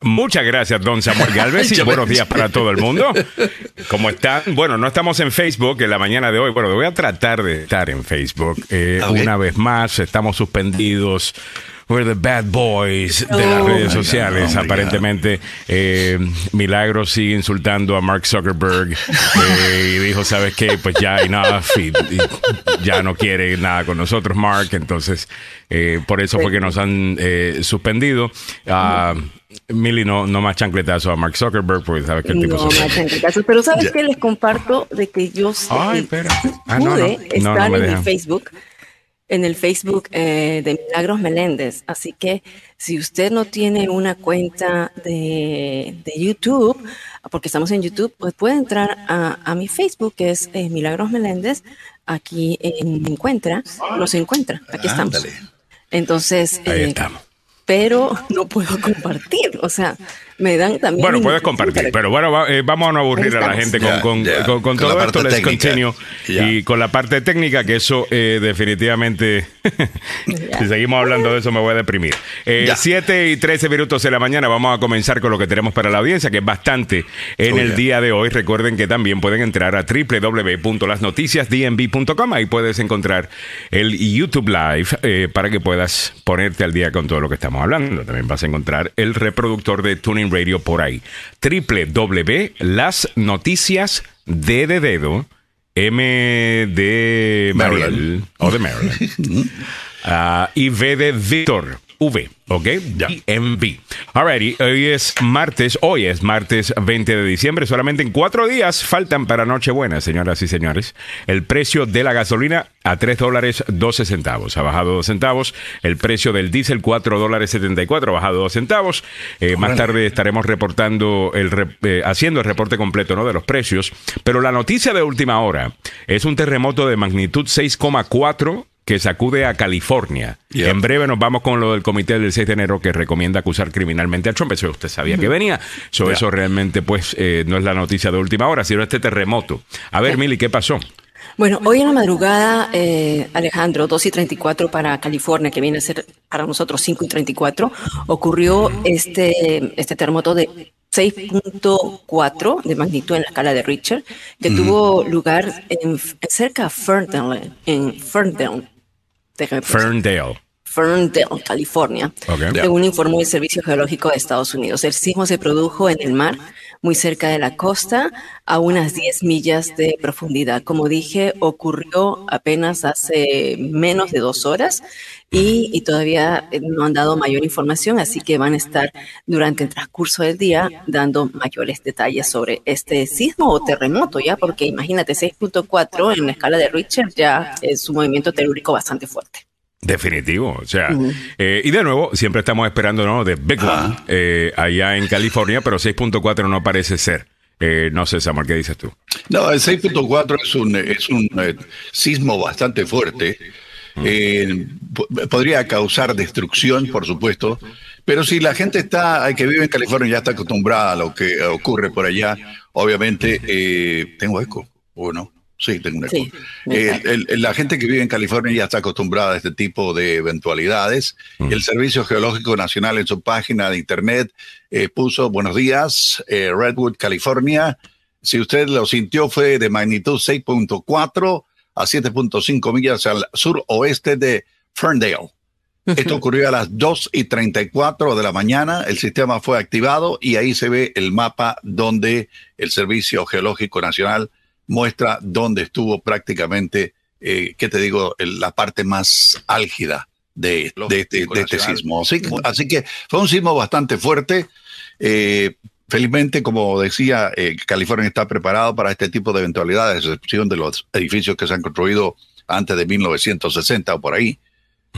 Muchas gracias, don Samuel Galvez, y buenos días para todo el mundo. ¿Cómo están? Bueno, no estamos en Facebook en la mañana de hoy. Bueno, voy a tratar de estar en Facebook. Eh, Una vez más, estamos suspendidos. We're the bad boys de las redes sociales. Aparentemente, eh, Milagro sigue insultando a Mark Zuckerberg eh, y dijo, ¿sabes qué? Pues ya enough y, ya no quiere nada con nosotros, Mark. Entonces, eh, por eso fue que nos han suspendido. Uh, Milly, no, no más chancletazo a Mark Zuckerberg, porque sabes que el tipo No más chancletazo, pero ¿sabes qué? Les comparto de que yo Ay, espera. Ah, pude estar en el Facebook en el Facebook eh, de Milagros Meléndez. Así que si usted no tiene una cuenta de, YouTube, porque estamos en YouTube, pues puede entrar a, mi Facebook, que es eh, Milagros Meléndez. Aquí en encuentra, nos encuentra. Aquí estamos. Entonces, Ahí eh, estamos. Pero no puedo compartir, o sea, me dan también. Bueno, puedes compartir, pero bueno, eh, vamos a no aburrir a la gente con, con, todo esto. Les continúo. Y con la parte técnica, que eso eh, definitivamente, si seguimos hablando de eso, me voy a deprimir. Eh, 7 y 13 minutos de la mañana, vamos a comenzar con lo que tenemos para la audiencia, que es bastante en el día de hoy. Recuerden que también pueden entrar a www.lasnoticiasdnb.com. Ahí puedes encontrar el YouTube Live eh, para que puedas ponerte al día con todo lo que estamos hablando. También vas a encontrar el reproductor de Tuning Radio por ahí. www. Las noticias de de dedo. M de Maryland. O de Maryland. uh, y V de Victor. V, ¿ok? Ya. MV. Alrighty, hoy es martes, hoy es martes 20 de diciembre, solamente en cuatro días faltan para Nochebuena, señoras y señores. El precio de la gasolina a 3 dólares 12 centavos, ha bajado 2 centavos. El precio del diésel 4 dólares 74, ha bajado 2 centavos. Eh, más tarde estaremos reportando, el eh, haciendo el reporte completo ¿no? de los precios. Pero la noticia de última hora es un terremoto de magnitud 6,4 que sacude a California. En breve nos vamos con lo del comité del 6 de enero que recomienda acusar criminalmente a Trump. Eso usted sabía que venía. Eso realmente pues eh, no es la noticia de última hora, sino este terremoto. A ver, Mili, ¿qué pasó? Bueno, hoy en la madrugada, eh, Alejandro, 2 y 34 para California, que viene a ser para nosotros 5 y 34, ocurrió este, este terremoto de 6.4 de magnitud en la escala de Richter, que tuvo lugar en, cerca de Ferndale, en Ferndale, Ferndale. Ferndale, California, según informó el Servicio Geológico de Estados Unidos. El sismo se produjo en el mar, muy cerca de la costa, a unas 10 millas de profundidad. Como dije, ocurrió apenas hace menos de dos horas y, todavía no han dado mayor información, así que van a estar durante el transcurso del día dando mayores detalles sobre este sismo o terremoto, ya, porque imagínate, 6.4 en la escala de Richard ya es un movimiento telúrico bastante fuerte. Definitivo, o sea, eh, y de nuevo, siempre estamos esperando, ¿no? De Big One eh, allá en California, pero 6.4 no parece ser. Eh, no sé, Samuel, ¿qué dices tú? No, el 6.4 es un, es un sismo bastante fuerte. podría causar destrucción, por supuesto, pero si la gente está que vive en California ya está acostumbrada a lo que ocurre por allá, obviamente, tengo eco, ¿o no? Sí, tengo un eh, la gente que vive en California ya está acostumbrada a este tipo de eventualidades. Mm. El Servicio Geológico Nacional en su página de internet eh, puso buenos días, eh, Redwood, California. Si usted lo sintió fue de magnitud 6.4 a 7.5 millas al suroeste de Ferndale. Esto ocurrió a las 2 y 34 de la mañana. El sistema fue activado y ahí se ve el mapa donde el Servicio Geológico Nacional muestra dónde estuvo prácticamente, eh, ¿qué te digo?, la parte más álgida de, este, este sismo. Así, que fue un sismo bastante fuerte. Eh, felizmente, como decía, eh, California está preparado para este tipo de eventualidades, a excepción de los edificios que se han construido antes de 1960 o por ahí.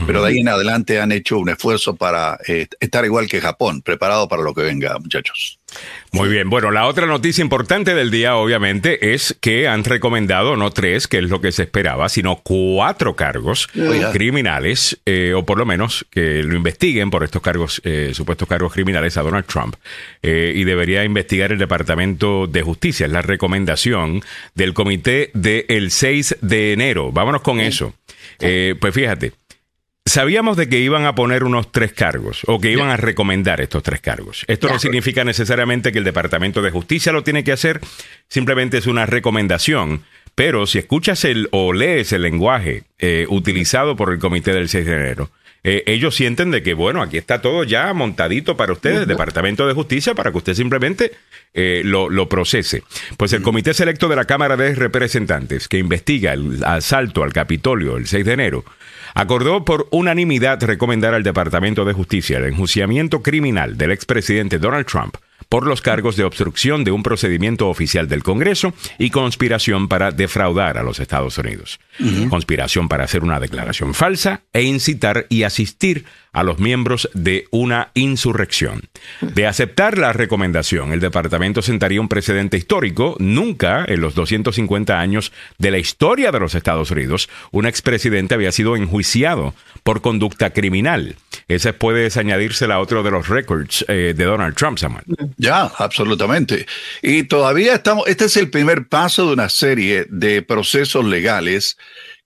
Pero de ahí en adelante han hecho un esfuerzo para eh, estar igual que Japón, preparado para lo que venga, muchachos. Muy bien, bueno, la otra noticia importante del día obviamente es que han recomendado no tres, que es lo que se esperaba, sino cuatro cargos criminales, eh, o por lo menos que lo investiguen por estos cargos, eh, supuestos cargos criminales a Donald Trump, y debería investigar el Departamento de Justicia, es la recomendación del comité del 6 de enero. Vámonos con eso. pues fíjate, Sabíamos de que iban a poner unos tres cargos o que iban a recomendar estos tres cargos. Esto no significa necesariamente que el Departamento de Justicia lo tiene que hacer, simplemente es una recomendación. Pero si escuchas el o lees el lenguaje eh, utilizado por el comité del 6 de enero, eh, ellos sienten de que, bueno, aquí está todo ya montadito para ustedes, el Departamento de Justicia, para que usted simplemente eh, lo, lo, procese. Pues el Comité Selecto de la Cámara de Representantes, que investiga el asalto al Capitolio el 6 de enero, acordó por unanimidad recomendar al Departamento de Justicia el enjuiciamiento criminal del expresidente Donald Trump por los cargos de obstrucción de un procedimiento oficial del Congreso y conspiración para defraudar a los Estados Unidos. Conspiración para hacer una declaración falsa e incitar y asistir a los miembros de una insurrección. De aceptar la recomendación, el departamento sentaría un precedente histórico. Nunca en los 250 años de la historia de los Estados Unidos, un expresidente había sido enjuiciado por conducta criminal. Ese puede añadirse a otro de los récords eh, de Donald Trump, Samuel. Ya, absolutamente. Y todavía estamos, este es el primer paso de una serie de procesos legales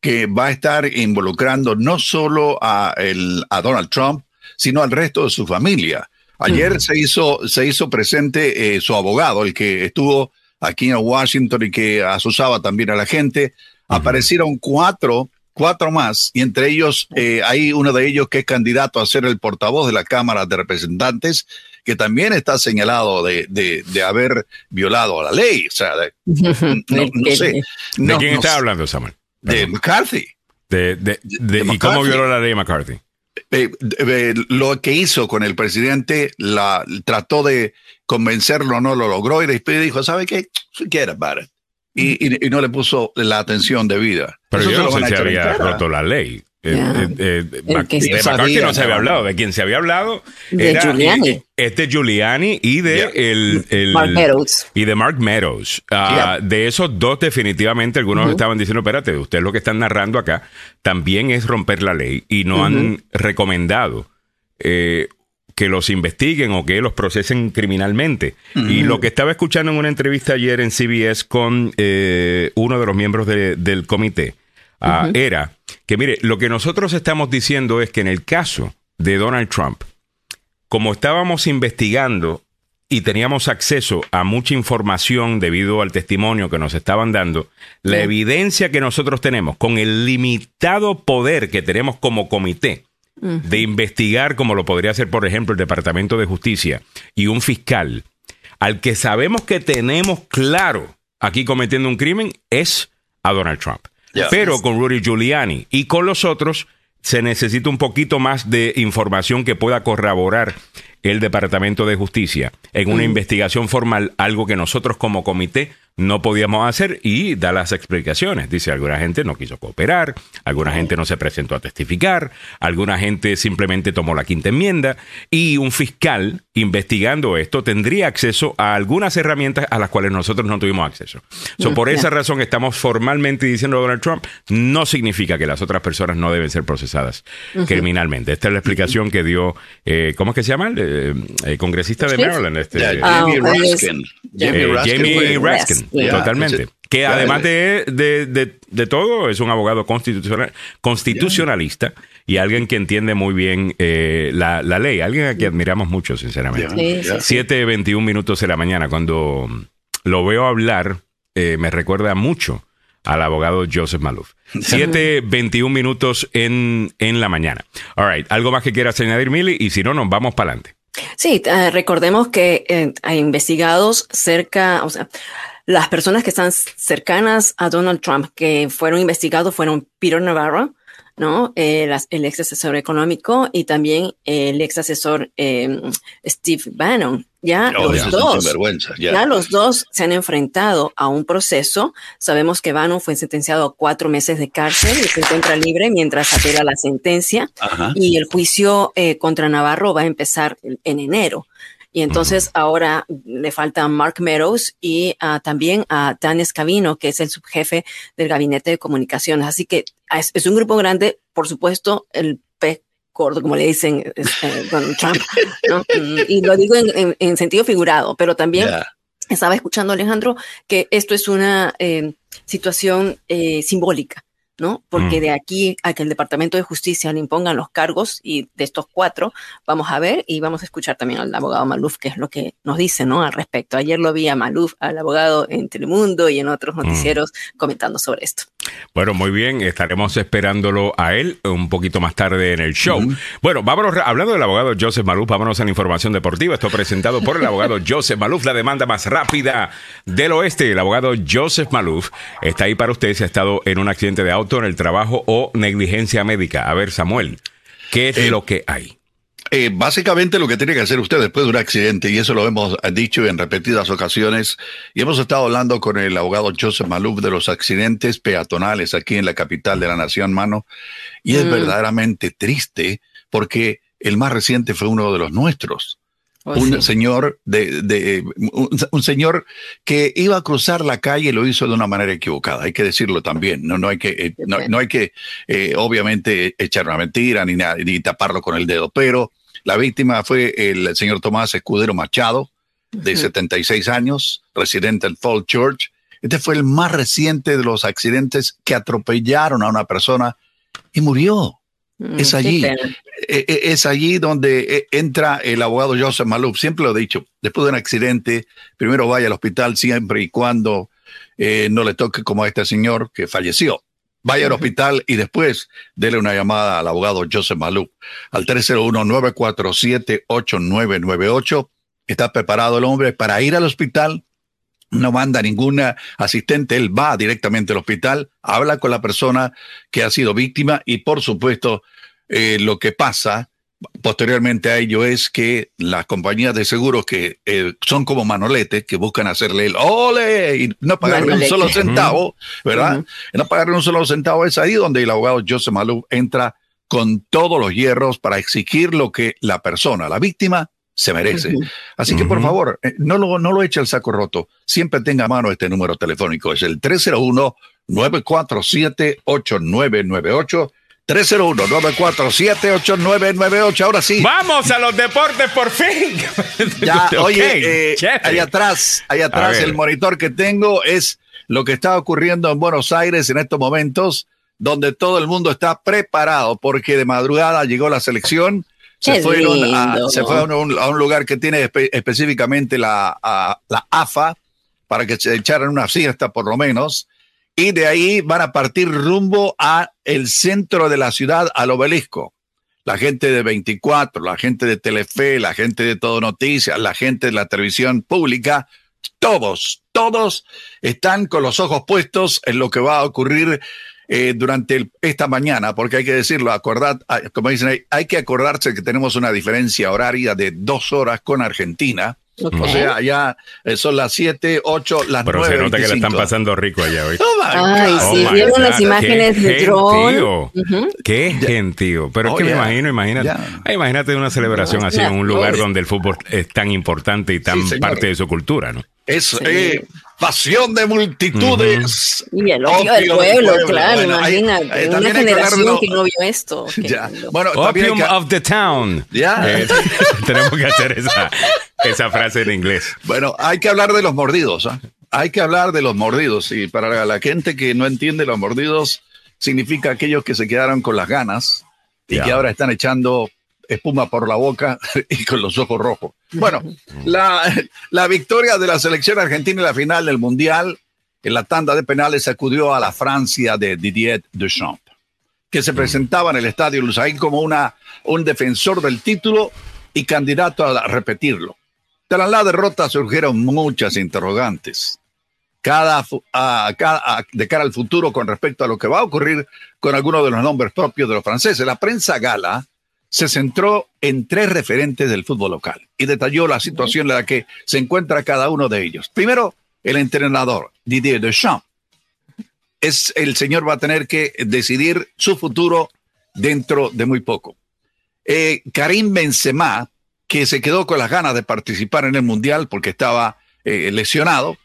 que va a estar involucrando no solo a, el, a Donald Trump, sino al resto de su familia. Ayer se, hizo, se hizo presente eh, su abogado, el que estuvo aquí en Washington y que asusaba también a la gente. Aparecieron cuatro, cuatro más, y entre ellos eh, hay uno de ellos que es candidato a ser el portavoz de la Cámara de Representantes, que también está señalado de, de, haber violado la ley. O sea, no, sé. ¿De quién está hablando, Samuel? de McCarthy. De, ¿Y cómo violó la ley McCarthy? Eh, lo que hizo con el presidente, la, trató de convencerlo, no lo logró y después dijo, ¿sabe qué? Forget about it. Y, y, no le puso la atención debida. Pero yo no sé si había roto la ley. Eh, eh, de McCarthy no se había hablado, de quien se había hablado de era Giuliani. este Giuliani y de el, Mark Meadows. y de Mark Meadows. Ah, de esos dos definitivamente algunos estaban diciendo, espérate, ustedes lo que están narrando acá también es romper la ley y no han recomendado eh, que los investiguen o que los procesen criminalmente. Y lo que estaba escuchando en una entrevista ayer en CBS con uno de los miembros del comité era que, mire, lo que nosotros estamos diciendo es que en el caso de Donald Trump, como estábamos investigando y teníamos acceso a mucha información debido al testimonio que nos estaban dando, la evidencia que nosotros tenemos con el limitado poder que tenemos como comité de investigar, como lo podría hacer, por ejemplo, el Departamento de Justicia y un fiscal, al que sabemos que tenemos claro aquí cometiendo un crimen, es a Donald Trump. Pero con Rudy Giuliani y con los otros se necesita un poquito más de información que pueda corroborar el Departamento de Justicia en una mm. investigación formal, algo que nosotros como comité no podíamos hacer y da las explicaciones. Dice, alguna gente no quiso cooperar, alguna gente no se presentó a testificar, alguna gente simplemente tomó la quinta enmienda y un fiscal investigando esto tendría acceso a algunas herramientas a las cuales nosotros no tuvimos acceso. So, por esa razón estamos formalmente diciendo a Donald Trump, no significa que las otras personas no deben ser procesadas criminalmente. Esta es la explicación que dio, eh, ¿cómo es que se llama? el eh, congresista de Maryland. Este, Jamie Raskin. Jamie Raskin. Totalmente. Que además de, de, todo, es un abogado constitucional, constitucionalista y alguien que entiende muy bien eh, la, ley. Alguien a quien admiramos mucho, sinceramente. 7.21 minutos de la mañana. Cuando lo veo hablar, eh, me recuerda mucho al abogado Joseph Malouf. 7.21 minutos en, en la mañana. All right. ¿Algo más que quieras añadir, Mili? Y si no, nos vamos para adelante. Sí, eh, recordemos que hay investigados cerca, o sea, las personas que están cercanas a Donald Trump que fueron investigados fueron Peter Navarro, ¿no? el ex asesor económico y también el ex asesor em, Steve Bannon. Ya los dos, ya. los dos se han enfrentado a un proceso. Sabemos que Bannon fue sentenciado a cuatro meses de cárcel y se encuentra libre mientras apela la sentencia. Y el juicio eh, contra Navarro va a empezar en enero. Y entonces ahora le falta Mark Meadows y también a Dan Escavino, que es el subjefe del gabinete de comunicaciones. Así que es, un grupo grande, por supuesto, el pez gordo, como le dicen eh, Trump, mm, y lo digo en, sentido figurado, pero también estaba escuchando Alejandro que esto es una eh, situación eh, simbólica ¿no? Porque mm. de aquí a que el Departamento de Justicia le impongan los cargos y de estos cuatro, vamos a ver y vamos a escuchar también al abogado Maluf, que es lo que nos dice, ¿no? Al respecto. Ayer lo vi a Maluf, al abogado en Telemundo y en otros mm. noticieros comentando sobre esto. Bueno, muy bien, estaremos esperándolo a él un poquito más tarde en el show. Bueno, vámonos, hablando del abogado Joseph Maluf, vámonos a la información deportiva. Esto presentado por el abogado Joseph Maluf, la demanda más rápida del oeste. El abogado Joseph Maluf está ahí para usted si ha estado en un accidente de auto en el trabajo o negligencia médica. A ver, Samuel, ¿qué es eh, lo que hay? Eh, básicamente lo que tiene que hacer usted después de un accidente, y eso lo hemos dicho en repetidas ocasiones, y hemos estado hablando con el abogado Joseph Malouf de los accidentes peatonales aquí en la capital de la nación, mano, y es mm. verdaderamente triste porque el más reciente fue uno de los nuestros. Pues un señor de, un, señor que iba a cruzar la calle y lo hizo de una manera equivocada. Hay que decirlo también. No, no hay que, eh, no, hay que eh, obviamente echar una mentira ni, ni taparlo con el dedo. Pero la víctima fue el señor Tomás Escudero Machado, de 76 años, residente en Fall Church. Este fue el más reciente de los accidentes que atropellaron a una persona y murió. Mm, es allí, e, e, es allí donde e, entra el abogado Joseph Malouf. Siempre lo he dicho, después de un accidente, primero vaya al hospital siempre y cuando eh, no le toque como a este señor que falleció. Vaya al hospital y después dele una llamada al abogado Joseph Malouf al 301-947-8998. Está preparado el hombre para ir al hospital, no manda ningún asistente, él va directamente al hospital, habla con la persona que ha sido víctima y por supuesto eh, lo que pasa posteriormente a ello es que las compañías de seguros que eh, son como Manolete, que buscan hacerle el ole y no pagarle un solo centavo, ¿verdad? No pagarle un solo centavo, es ahí donde el abogado Joseph Malou entra con todos los hierros para exigir lo que la persona, la víctima, se merece. Así que por favor, eh, no lo, no lo eche el saco roto. Siempre tenga a mano este número telefónico. Es el 301-947-8998. 301-947-8998. Ahora sí. Vamos a los deportes por fin. ya, oye, eh, ahí atrás, ahí atrás el monitor que tengo es lo que está ocurriendo en Buenos Aires en estos momentos, donde todo el mundo está preparado porque de madrugada llegó la selección se fueron a, se fue a un, lugar que tiene específicamente la, la AFA para que se echaran una siesta por lo menos. Y de ahí van a partir rumbo a el centro de la ciudad, al obelisco. La gente de 24, la gente de Telefe, la gente de Todo Noticias, la gente de la televisión pública, todos, todos están con los ojos puestos en lo que va a ocurrir eh, durante esta mañana, porque hay que decirlo, acordad, ah, como dicen, hay, que acordarse que tenemos una diferencia horaria de dos horas con Argentina. O sea, ya eh, son las 7, 8, las Pero se nota que le están pasando rico allá hoy. Oh Ay, sí, oh vieron las imágenes de drone. Qué gentío. Pero es que me imagino, imagínate, imagínate una celebración así en un lugar donde el fútbol es tan importante y tan parte de su cultura, ¿no? Es, eh, pasión de multitudes. Y el odio del pueblo, claro, imagínate. una generación que no vio esto. Bueno, Opium of the town. Ya. Eh, tenemos que hacer esa, esa, frase en inglés. Bueno, hay que hablar de los mordidos. ¿ah? Hay que hablar de los mordidos. Y para la gente que no entiende los mordidos, significa aquellos que se quedaron con las ganas y que ahora están echando espuma por la boca y con los ojos rojos. Bueno, la, la victoria de la selección argentina en la final del Mundial en la tanda de penales sacudió a la Francia de Didier Deschamps, que se presentaba en el estadio Lusain como una, un defensor del título y candidato a repetirlo. Tras la derrota surgieron muchas interrogantes. Cada, cada, de cara al futuro con respecto a lo que va a ocurrir con algunos de los nombres propios de los franceses. La prensa gala se centró en tres referentes del fútbol local y detalló la situación en la que se encuentra cada uno de ellos. Primero, el entrenador Didier Deschamps. Es el señor va a tener que decidir su futuro dentro de muy poco. Eh, Karim Benzema, que se quedó con las ganas de participar en el mundial porque estaba eh, lesionado,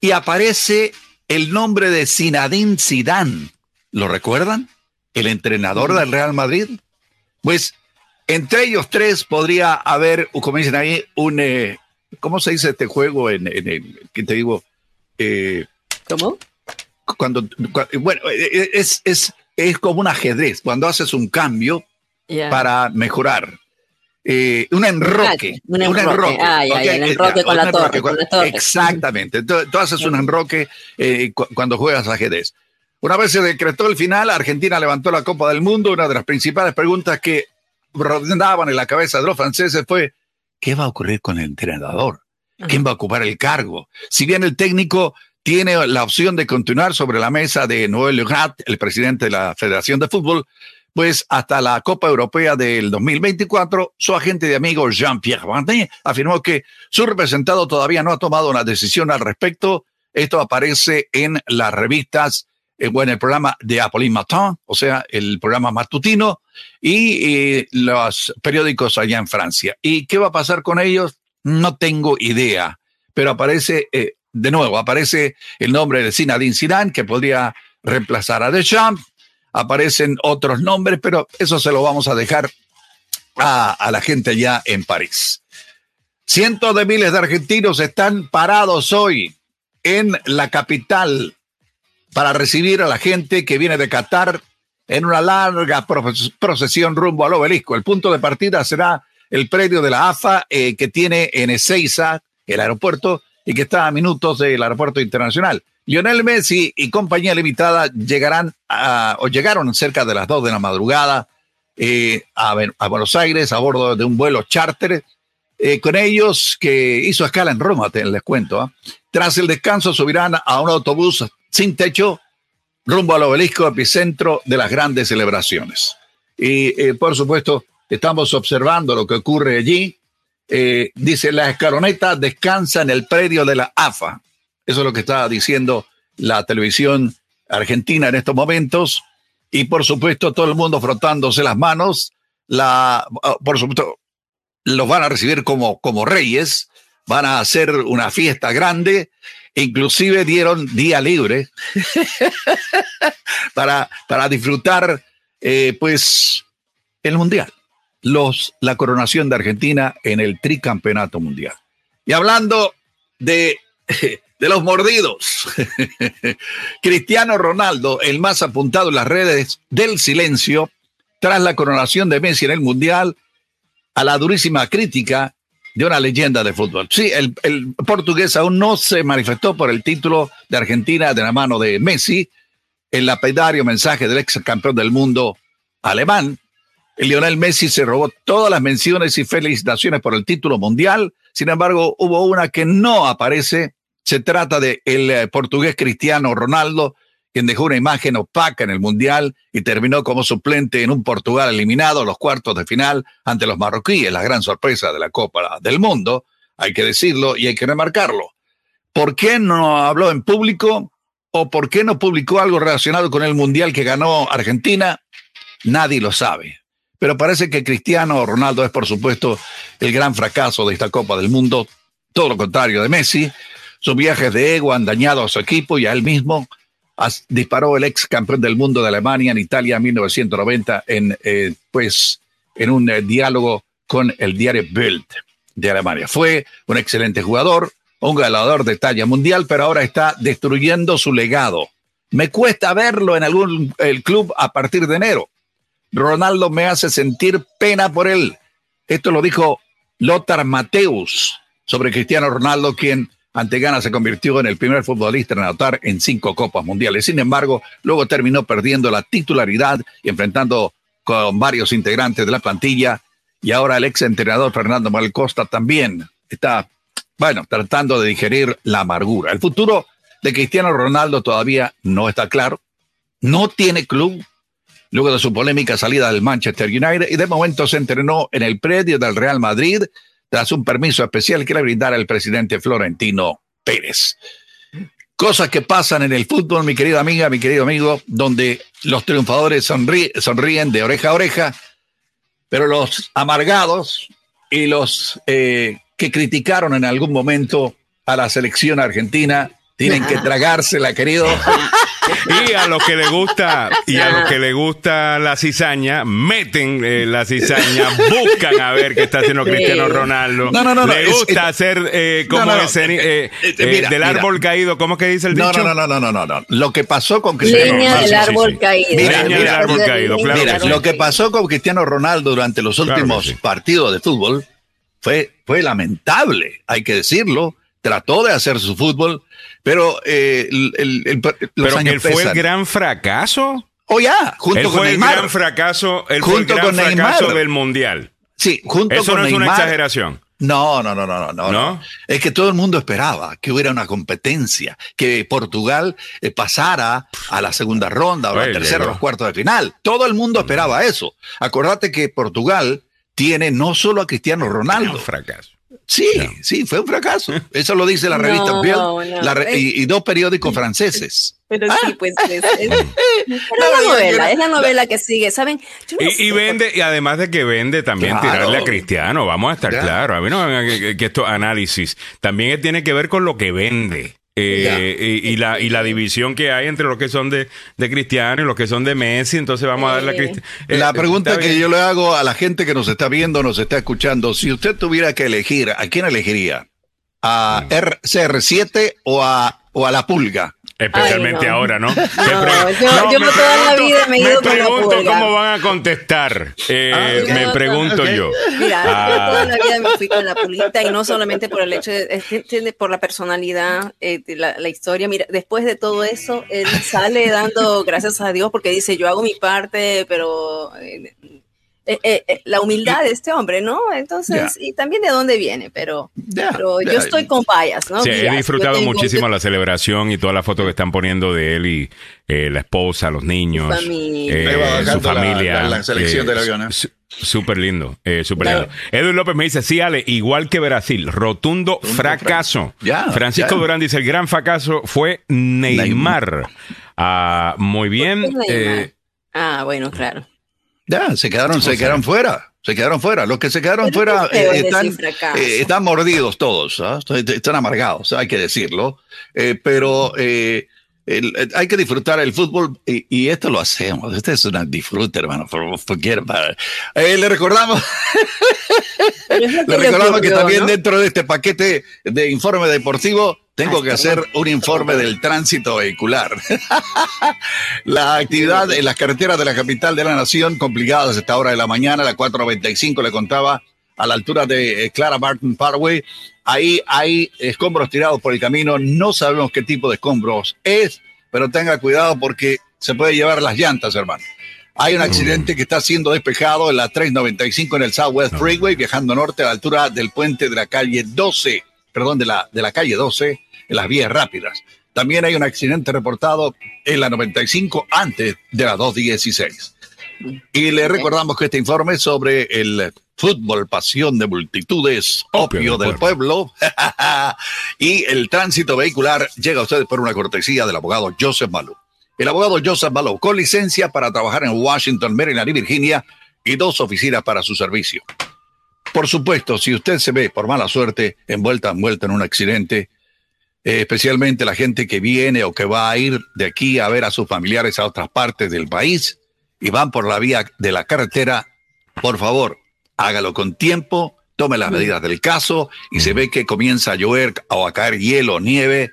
y aparece el nombre de Zinedine Zidane. ¿Lo recuerdan? El entrenador del Real Madrid. Pues entre ellos tres podría haber, como dicen ahí, un, eh, ¿cómo se dice este juego en, en, ¿qué te digo? Eh, ¿Cómo? cuando, bueno, es, es, es como un ajedrez, cuando haces un cambio para mejorar. Eh, un enroque. Un enroque. Ah, enroque, con, la torre, Exactamente. Tú, haces un enroque eh, cuando juegas ajedrez. Una vez se decretó el final, Argentina levantó la Copa del Mundo. Una de las principales preguntas que rondaban en la cabeza de los franceses fue, ¿qué va a ocurrir con el entrenador? ¿Quién va a ocupar el cargo? Si bien el técnico tiene la opción de continuar sobre la mesa de Noël Le el presidente de la Federación de Fútbol, pues hasta la Copa Europea del 2024, su agente de amigos Jean-Pierre Barnet afirmó que su representado todavía no ha tomado una decisión al respecto. Esto aparece en las revistas, eh, en el programa de Apolline Matin, o sea, el programa matutino, y eh, los periódicos allá en Francia. ¿Y qué va a pasar con ellos? No tengo idea, pero aparece, eh, de nuevo, aparece el nombre de Zinedine Zidane, que podría reemplazar a Deschamps, aparecen otros nombres, pero eso se lo vamos a dejar a, la gente allá en París. Cientos de miles de argentinos están parados hoy en la capital para recibir a la gente que viene de Qatar en una larga procesión rumbo al obelisco. El punto de partida será el predio de la AFA eh, que tiene en Ezeiza, el aeropuerto, y que está a minutos del aeropuerto internacional. Lionel Messi y compañía limitada llegarán a, o llegaron cerca de las 2 de la madrugada eh, a, Buenos Aires a bordo de un vuelo charter. Eh, con ellos que hizo escala en Roma, te les cuento. Tras el descanso subirán a un autobús sin techo rumbo al obelisco epicentro de las grandes celebraciones. Y eh, por supuesto, estamos observando lo que ocurre allí. dice, la escaloneta descansa en el predio de la AFA. Eso es lo que está diciendo la televisión argentina en estos momentos. Y por supuesto, todo el mundo frotándose las manos. La, ah, por supuesto, los van a recibir como, como reyes. Van a hacer una fiesta grande. Inclusive dieron día libre para, para disfrutar, eh, pues, el mundial. Los, la coronación de Argentina en el tricampeonato mundial. Y hablando de de los mordidos. Cristiano Ronaldo, el más apuntado en las redes del silencio, tras la coronación de Messi en el Mundial, a la durísima crítica de una leyenda de fútbol. Sí, el, portugués aún no se manifestó por el título de Argentina de la mano de Messi, el lapidario mensaje del ex campeón del mundo alemán. El Lionel Messi se robó todas las menciones y felicitaciones por el título mundial. Sin embargo, hubo una que no aparece se trata de el eh, portugués Cristiano Ronaldo, quien dejó una imagen opaca en el Mundial y terminó como suplente en un Portugal eliminado a los cuartos de final ante los marroquíes, la gran sorpresa de la Copa del Mundo, hay que decirlo y hay que remarcarlo. ¿Por qué no habló en público o por qué no publicó algo relacionado con el Mundial que ganó Argentina? Nadie lo sabe. Pero parece que Cristiano Ronaldo es, por supuesto, el gran fracaso de esta Copa del Mundo, todo lo contrario de Messi, sus viajes de ego han dañado a su equipo y a él mismo. Disparó el ex campeón del mundo de Alemania en Italia en 1990 en, eh, pues, en un eh, diálogo con el diario Bild de Alemania. Fue un excelente jugador, un ganador de talla mundial, pero ahora está destruyendo su legado. Me cuesta verlo en algún el club a partir de enero. Ronaldo me hace sentir pena por él. Esto lo dijo Lothar Mateus sobre Cristiano Ronaldo, quien ante Ghana se convirtió en el primer futbolista en anotar en cinco Copas Mundiales. Sin embargo, luego terminó perdiendo la titularidad y enfrentando con varios integrantes de la plantilla. Y ahora el ex entrenador Fernando Malcosta también está, bueno, tratando de digerir la amargura. El futuro de Cristiano Ronaldo todavía no está claro. No tiene club luego de su polémica salida del Manchester United y de momento se entrenó en el predio del Real Madrid tras un permiso especial que le brindara el presidente Florentino Pérez. Cosas que pasan en el fútbol, mi querida amiga, mi querido amigo, donde los triunfadores sonríen de oreja a oreja, pero los amargados y los eh, que criticaron en algún momento a la selección argentina Tienen que tragársela, querido. y a los que le gusta y a los que le gusta la cizaña meten eh, la cizaña buscan a ver qué está haciendo Cristiano Ronaldo. No, no, no, le gusta hacer eh, como ese eh, eh, del árbol caído ¿cómo que dice el dicho? no no no no no no. Lo que pasó con Cristiano Leña del árbol caído. Mira, Leña del árbol caído claro mira, lo que pasó con Cristiano Ronaldo durante los últimos partidos de fútbol fue fue lamentable hay que decirlo. Trató de hacer su fútbol pero eh, el, el, pero él fue el gran fracaso. Oh, ya, junto él con fue Neymar. el gran fracaso, él junto fue el gran con fracaso Neymar. del mundial. Sí, junto Eso con no es una exageración. No, no, no, no, no, no. Es que todo el mundo esperaba que hubiera una competencia, que Portugal eh, pasara a la segunda ronda o a la tercera o los cuartos de final. Todo el mundo esperaba eso. Acordate que Portugal tiene no solo a Cristiano Ronaldo. Un fracaso. Sí, no. sí, fue un fracaso. Eso lo dice la revista no, Bill no, la re y, y, dos periódicos franceses. Pero ah. sí, pues es, es, es, la novela, es la novela que sigue, ¿saben? Y, sé, y, vende, y además de que vende, también claro. tirarle a Cristiano, vamos a estar claros. A mí no que, que esto análisis también tiene que ver con lo que vende. Eh, y, y, la, y la división que hay entre los que son de, de Cristiano y los que son de Messi, entonces vamos a darle a Cristiano. Eh, la pregunta que yo le hago a la gente que nos está viendo, nos está escuchando, si usted tuviera que elegir, ¿a quién elegiría? ¿A mm. CR7 o a, o a la pulga? Especialmente Ay, no. ahora, ¿no? no yo, yo me toda la vida me he ido me con la pregunto cómo van a contestar. Eh, Ah, me pregunto okay. yo. Mira, Ah. yo toda la vida me fui con la pulguita y no solamente por el hecho de, es que por la personalidad, eh, de la, la historia. Mira, después de todo eso, él sale dando gracias a Dios porque dice, yo hago mi parte, pero eh, eh, eh, eh, la humildad de este hombre, ¿no? Entonces, y también de dónde viene, pero, pero yo estoy con payas, ¿no? Sí, he disfrutado tengo- muchísimo la celebración y toda la foto que están poniendo de él y eh, la esposa, los niños, Su familia. eh, su la- familia. la- la selección del avión, ¿eh? Súper lindo, eh, súper lindo. Edwin López me dice, sí, Ale, igual que Brasil, rotundo fracaso. Francisco. Durán dice, el gran fracaso fue Neymar. Ah, muy bien. Eh, Ah, bueno, claro. Ya, se quedaron, se sea, quedaron fuera. Se quedaron fuera. Los que se quedaron Pero fuera eh, están, eh, están mordidos todos. ¿ah? Están- Están amargados, hay que decirlo. Eh, pero eh, el- hay que disfrutar el fútbol y, y esto lo hacemos. Este es un disfrute, hermano. For- forget about it. Eh, le recordamos, le recordamos que también ¿no? dentro de este paquete de informe deportivo tengo Ay, que hacer un informe del tránsito vehicular. la actividad en las carreteras de la capital de la nación complicadas a esta hora de la mañana, la 495 le contaba a la altura de eh, Clara Barton Parkway. Ahí hay escombros tirados por el camino. No sabemos qué tipo de escombros es, pero tenga cuidado porque se puede llevar las llantas, hermano. Hay un accidente que está siendo despejado en la 395 en el Southwest Freeway, viajando norte a la altura del puente de la calle 12, perdón, de la, de la calle 12, en las vías rápidas. También hay un accidente reportado en la 95 antes de la 216. Y le recordamos que este informe sobre el fútbol, pasión de multitudes, opio, del pueblo, y el tránsito vehicular llega a ustedes por una cortesía del abogado Joseph Malou. El abogado Joseph Malou, con licencia para trabajar en Washington, Maryland y Virginia, y dos oficinas para su servicio. Por supuesto, si usted se ve por mala suerte envuelta, envuelta en un accidente, eh, especialmente la gente que viene o que va a ir de aquí a ver a sus familiares a otras partes del país y van por la vía de la carretera, por favor, hágalo con tiempo, tome las medidas del caso y se ve que comienza a llover o a caer hielo nieve,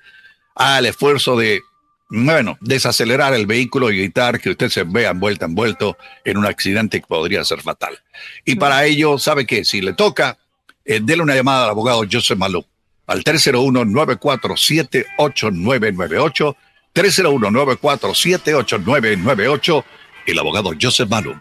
haga el esfuerzo de, bueno, desacelerar el vehículo y evitar que usted se vea envuelta, envuelto en un accidente que podría ser fatal. Y para ello, ¿sabe qué? Si le toca, eh, dele una llamada al abogado Joseph Malou al 301-947-8998, 301-947-8998, el abogado Joseph Malou.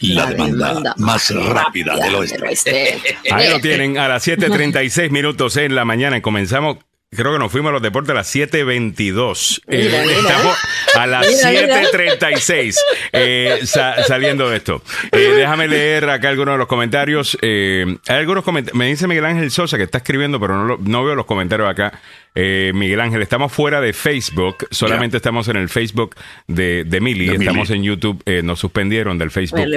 La, La demanda, demanda más rápida del oeste. oeste. Ahí lo tienen, a las 7.36 minutos en la mañana y comenzamos. Creo que nos fuimos a los deportes a las 7.22. Eh, estamos a las Mira, mira. 7.36 eh, sa- saliendo de esto. Eh, déjame leer acá algunos de los comentarios. Eh, hay algunos comentarios. Me dice Miguel Ángel Sosa que está escribiendo, pero no, lo- no veo los comentarios acá. Eh, Miguel Ángel, estamos fuera de Facebook. Solamente estamos en el Facebook de, de Mili. Estamos en YouTube. Eh, nos suspendieron del Facebook Bueno,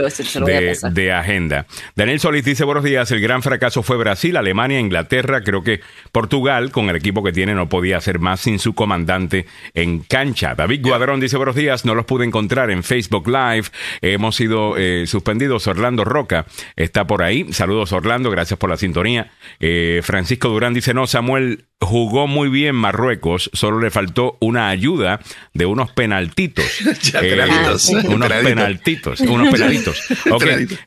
de, de agenda. Daniel Solís dice, buenos días, el gran fracaso fue Brasil, Alemania, Inglaterra, creo que Portugal, con el equipo equipo que tiene no podía hacer más sin su comandante en cancha. David Guadrón dice buenos días, no los pude encontrar en Facebook Live, hemos sido eh, suspendidos. Orlando Roca está por ahí. Saludos Orlando, gracias por la sintonía. Eh, Francisco Durán dice no, Samuel jugó muy bien Marruecos, solo le faltó una ayuda de unos penaltitos. Eh, unos penaltitos, unos penalitos.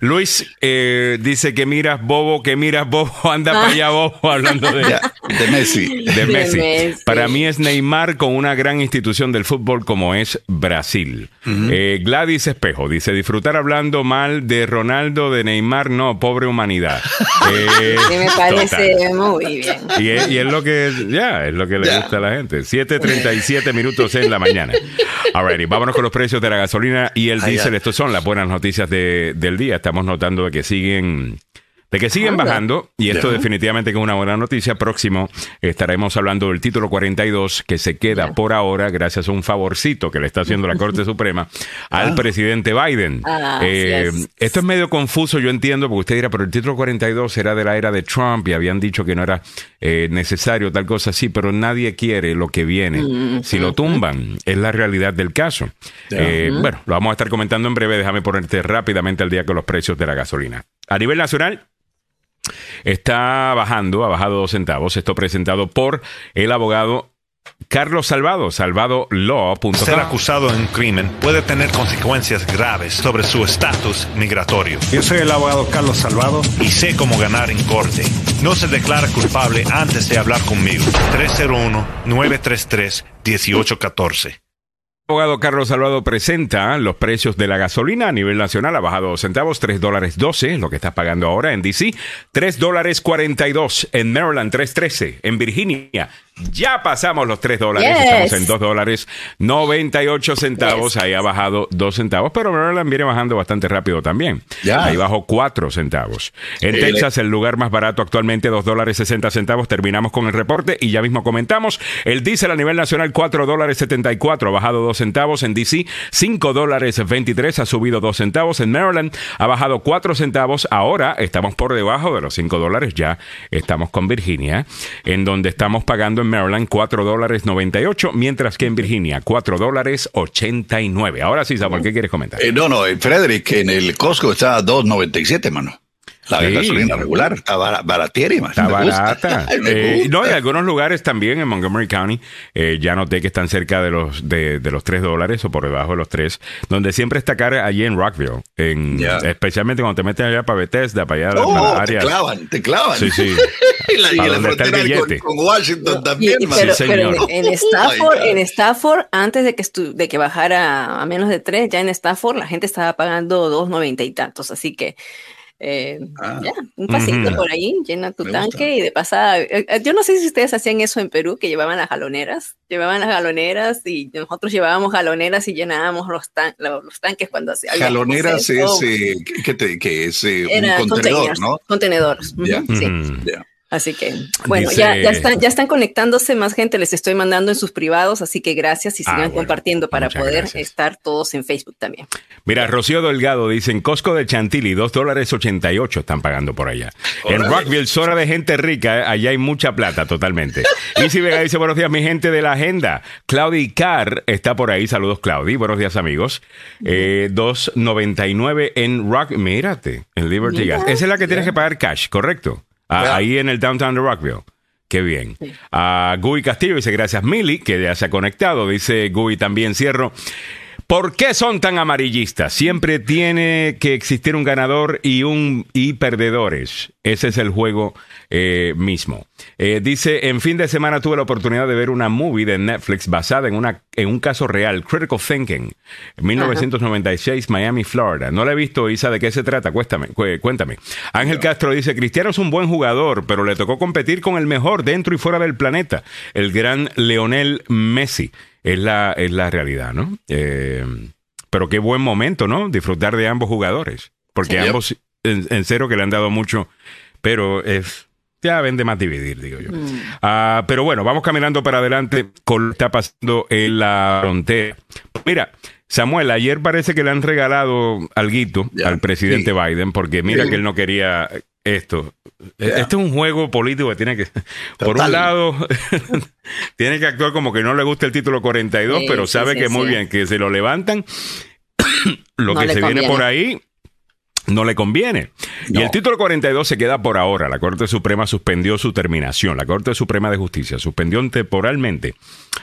Luis eh, dice que miras bobo, que miras bobo, anda para allá bobo hablando de, de, Messi. de, Messi. Para mí es Neymar con una gran institución del fútbol como es Brasil. Eh, Gladys Espejo dice disfrutar hablando mal de Ronaldo, de Neymar, no, pobre humanidad. me parece muy bien. Y y es lo que ya, es lo que le gusta a la gente. 7.37 minutos en la mañana. Alrighty, vámonos con los precios de la gasolina y el diésel. Estas son las buenas noticias del día. Estamos notando que siguen de que siguen bajando, y esto definitivamente que es una buena noticia. Próximo estaremos hablando del título 42 que se queda por ahora gracias a un favorcito que le está haciendo la Corte Suprema al ah. presidente Biden. Ah, eh, esto es medio confuso, yo entiendo, porque usted dirá, pero el título 42 era de la era de Trump y habían dicho que no era eh, necesario tal cosa así, pero nadie quiere lo que viene. Mm, si lo tumban, es la realidad del caso. Eh, bueno, lo vamos a estar comentando en breve. Déjame ponerte rápidamente al día con los precios de la gasolina. A nivel nacional, está bajando, ha bajado dos centavos. Esto presentado por el abogado Carlos Salvado, salvadolaw.com. Ser acusado de un crimen puede tener consecuencias graves sobre su estatus migratorio. Yo soy el abogado Carlos Salvado y sé cómo ganar en corte. No se declara culpable antes de hablar conmigo. 301-933-1814 abogado Carlos Salvado presenta los precios de la gasolina a nivel nacional. Ha bajado dos centavos, 3 dólares 12, lo que estás pagando ahora en DC. 3 dólares 42 en Maryland, 3.13 en Virginia, ya pasamos los 3 dólares, estamos en 2 dólares 98 centavos, ahí ha bajado 2 centavos, pero Maryland viene bajando bastante rápido también. Ahí bajó 4 centavos. En Texas, el lugar más barato actualmente, 2 dólares 60 centavos. Terminamos con el reporte y ya mismo comentamos. El diésel a nivel nacional, 4 dólares 74, ha bajado 2 centavos. En DC, 5 dólares 23, ha subido 2 centavos. En Maryland, ha bajado 4 centavos. Ahora estamos por debajo de los 5 dólares, ya estamos con Virginia, en donde estamos pagando Maryland 4 dólares 98, mientras que en Virginia 4 dólares 89. Ahora sí, Samuel, ¿qué quieres comentar? Eh, no, no, Frederick, en el Costco está a 2.97, mano. La gasolina regular está baratísima. Está barata. Eh, no, hay algunos lugares también en Montgomery County, eh, ya noté que están cerca de los de, los 3 dólares o por debajo de los 3, donde siempre está cara allí en Rockville, en, especialmente cuando te metes allá para Bethesda, para allá, oh, para áreas. Te clavan, te clavan. Sí, sí. y la, y la frontera con, Washington también. pero, pero en, Stafford, en Stafford, antes de que, de que bajara a menos de 3, ya en Stafford la gente estaba pagando 2.90 y tantos, así que eh, ah. ya, un pasito por ahí, llena tu tanque y de pasada. Eh, eh, yo no sé si ustedes hacían eso en Perú, que llevaban las galoneras, llevaban las galoneras y nosotros llevábamos galoneras y llenábamos los, los, tanques cuando hacía. Galoneras es, que, es un contenedor, ¿no? Contenedores. Sí. Así que, bueno, ya, ya, están, ya están conectándose más gente, les estoy mandando en sus privados, así que gracias y ah, sigan compartiendo para poder estar todos en Facebook también. Mira, Rocío Delgado dice, en Costco de Chantilly, 2 dólares 88 están pagando por allá. En Rockville, zona de gente rica, allá hay mucha plata totalmente. si Vega dice, buenos días, mi gente de la agenda. Claudi Carr está por ahí, saludos Claudi, buenos días amigos. Eh, 2.99 en Rock, mírate, en Liberty Gas. Esa es la que tienes que pagar cash, ¿correcto? Ah, ahí en el downtown de Rockville. Qué bien. A ah, Gui Castillo dice gracias Mili, que ya se ha conectado. Dice Gui también cierro. ¿Por qué son tan amarillistas? Siempre tiene que existir un ganador y un y perdedores. Ese es el juego eh, mismo. Eh, dice, en fin de semana tuve la oportunidad de ver una movie de Netflix basada en, una, en un caso real, Critical Thinking, 1996, Miami, Florida. No la he visto, Isa, ¿de qué se trata? Cuéntame. cuéntame. Ángel Castro dice, Cristiano es un buen jugador, pero le tocó competir con el mejor dentro y fuera del planeta, el gran Leonel Messi. Es la, es la realidad, ¿no? Eh, pero qué buen momento, ¿no? Disfrutar de ambos jugadores. Porque ambos, en, en, cero, que le han dado mucho, pero es ya vende más dividir, digo yo. Mm. Ah, pero bueno, vamos caminando para adelante con lo que está pasando en la frontera. Mira, Samuel, ayer parece que le han regalado algo al presidente Biden, porque mira que él no quería esto. Este es un juego político que tiene que, por un lado, tiene que actuar como que no le gusta el título 42, pero sabe que muy bien, que se lo levantan, lo que se viene por ahí no le conviene. Y el título 42 se queda por ahora. La Corte Suprema suspendió su terminación. La Corte Suprema de Justicia suspendió temporalmente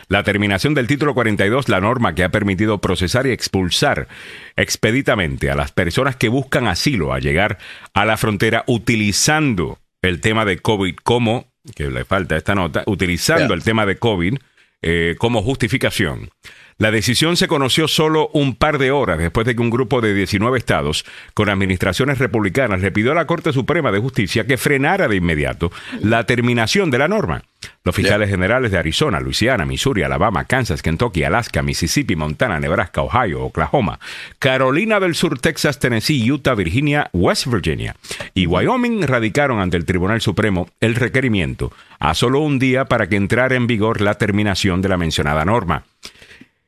la terminación del título 42, la norma que ha permitido procesar y expulsar expeditamente a las personas que buscan asilo a llegar a la frontera utilizando el tema de COVID como, que le falta esta nota, utilizando el tema de COVID eh, como justificación. La decisión se conoció solo un par de horas después de que un grupo de 19 estados con administraciones republicanas le pidió a la Corte Suprema de Justicia que frenara de inmediato la terminación de la norma. Los fiscales generales de Arizona, Luisiana, Missouri, Alabama, Kansas, Kentucky, Alaska, Mississippi, Montana, Nebraska, Ohio, Oklahoma, Carolina del Sur, Texas, Tennessee, Utah, Virginia, West Virginia y Wyoming radicaron ante el Tribunal Supremo el requerimiento a solo un día para que entrara en vigor la terminación de la mencionada norma.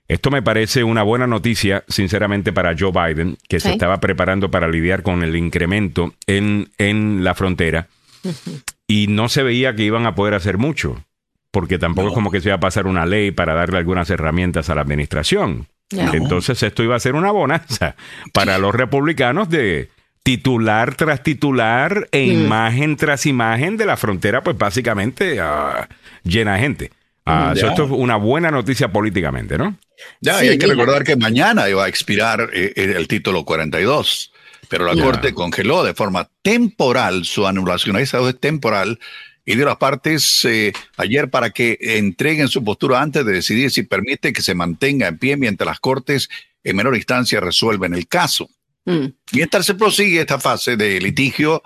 Esto me parece una buena noticia, sinceramente, para Joe Biden, que se estaba preparando para lidiar con el incremento en, en la frontera y no se veía que iban a poder hacer mucho, porque tampoco es como que se iba a pasar una ley para darle algunas herramientas a la administración. Entonces esto iba a ser una bonanza para los republicanos de titular tras titular e mm. imagen tras imagen de la frontera, pues básicamente ah, llena de gente. Ah, esto es una buena noticia políticamente, ¿no? Ya, y hay que recordar que mañana iba a expirar eh, el título 42, pero la Corte congeló de forma temporal su anulación. Esa es temporal y dio las partes eh, ayer para que entreguen su postura antes de decidir si permite que se mantenga en pie mientras las Cortes en menor instancia resuelven el caso. Mm. Mientras se prosigue esta fase de litigio,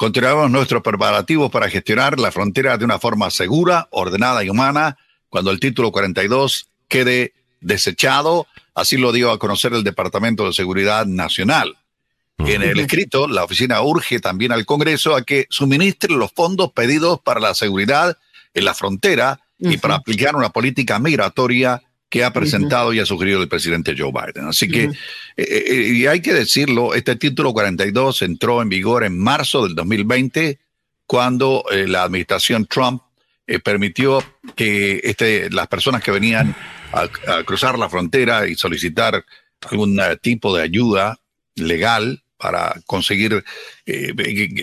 continuamos nuestros preparativos para gestionar la frontera de una forma segura, ordenada y humana. Cuando el título 42 quede desechado, así lo dio a conocer el Departamento de Seguridad Nacional. En el escrito, la oficina urge también al Congreso a que suministre los fondos pedidos para la seguridad en la frontera y para aplicar una política migratoria que ha presentado y ha sugerido el presidente Joe Biden. Así que, eh, eh, y hay que decirlo, este título 42 entró en vigor en marzo del 2020, cuando eh, la administración Trump permitió que este, las personas que venían a, cruzar la frontera y solicitar algún tipo de ayuda legal para conseguir eh,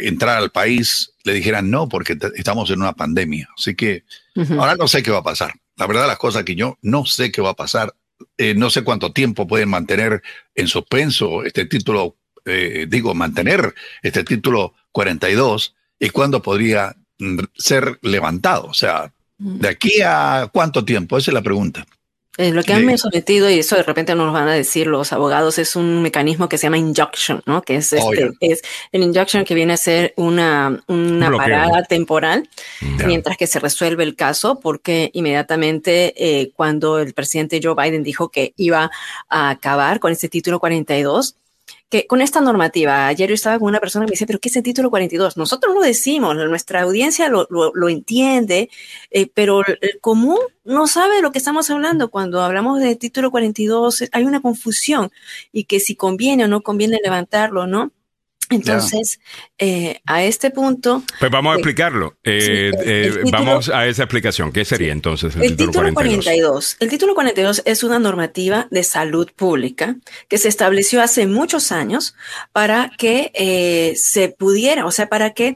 entrar al país, le dijeran no, porque estamos en una pandemia. Así que ahora no sé qué va a pasar. La verdad, las cosas que yo no sé qué va a pasar. Eh, no sé cuánto tiempo pueden mantener en suspenso este título, eh, digo, mantener este título 42 y cuándo podría mm, ser levantado. O sea, ¿de aquí a cuánto tiempo? Esa es la pregunta. Eh, lo que han sometido, y eso de repente nos van a decir los abogados, es un mecanismo que se llama injunction, ¿no? Que es, oh, este, es el injunction que viene a ser una, una parada temporal mientras que se resuelve el caso, porque inmediatamente eh, cuando el presidente Joe Biden dijo que iba a acabar con este título 42, que con esta normativa, ayer yo estaba con una persona que me dice, pero ¿qué es el título 42? Nosotros lo decimos, nuestra audiencia lo, lo, entiende, eh, pero el común no sabe de lo que estamos hablando. Cuando hablamos de título 42 hay una confusión y que si conviene o no conviene levantarlo, ¿no? Entonces, eh, a este punto... Pues vamos a eh, explicarlo. Eh, vamos a esa explicación. ¿Qué sería entonces el, título, 42? El título 42 es una normativa de salud pública que se estableció hace muchos años para que se pudiera, o sea, para que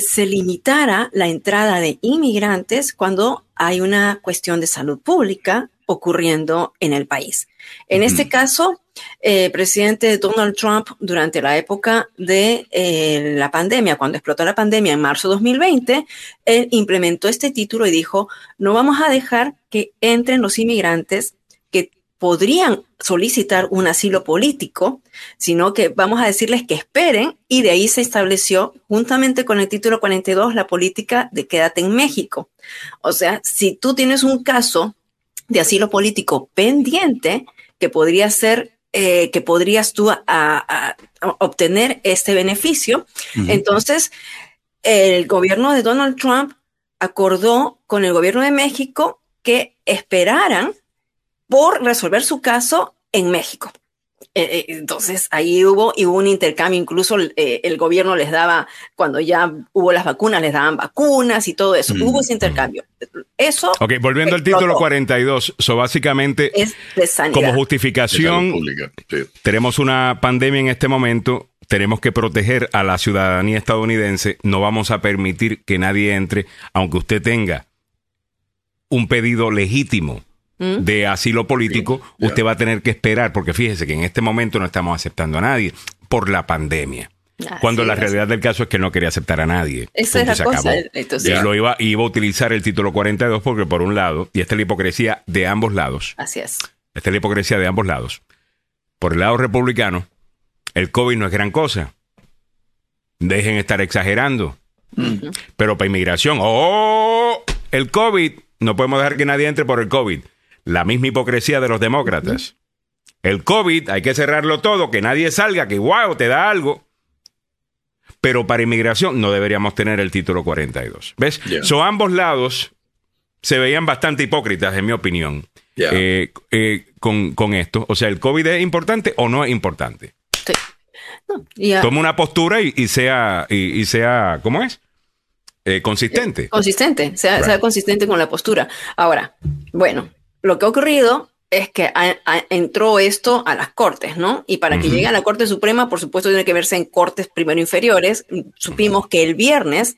se limitara la entrada de inmigrantes cuando hay una cuestión de salud pública ocurriendo en el país. En este caso, el eh, presidente Donald Trump, durante la época de eh, la pandemia, cuando explotó la pandemia en marzo de 2020, él implementó este título y dijo, no vamos a dejar que entren los inmigrantes que podrían solicitar un asilo político, sino que vamos a decirles que esperen y de ahí se estableció, juntamente con el título 42, la política de quédate en México. O sea, si tú tienes un caso de asilo político pendiente, que podría ser eh, que podrías tú a, obtener este beneficio. Entonces, el gobierno de Donald Trump acordó con el gobierno de México que esperaran por resolver su caso en México. Eh, eh, entonces ahí hubo, y hubo un intercambio, incluso eh, el gobierno les daba, cuando ya hubo las vacunas, les daban vacunas y todo eso. Mm, hubo ese intercambio. Eso. Ok, volviendo al título 42, so básicamente, es como justificación, tenemos una pandemia en este momento, tenemos que proteger a la ciudadanía estadounidense, no vamos a permitir que nadie entre, aunque usted tenga un pedido legítimo ¿Mm? de asilo político, usted va a tener que esperar, porque fíjese que en este momento no estamos aceptando a nadie por la pandemia. cuando la realidad del caso es que no quería aceptar a nadie. Esa es la cosa. y lo iba, iba a utilizar el título 42 porque por un lado, y esta es la hipocresía de ambos lados. Así es. Esta es la hipocresía de ambos lados. Por el lado republicano, el COVID no es gran cosa. Dejen estar exagerando. Pero para inmigración, ¡oh! El COVID, no podemos dejar que nadie entre por el COVID la misma hipocresía de los demócratas. El COVID, hay que cerrarlo todo, que nadie salga, que wow, te da algo. Pero para inmigración no deberíamos tener el título 42. ¿Ves? Son ambos lados se veían bastante hipócritas, en mi opinión, eh, eh, con, esto. O sea, ¿el COVID es importante o no es importante? Sí. Toma una postura y, sea, y, sea, ¿cómo es? Eh, consistente. Consistente, sea, sea consistente con la postura. Ahora, bueno, lo que ha ocurrido es que entró esto a las cortes, ¿no? Y para que llegue a la Corte Suprema, por supuesto, tiene que verse en cortes primero inferiores. Supimos que el viernes,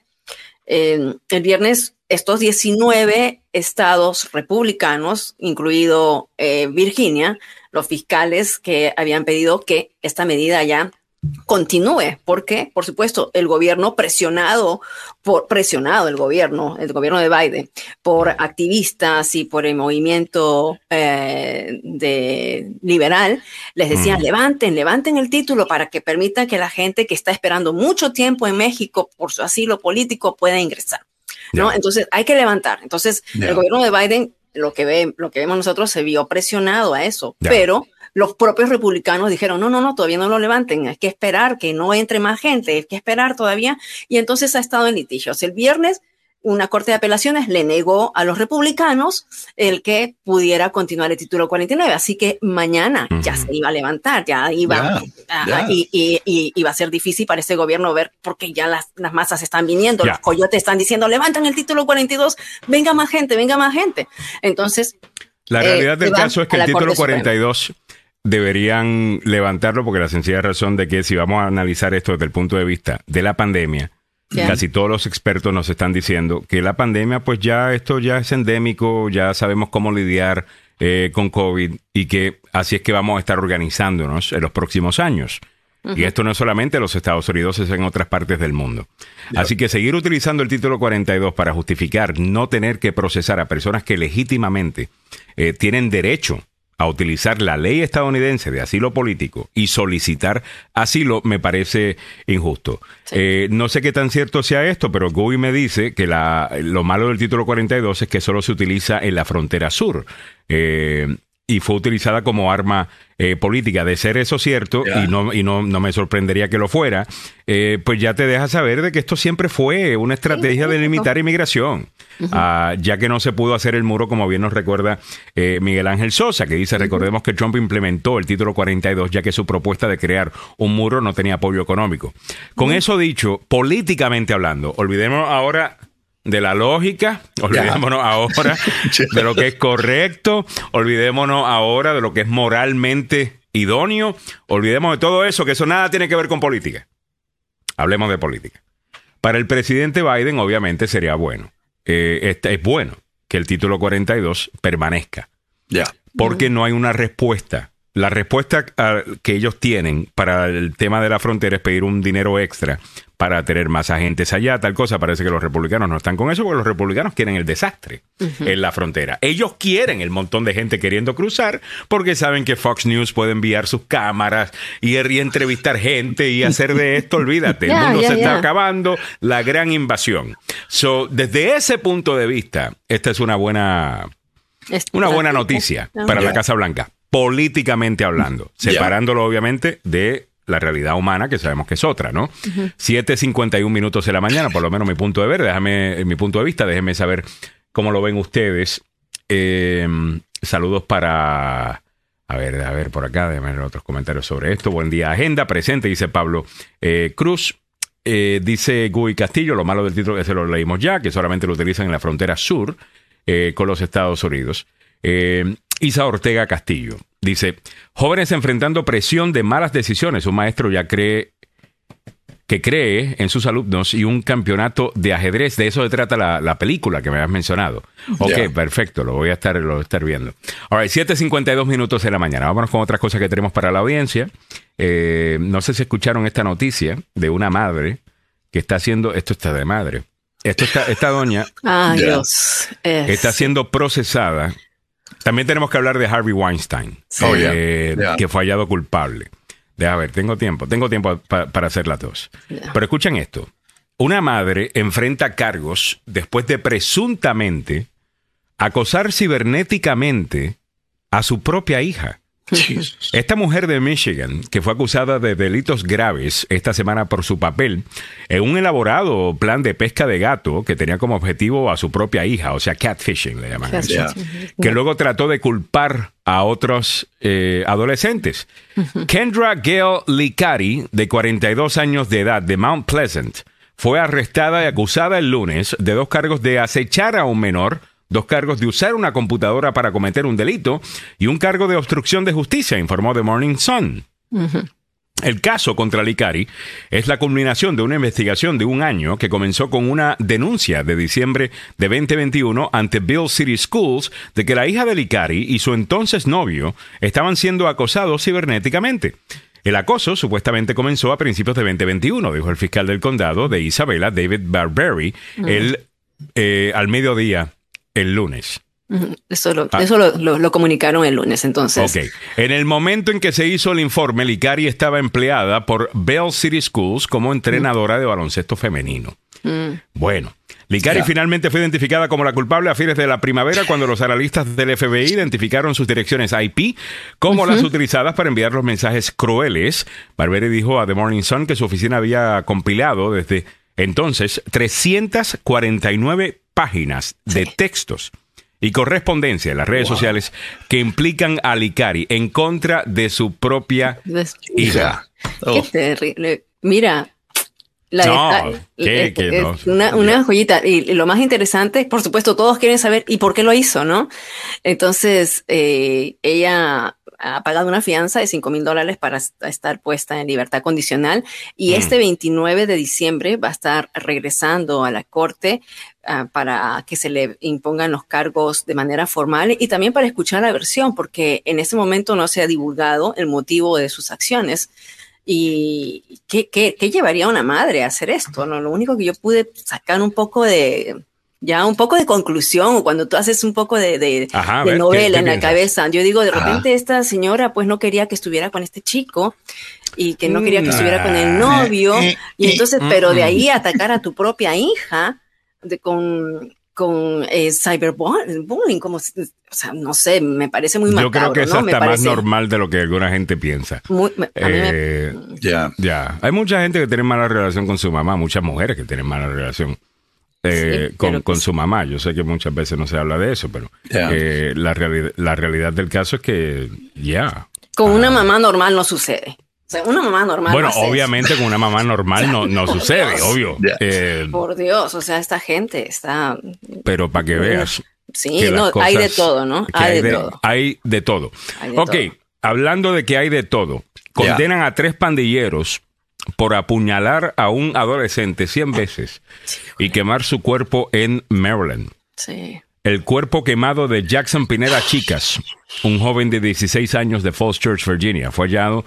el viernes, estos 19 estados republicanos, incluido eh, Virginia, los fiscales que habían pedido que esta medida ya continúe, porque, por supuesto, el gobierno presionado, por, presionado el gobierno, el gobierno de Biden, por activistas y por el movimiento eh, de liberal, les decían, levanten, levanten el título para que permitan que la gente que está esperando mucho tiempo en México por su asilo político pueda ingresar. ¿no? Entonces, hay que levantar. Entonces, el gobierno de Biden, lo que, ve, lo que vemos nosotros, se vio presionado a eso, pero los propios republicanos dijeron, no, no, no, todavía no lo levanten, hay que esperar que no entre más gente, hay que esperar todavía. Y entonces ha estado en litigios. El viernes una corte de apelaciones le negó a los republicanos el que pudiera continuar el título 49. Así que mañana ya se iba a levantar, ya iba Y, iba a ser difícil para ese gobierno ver porque ya las, masas están viniendo, los coyotes están diciendo levantan el título 42, venga más gente, venga más gente. Entonces... La realidad del caso es que el título 42 deberían levantarlo porque la sencilla razón de que si vamos a analizar esto desde el punto de vista de la pandemia, casi todos los expertos nos están diciendo que la pandemia, pues ya esto ya es endémico, ya sabemos cómo lidiar eh, con COVID y que así es que vamos a estar organizándonos en los próximos años. Y esto no es solamente en los Estados Unidos, es en otras partes del mundo. Así que seguir utilizando el título 42 para justificar no tener que procesar a personas que legítimamente eh, tienen derecho a utilizar la ley estadounidense de asilo político y solicitar asilo me parece injusto. Eh, no sé qué tan cierto sea esto, pero Gui me dice que la, lo malo del título 42 es que solo se utiliza en la frontera sur. Eh, y fue utilizada como arma eh, política. De ser eso cierto, y, no, y no, no, me sorprendería que lo fuera, eh, pues ya te deja saber de que esto siempre fue una estrategia de limitar inmigración. Ah, ya que no se pudo hacer el muro, como bien nos recuerda eh, Miguel Ángel Sosa, que dice, recordemos que Trump implementó el título 42, ya que su propuesta de crear un muro no tenía apoyo económico. Con eso dicho, políticamente hablando, olvidemos ahora de la lógica, olvidémonos ahora de lo que es correcto, olvidémonos ahora de lo que es moralmente idóneo, olvidemos de todo eso, que eso nada tiene que ver con política. Hablemos de política. Para el presidente Biden, obviamente, sería bueno. Eh, es bueno que el título 42 permanezca. Ya. Porque no hay una respuesta. La respuesta que ellos tienen para el tema de la frontera es pedir un dinero extra para tener más agentes allá, tal cosa. Parece que los republicanos no están con eso porque los republicanos quieren el desastre en la frontera. Ellos quieren el montón de gente queriendo cruzar porque saben que Fox News puede enviar sus cámaras y, entrevistar gente y hacer de esto, olvídate, el mundo se está acabando, la gran invasión. So, desde ese punto de vista, esta es una buena, una buena noticia para la Casa Blanca, políticamente hablando, separándolo obviamente de la realidad humana, que sabemos que es otra, ¿no? 7.51 minutos de la mañana, por lo menos mi punto de ver, déjame, mi punto de vista, déjenme saber cómo lo ven ustedes. Em, saludos para A ver, a ver por acá, déjame ver otros comentarios sobre esto. Buen día, agenda presente, dice Pablo eh, Cruz. Eh, dice Gui Castillo, lo malo del título que se lo leímos ya, que solamente lo utilizan en la frontera sur eh, con los Estados Unidos. Isa Ortega Castillo dice, jóvenes enfrentando presión de malas decisiones. Un maestro ya cree que cree en sus alumnos y un campeonato de ajedrez. De eso se trata la, película que me has mencionado. Ok, perfecto, lo voy a estar, lo estar viendo. Ahora, 7.52 minutos de la mañana. Vámonos con otras cosas que tenemos para la audiencia. Eh, no sé si escucharon esta noticia de una madre que está haciendo, esto está de madre, esto está, esta doña Dios. está siendo procesada. También tenemos que hablar de Harvey Weinstein, eh, que fue hallado culpable. A ver, tengo tiempo, tengo tiempo para hacer las dos. Pero escuchen esto. Una madre enfrenta cargos después de presuntamente acosar cibernéticamente a su propia hija. Esta mujer de Michigan, que fue acusada de delitos graves esta semana por su papel en un elaborado plan de pesca de gato que tenía como objetivo a su propia hija, o sea, catfishing le llaman que luego trató de culpar a otros eh, adolescentes. Kendra Gail Licari, de 42 años de edad, de Mount Pleasant, fue arrestada y acusada el lunes de dos cargos de acechar a un menor dos cargos de usar una computadora para cometer un delito y un cargo de obstrucción de justicia, informó The Morning Sun. El caso contra Licari es la culminación de una investigación de un año que comenzó con una denuncia de diciembre de 2021 ante Bill City Schools de que la hija de Licari y su entonces novio estaban siendo acosados cibernéticamente. El acoso supuestamente comenzó a principios de 2021, dijo el fiscal del condado de Isabela, David Barberry, el, eh, al mediodía el lunes. Eso, lo, ah. eso lo, comunicaron el lunes, entonces. Ok. En el momento en que se hizo el informe, Licari estaba empleada por Bell City Schools como entrenadora de baloncesto femenino. Mm. Bueno, Licari finalmente fue identificada como la culpable a fines de la primavera cuando los analistas del FBI identificaron sus direcciones IP como las utilizadas para enviar los mensajes crueles. Barberi dijo a The Morning Sun que su oficina había compilado desde entonces 349 páginas de textos y correspondencia en las redes sociales que implican a Licari en contra de su propia hija. Qué oh. terrible. Mira, la una, joyita. Y, lo más interesante, por supuesto, todos quieren saber y por qué lo hizo, ¿no? Entonces, eh, ella ha pagado una fianza de 5 mil dólares para estar puesta en libertad condicional y mm. este 29 de diciembre va a estar regresando a la corte ah, para que se le impongan los cargos de manera formal y también para escuchar la versión, porque en este momento no se ha divulgado el motivo de sus acciones. ¿Y qué, qué, qué llevaría a una madre a hacer esto? ¿no? Lo único que yo pude sacar un poco de, ya un poco de conclusión, cuando tú haces un poco de, novela en la cabeza. Yo digo, de repente esta señora pues no quería que estuviera con este chico y que no quería que estuviera con el novio, eh, y eh, entonces, pero de ahí atacar a tu propia hija de, con, con eh, cyberbullying, como, o sea, no sé, me parece muy macabro, Yo creo que es hasta más normal de lo que alguna gente piensa. ya, ya. Hay mucha gente que tiene mala relación con su mamá, muchas mujeres que tienen mala relación eh, con, con, su mamá. Yo sé que muchas veces no se habla de eso, pero eh, la, la realidad del caso es que ya. Con una ah. mamá normal no sucede. O sea, una mamá normal. Bueno, obviamente con una mamá normal no, no sucede, obvio. Eh, por Dios, o sea, esta gente está. Pero para que veas. Sí, no, hay de todo, ¿no? Hay de, todo. Hay de todo. ok, hablando de que hay de todo, condenan a tres pandilleros por apuñalar a un adolescente 100 veces y quemar su cuerpo en Maryland. El cuerpo quemado de Jackson Pineda Chicas, un joven de 16 años de Falls Church, Virginia, fue hallado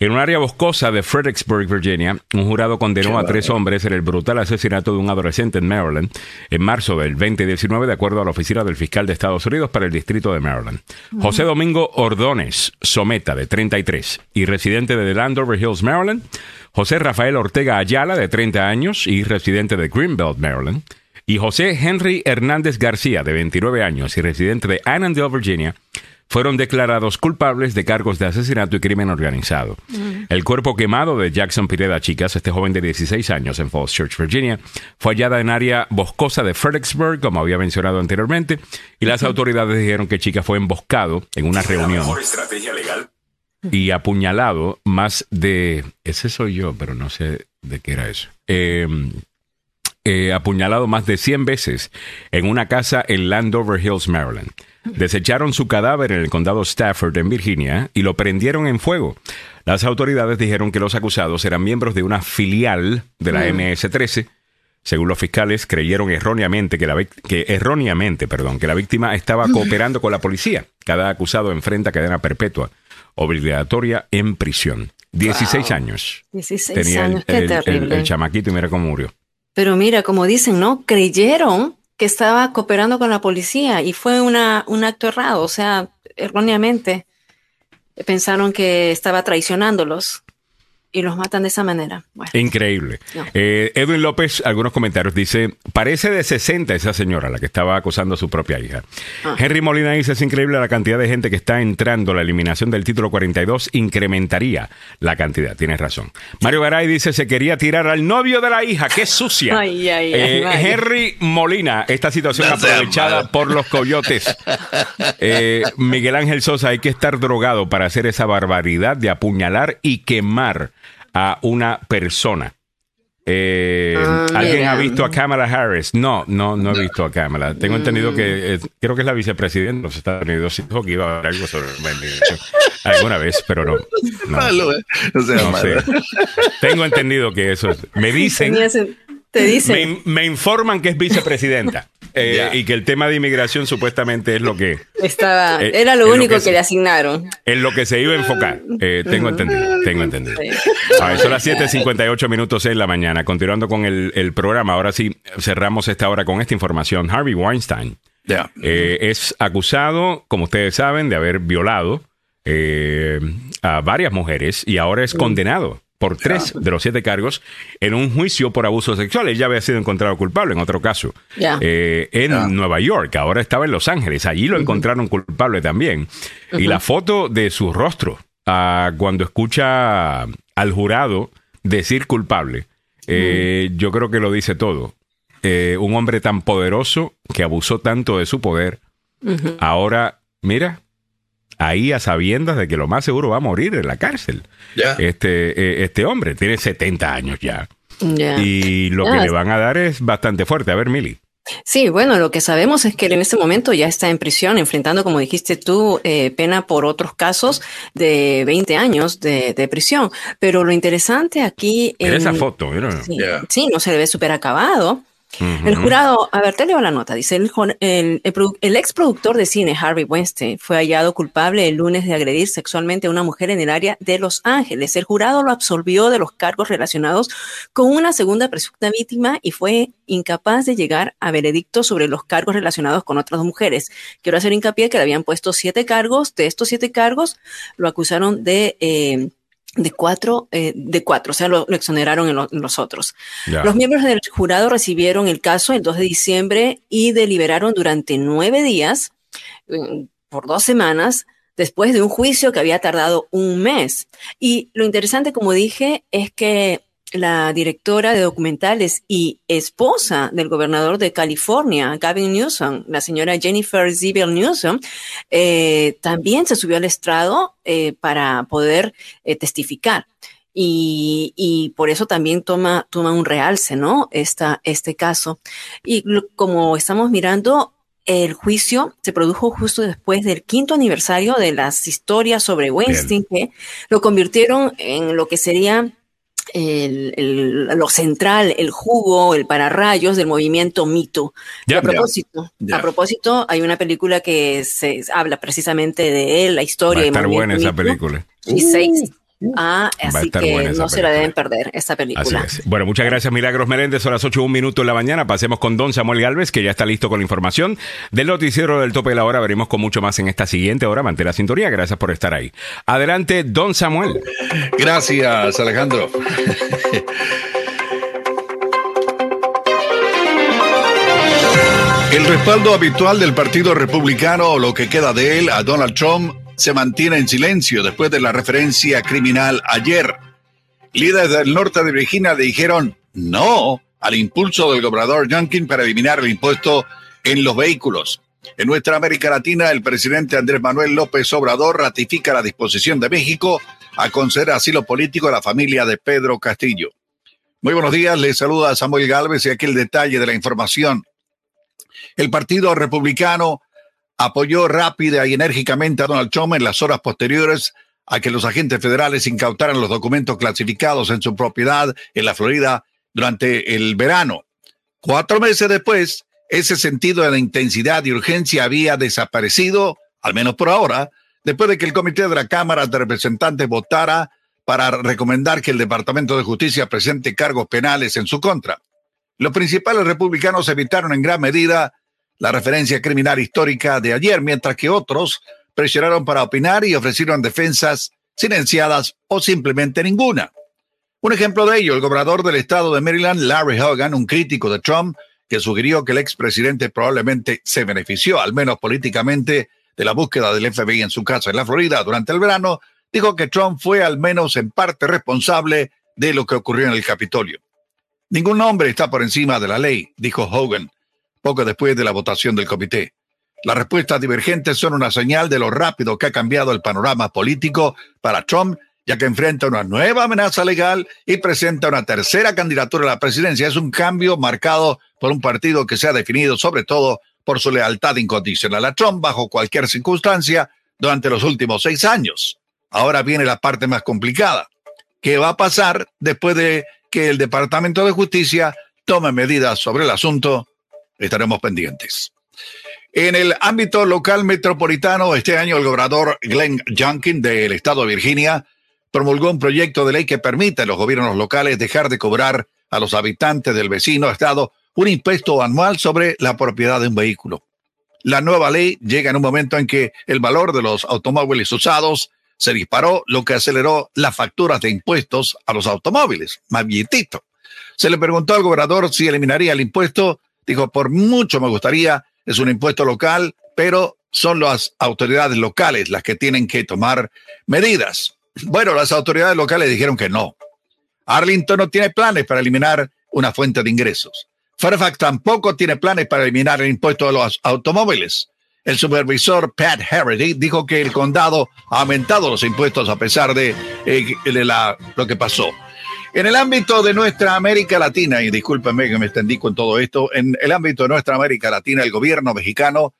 en un área boscosa de Fredericksburg, Virginia, un jurado condenó a tres hombres en el brutal asesinato de un adolescente en Maryland en marzo del 2019, de acuerdo a la oficina del fiscal de Estados Unidos para el distrito de Maryland. José Domingo Ordones Someta, de 33, y residente de Landover Hills, Maryland. José Rafael Ortega Ayala, de 30 años y residente de Greenbelt, Maryland y José Henry Hernández García, de 29 años y residente de Annandale, Virginia, fueron declarados culpables de cargos de asesinato y crimen organizado. Mm. El cuerpo quemado de Jackson Pireda Chicas, este joven de 16 años en Falls Church, Virginia, fue hallada en área boscosa de Fredericksburg, como había mencionado anteriormente, y las autoridades dijeron que Chicas fue emboscado en una reunión y apuñalado más de... Ese soy yo, pero no sé de qué era eso. Em, eh, apuñalado más de 100 veces en una casa en Landover Hills, Maryland. Desecharon su cadáver en el condado Stafford, en Virginia, y lo prendieron en fuego. Las autoridades dijeron que los acusados eran miembros de una filial de la MS-13. Mm. Según los fiscales, creyeron erróneamente que, la, que, erróneamente, perdón, que la víctima estaba mm. cooperando con la policía. Cada acusado enfrenta cadena perpetua obligatoria en prisión. 16 años. 16 años, qué terrible. el chamaquito y mira cómo murió. Pero mira, como dicen, ¿no? Creyeron que estaba cooperando con la policía y fue una, un acto errado, o sea, erróneamente pensaron que estaba traicionándolos y los matan de esa manera. Increíble. Eh, Edwin López, algunos comentarios, dice, parece de 60 esa señora, la que estaba acosando a su propia hija. Ah. Henry Molina dice, es increíble la cantidad de gente que está entrando. La eliminación del título 42 incrementaría la cantidad. Tienes razón. Mario Garay dice, se quería tirar al novio de la hija. ¡Qué sucia! Eh, Henry Molina, esta situación aprovechada por los coyotes. Eh, Miguel Ángel Sosa, hay que estar drogado para hacer esa barbaridad de apuñalar y quemar a una persona. Eh, ah, ¿Alguien ha visto a Kamala Harris? No, no, no he visto a Kamala. Tengo entendido que mm. creo que es la vicepresidenta de los Estados Unidos. Dijo que iba a haber algo sobre alguna vez, pero no. No, ¿eh? sé. Tengo entendido que eso es. Me dicen. Te dicen. Me, informan que es vicepresidenta. Eh, y que el tema de inmigración supuestamente es lo que... Estaba, eh, era lo único que, le asignaron. En lo que se iba a enfocar. Eh, tengo entendido, tengo entendido. son las 7.58 minutos en la mañana. Continuando con el, programa, ahora sí cerramos esta hora con esta información. Harvey Weinstein es acusado, como ustedes saben, de haber violado a varias mujeres y ahora es condenado por tres de los siete cargos en un juicio por abuso sexual. Él ya había sido encontrado culpable en otro caso eh, en Nueva York. Ahora estaba en Los Ángeles. Allí lo encontraron culpable también. Y la foto de su rostro ah, cuando escucha al jurado decir culpable, eh, yo creo que lo dice todo. Eh, un hombre tan poderoso que abusó tanto de su poder. Ahora, mira, ahí a sabiendas de que lo más seguro va a morir en la cárcel. Este, eh, este hombre tiene 70 años ya. Y lo que le van a dar es bastante fuerte. A ver, Mili. Sí, bueno, lo que sabemos es que él en este momento ya está en prisión, enfrentando, como dijiste tú, eh, pena por otros casos de 20 años de, prisión. Pero lo interesante aquí... En, esa foto, sí, sí, no se le ve súper acabado. El jurado, a ver, te leo la nota, dice, el, el, el, ex productor de cine Harvey Weinstein fue hallado culpable el lunes de agredir sexualmente a una mujer en el área de Los Ángeles. El jurado lo absolvió de los cargos relacionados con una segunda presunta víctima y fue incapaz de llegar a veredicto sobre los cargos relacionados con otras mujeres. Quiero hacer hincapié que le habían puesto siete cargos, de estos siete cargos lo acusaron de... Eh, de cuatro, eh, de cuatro, o sea, lo, exoneraron en, los otros. Los miembros del jurado recibieron el caso el 2 de diciembre y deliberaron durante nueve días, por dos semanas, después de un juicio que había tardado un mes. Y lo interesante, como dije, es que la directora de documentales y esposa del gobernador de California, Gavin Newsom, la señora Jennifer Zibel Newsom, eh, también se subió al estrado eh, para poder eh, testificar. Y, por eso también toma, toma un realce, ¿no? Esta, este caso. Y como estamos mirando, el juicio se produjo justo después del quinto aniversario de las historias sobre Weinstein, que lo convirtieron en lo que sería el, lo central, el jugo, el pararrayos del movimiento mito. a propósito, a propósito, hay una película que se habla precisamente de él, la historia. Va a estar buena esa película. Ah, así que no se la deben perder esta película. Bueno, muchas gracias Milagros Meléndez. Son las 8 un minuto de la mañana. Pasemos con Don Samuel Galvez, que ya está listo con la información del noticiero del tope de la hora. Veremos con mucho más en esta siguiente hora. Mantén la sintonía. Gracias por estar ahí. Adelante, Don Samuel. Gracias, Alejandro. El respaldo habitual del Partido Republicano, o lo que queda de él, a Donald Trump, se mantiene en silencio después de la referencia criminal ayer. Líderes del norte de Virginia dijeron no al impulso del gobernador Youngkin para eliminar el impuesto en los vehículos. En nuestra América Latina, el presidente Andrés Manuel López Obrador ratifica la disposición de México a conceder asilo político a la familia de Pedro Castillo. Muy buenos días, les saluda Samuel Galvez y aquí el detalle de la información. El Partido Republicano apoyó rápida y enérgicamente a Donald Trump en las horas posteriores a que los agentes federales incautaran los documentos clasificados en su propiedad en la Florida durante el verano. Cuatro meses después, ese sentido de intensidad y urgencia había desaparecido, al menos por ahora, después de que el Comité de la Cámara de Representantes votara para recomendar que el Departamento de Justicia presente cargos penales en su contra. Los principales republicanos evitaron en gran medida la referencia criminal histórica de ayer, mientras que otros presionaron para opinar y ofrecieron defensas silenciadas o simplemente ninguna. Un ejemplo de ello, el gobernador del estado de Maryland, Larry Hogan, un crítico de Trump, que sugirió que el expresidente probablemente se benefició, al menos políticamente, de la búsqueda del FBI en su casa en la Florida durante el verano, dijo que Trump fue al menos en parte responsable de lo que ocurrió en el Capitolio. Ningún hombre está por encima de la ley, dijo Hogan, poco después de la votación del comité. Las respuestas divergentes son una señal de lo rápido que ha cambiado el panorama político para Trump, ya que enfrenta una nueva amenaza legal y presenta una tercera candidatura a la presidencia. Es un cambio marcado por un partido que se ha definido sobre todo por su lealtad incondicional a Trump bajo cualquier circunstancia durante los últimos seis años. Ahora viene la parte más complicada. ¿Qué va a pasar después de que el Departamento de Justicia tome medidas sobre el asunto. Estaremos pendientes. En el ámbito local metropolitano, este año el gobernador Glenn Youngkin del estado de Virginia promulgó un proyecto de ley que permite a los gobiernos locales dejar de cobrar a los habitantes del vecino estado un impuesto anual sobre la propiedad de un vehículo. La nueva ley llega en un momento en que el valor de los automóviles usados se disparó, lo que aceleró las facturas de impuestos a los automóviles, más billetito. Se le preguntó al gobernador si eliminaría el impuesto. Dijo, por mucho me gustaría, es un impuesto local, pero son las autoridades locales las que tienen que tomar medidas. Bueno, las autoridades locales dijeron que no. Arlington no tiene planes para eliminar una fuente de ingresos. Fairfax tampoco tiene planes para eliminar el impuesto a los automóviles. El supervisor Pat Harity dijo que el condado ha aumentado los impuestos a pesar de, eh, lo que pasó. En el ámbito de nuestra América Latina, y discúlpenme que me extendí con todo esto, en el ámbito de nuestra América Latina, el gobierno mexicano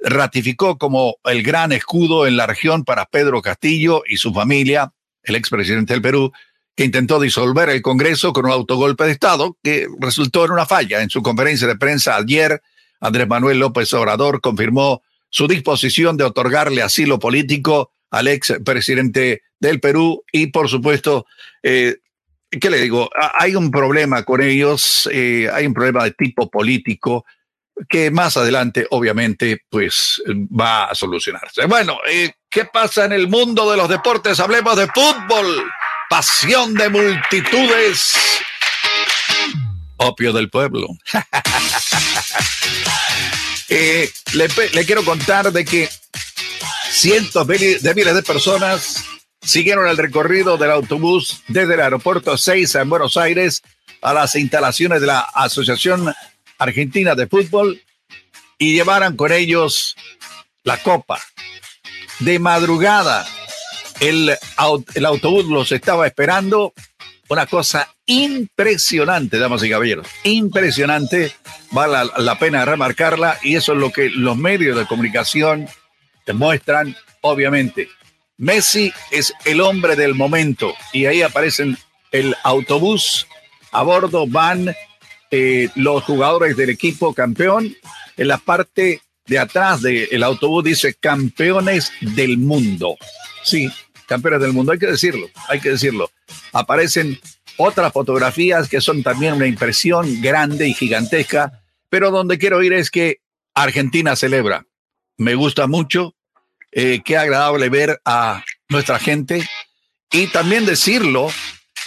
ratificó como el gran escudo en la región para Pedro Castillo y su familia, el expresidente del Perú, que intentó disolver el Congreso con un autogolpe de Estado que resultó en una falla. En su conferencia de prensa ayer, Andrés Manuel López Obrador confirmó su disposición de otorgarle asilo político al ex presidente del Perú y, por supuesto, eh, ¿qué le digo? Hay un problema con ellos, eh, hay un problema de tipo político que más adelante, obviamente, pues va a solucionarse. Bueno, eh, ¿qué pasa en el mundo de los deportes? Hablemos de fútbol, pasión de multitudes, opio del pueblo. Eh, le, quiero contar de que cientos de miles de personas siguieron el recorrido del autobús desde el aeropuerto 6 en Buenos Aires a las instalaciones de la Asociación Argentina de Fútbol y llevaron con ellos la copa. De madrugada, el, el autobús los estaba esperando una cosa impresionante, damas y caballeros, impresionante, vale la, pena remarcarla y eso es lo que los medios de comunicación demuestran, obviamente. Messi es el hombre del momento y ahí aparecen el autobús, a bordo van eh, los jugadores del equipo campeón, en la parte de atrás del autobús dice campeones del mundo. Sí, campeones del mundo, hay que decirlo, hay que decirlo. Aparecen otras fotografías que son también una impresión grande y gigantesca, pero donde quiero ir es que Argentina celebra. Me gusta mucho, eh, qué agradable ver a nuestra gente y también decirlo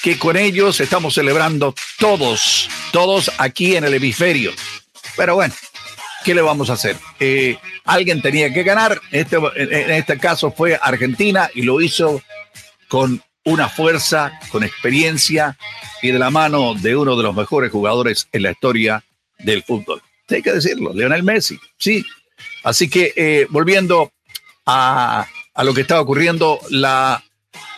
que con ellos estamos celebrando todos, todos aquí en el hemisferio. Pero bueno, ¿qué le vamos a hacer? Eh, alguien tenía que ganar, este, en este caso fue Argentina y lo hizo con una fuerza, con experiencia y de la mano de uno de los mejores jugadores en la historia del fútbol. Hay que decirlo, Leonel Messi, sí. Así que eh, volviendo a, lo que estaba ocurriendo, la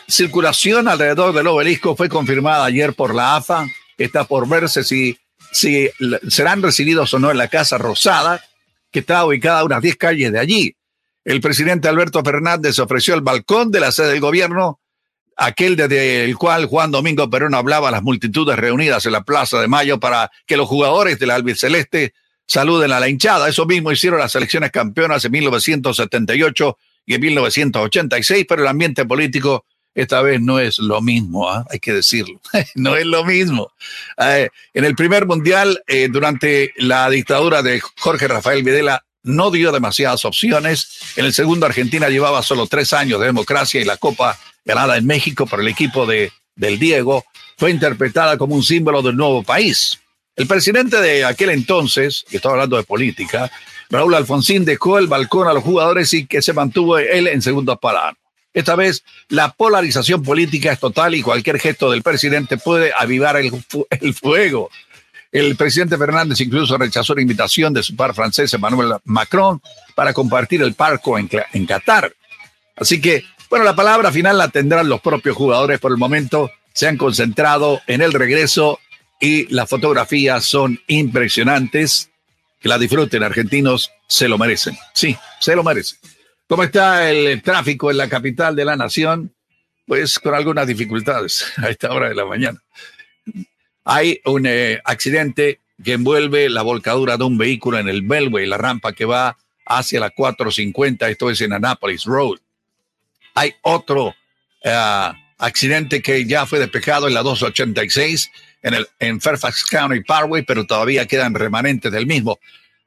circulación alrededor del obelisco fue confirmada ayer por la AFA. Está por verse si, si serán recibidos o no en la Casa Rosada, que está ubicada a unas 10 calles de allí. El presidente Alberto Fernández ofreció el balcón de la sede del gobierno, aquel desde el cual Juan Domingo Perón hablaba a las multitudes reunidas en la Plaza de Mayo para que los jugadores de la albiceleste saluden a la hinchada. Eso mismo hicieron las selecciones campeonas en 1978 y en 1986, pero el ambiente político esta vez no es lo mismo, ¿ah? hay que decirlo, no es lo mismo. Eh, en el primer mundial, eh, durante la dictadura de Jorge Rafael Videla, no dio demasiadas opciones. En el segundo, Argentina llevaba solo tres años de democracia y la Copa ganada en México por el equipo de, del Diego fue interpretada como un símbolo del nuevo país. El presidente de aquel entonces, que estaba hablando de política, Raúl Alfonsín dejó el balcón a los jugadores y que se mantuvo él en segundo plano. Esta vez la polarización política es total y cualquier gesto del presidente puede avivar el, fuego. El presidente Fernández incluso rechazó la invitación de su par francés Emmanuel Macron para compartir el parco en, en Qatar. Así que, bueno, la palabra final la tendrán los propios jugadores. Por el momento se han concentrado en el regreso y las fotografías son impresionantes. Que la disfruten, argentinos, se lo merecen. Sí, se lo merecen. ¿Cómo está el tráfico en la capital de la nación? Pues con algunas dificultades a esta hora de la mañana. Hay un eh, accidente que envuelve la volcadura de un vehículo en el Belway, la rampa que va hacia la 450, esto es en Annapolis Road. Hay otro eh, accidente que ya fue despejado en la 286 en, el, en Fairfax County Parkway, pero todavía quedan remanentes del mismo.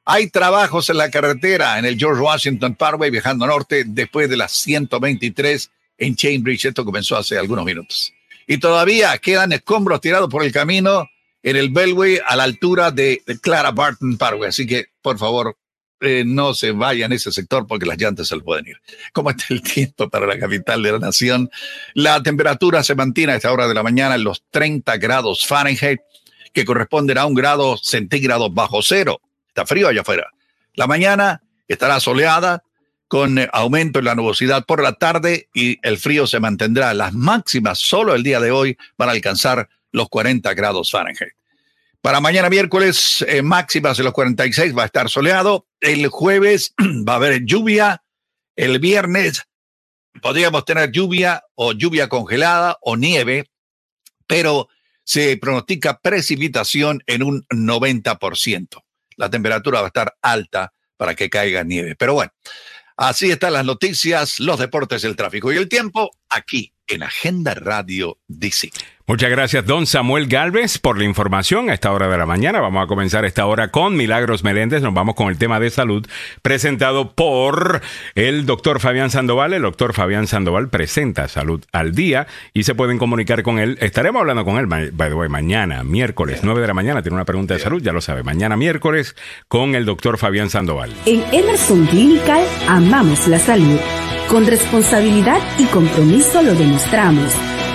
Hay trabajos en la carretera en el George Washington Parkway viajando norte después de las 123 en Cambridge. Esto comenzó hace algunos minutos. Y todavía quedan escombros tirados por el camino en el Belway a la altura de Clara Barton Parkway. Así que, por favor, eh, no se vayan a ese sector porque las llantas se le pueden ir. ¿Cómo está el tiempo para la capital de la nación? La temperatura se mantiene a esta hora de la mañana en los 30 grados Fahrenheit, que corresponden a un grado centígrado bajo cero. Está frío allá afuera. La mañana estará soleada con aumento en la nubosidad por la tarde y el frío se mantendrá. Las máximas solo el día de hoy van a alcanzar los 40 grados Fahrenheit. Para mañana miércoles, eh, máximas de los 46 va a estar soleado. El jueves va a haber lluvia. El viernes podríamos tener lluvia o lluvia congelada o nieve, pero se pronostica precipitación en un 90% la temperatura va a estar alta para que caiga nieve. Pero bueno, así están las noticias, los deportes, el tráfico y el tiempo aquí en Agenda Radio DC. Muchas gracias, don Samuel Galvez, por la información a esta hora de la mañana. Vamos a comenzar esta hora con Milagros Meléndez. Nos vamos con el tema de salud presentado por el doctor Fabián Sandoval. El doctor Fabián Sandoval presenta Salud al Día y se pueden comunicar con él. Estaremos hablando con él, by the way, mañana, miércoles, 9 de la mañana. Tiene una pregunta de salud, ya lo sabe. Mañana, miércoles, con el doctor Fabián Sandoval. En Emerson Clinical amamos la salud. Con responsabilidad y compromiso lo demostramos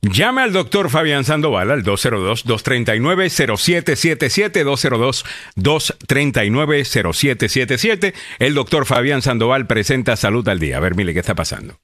Llame al doctor Fabián Sandoval al 202-239-0777, 202-239-0777. El doctor Fabián Sandoval presenta Salud al Día. A ver, Mile, ¿qué está pasando?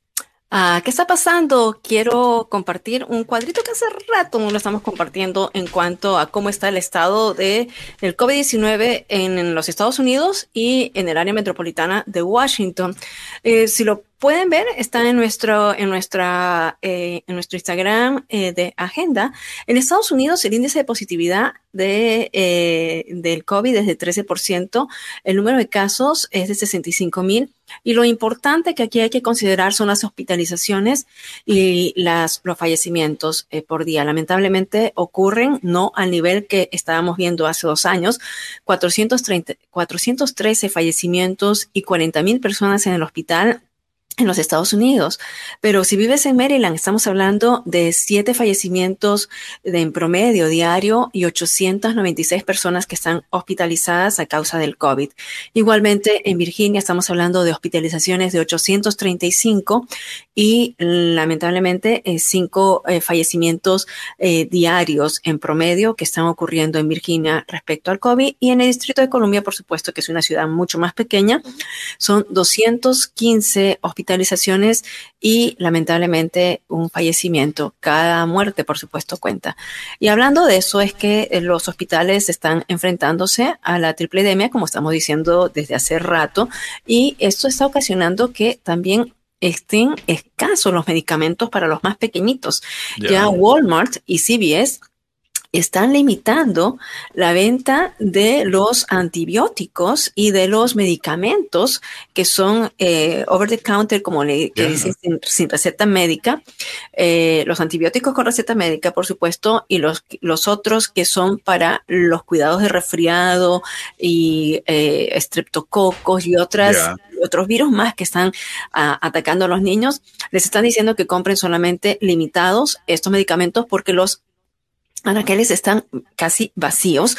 Ah, ¿Qué está pasando? Quiero compartir un cuadrito que hace rato no lo estamos compartiendo en cuanto a cómo está el estado de el COVID-19 en, los Estados Unidos y en el área metropolitana de Washington. Eh, si lo pueden ver, está en nuestro, en nuestra, eh, en nuestro Instagram eh, de agenda. En Estados Unidos, el índice de positividad de, eh, del COVID es de 13%. El número de casos es de 65 mil. Y lo importante que aquí hay que considerar son las hospitalizaciones y las, los fallecimientos por día. Lamentablemente ocurren no al nivel que estábamos viendo hace dos años. 430, 413 fallecimientos y 40 mil personas en el hospital en los Estados Unidos. Pero si vives en Maryland, estamos hablando de siete fallecimientos de, en promedio diario y 896 personas que están hospitalizadas a causa del COVID. Igualmente, en Virginia estamos hablando de hospitalizaciones de 835 y lamentablemente eh, cinco eh, fallecimientos eh, diarios en promedio que están ocurriendo en Virginia respecto al COVID. Y en el Distrito de Columbia, por supuesto, que es una ciudad mucho más pequeña, son 215 hospitalizaciones hospitalizaciones y lamentablemente un fallecimiento. Cada muerte, por supuesto, cuenta. Y hablando de eso, es que eh, los hospitales están enfrentándose a la tripledemia, como estamos diciendo desde hace rato, y esto está ocasionando que también estén escasos los medicamentos para los más pequeñitos. Ya Walmart y CVS están limitando la venta de los antibióticos y de los medicamentos que son eh, over the counter, como le dicen, sin, receta médica, eh, los antibióticos con receta médica, por supuesto, y los, los otros que son para los cuidados de resfriado y eh, estreptococos y otras. otros virus más que están ah, atacando a los niños, les están diciendo que compren solamente limitados estos medicamentos porque los anaqueles están casi vacíos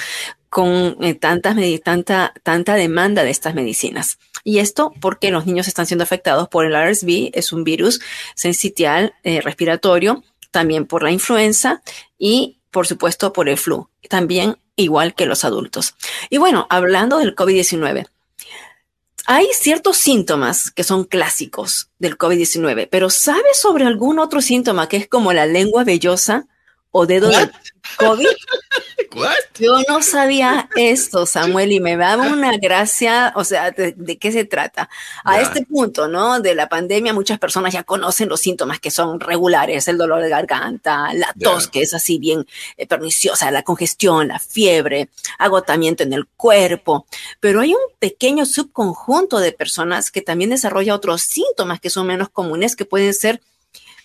con eh, tantas, tanta, tanta demanda de estas medicinas. Y esto porque los niños están siendo afectados por el RSV, es un virus sensitial eh, respiratorio, también por la influenza y por supuesto por el flu, también igual que los adultos. Y bueno, hablando del COVID-19, hay ciertos síntomas que son clásicos del COVID-19, pero ¿sabes sobre algún otro síntoma que es como la lengua vellosa? O dedo de COVID. Yo no sabía esto, Samuel, y me daba una gracia, o sea, ¿de, qué se trata? A este punto, ¿no? De la pandemia, muchas personas ya conocen los síntomas que son regulares, el dolor de garganta, la tos, que es así bien eh, perniciosa, la congestión, la fiebre, agotamiento en el cuerpo, pero hay un pequeño subconjunto de personas que también desarrolla otros síntomas que son menos comunes, que pueden ser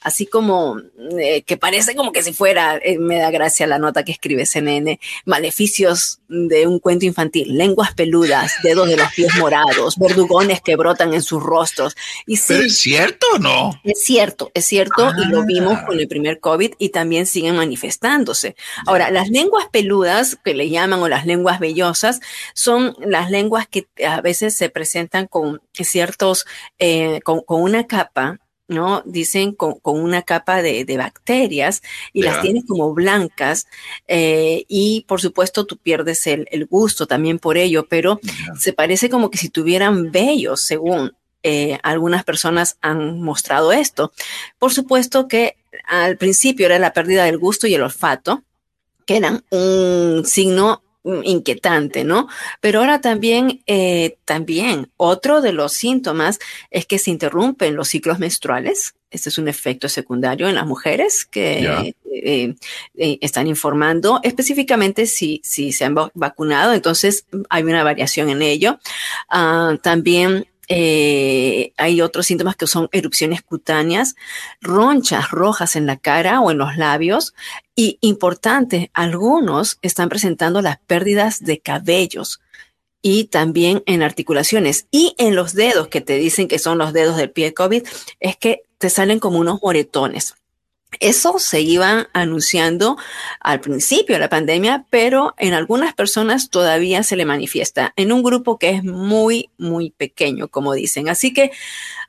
así como eh, que parece como que si fuera, eh, me da gracia la nota que escribe CNN, maleficios de un cuento infantil, lenguas peludas, dedos de los pies morados, verdugones que brotan en sus rostros. Y ¿Pero es cierto o no? Es cierto, es cierto, y lo vimos ah. con el primer COVID y también siguen manifestándose. Ahora, las lenguas peludas, que le llaman, o las lenguas vellosas, son las lenguas que a veces se presentan con ciertos, eh, con una capa ¿no? Dicen con, una capa de, bacterias y las tienes como blancas eh, y por supuesto tú pierdes el, gusto también por ello, pero se parece como que si tuvieran vellos según eh, algunas personas han mostrado esto. Por supuesto que al principio era la pérdida del gusto y el olfato, que eran un signo inquietante, ¿no? Pero ahora también, eh, también otro de los síntomas es que se interrumpen los ciclos menstruales. Este es un efecto secundario en las mujeres que eh, eh, están informando específicamente si, si se han vacunado. Entonces hay una variación en ello. Ah, también eh, hay otros síntomas que son erupciones cutáneas, ronchas rojas en la cara o en los labios y importante, algunos están presentando las pérdidas de cabellos y también en articulaciones y en los dedos que te dicen que son los dedos del pie COVID, es que te salen como unos moretones. Eso se iba anunciando al principio de la pandemia, pero en algunas personas todavía se le manifiesta en un grupo que es muy, muy pequeño, como dicen. Así que,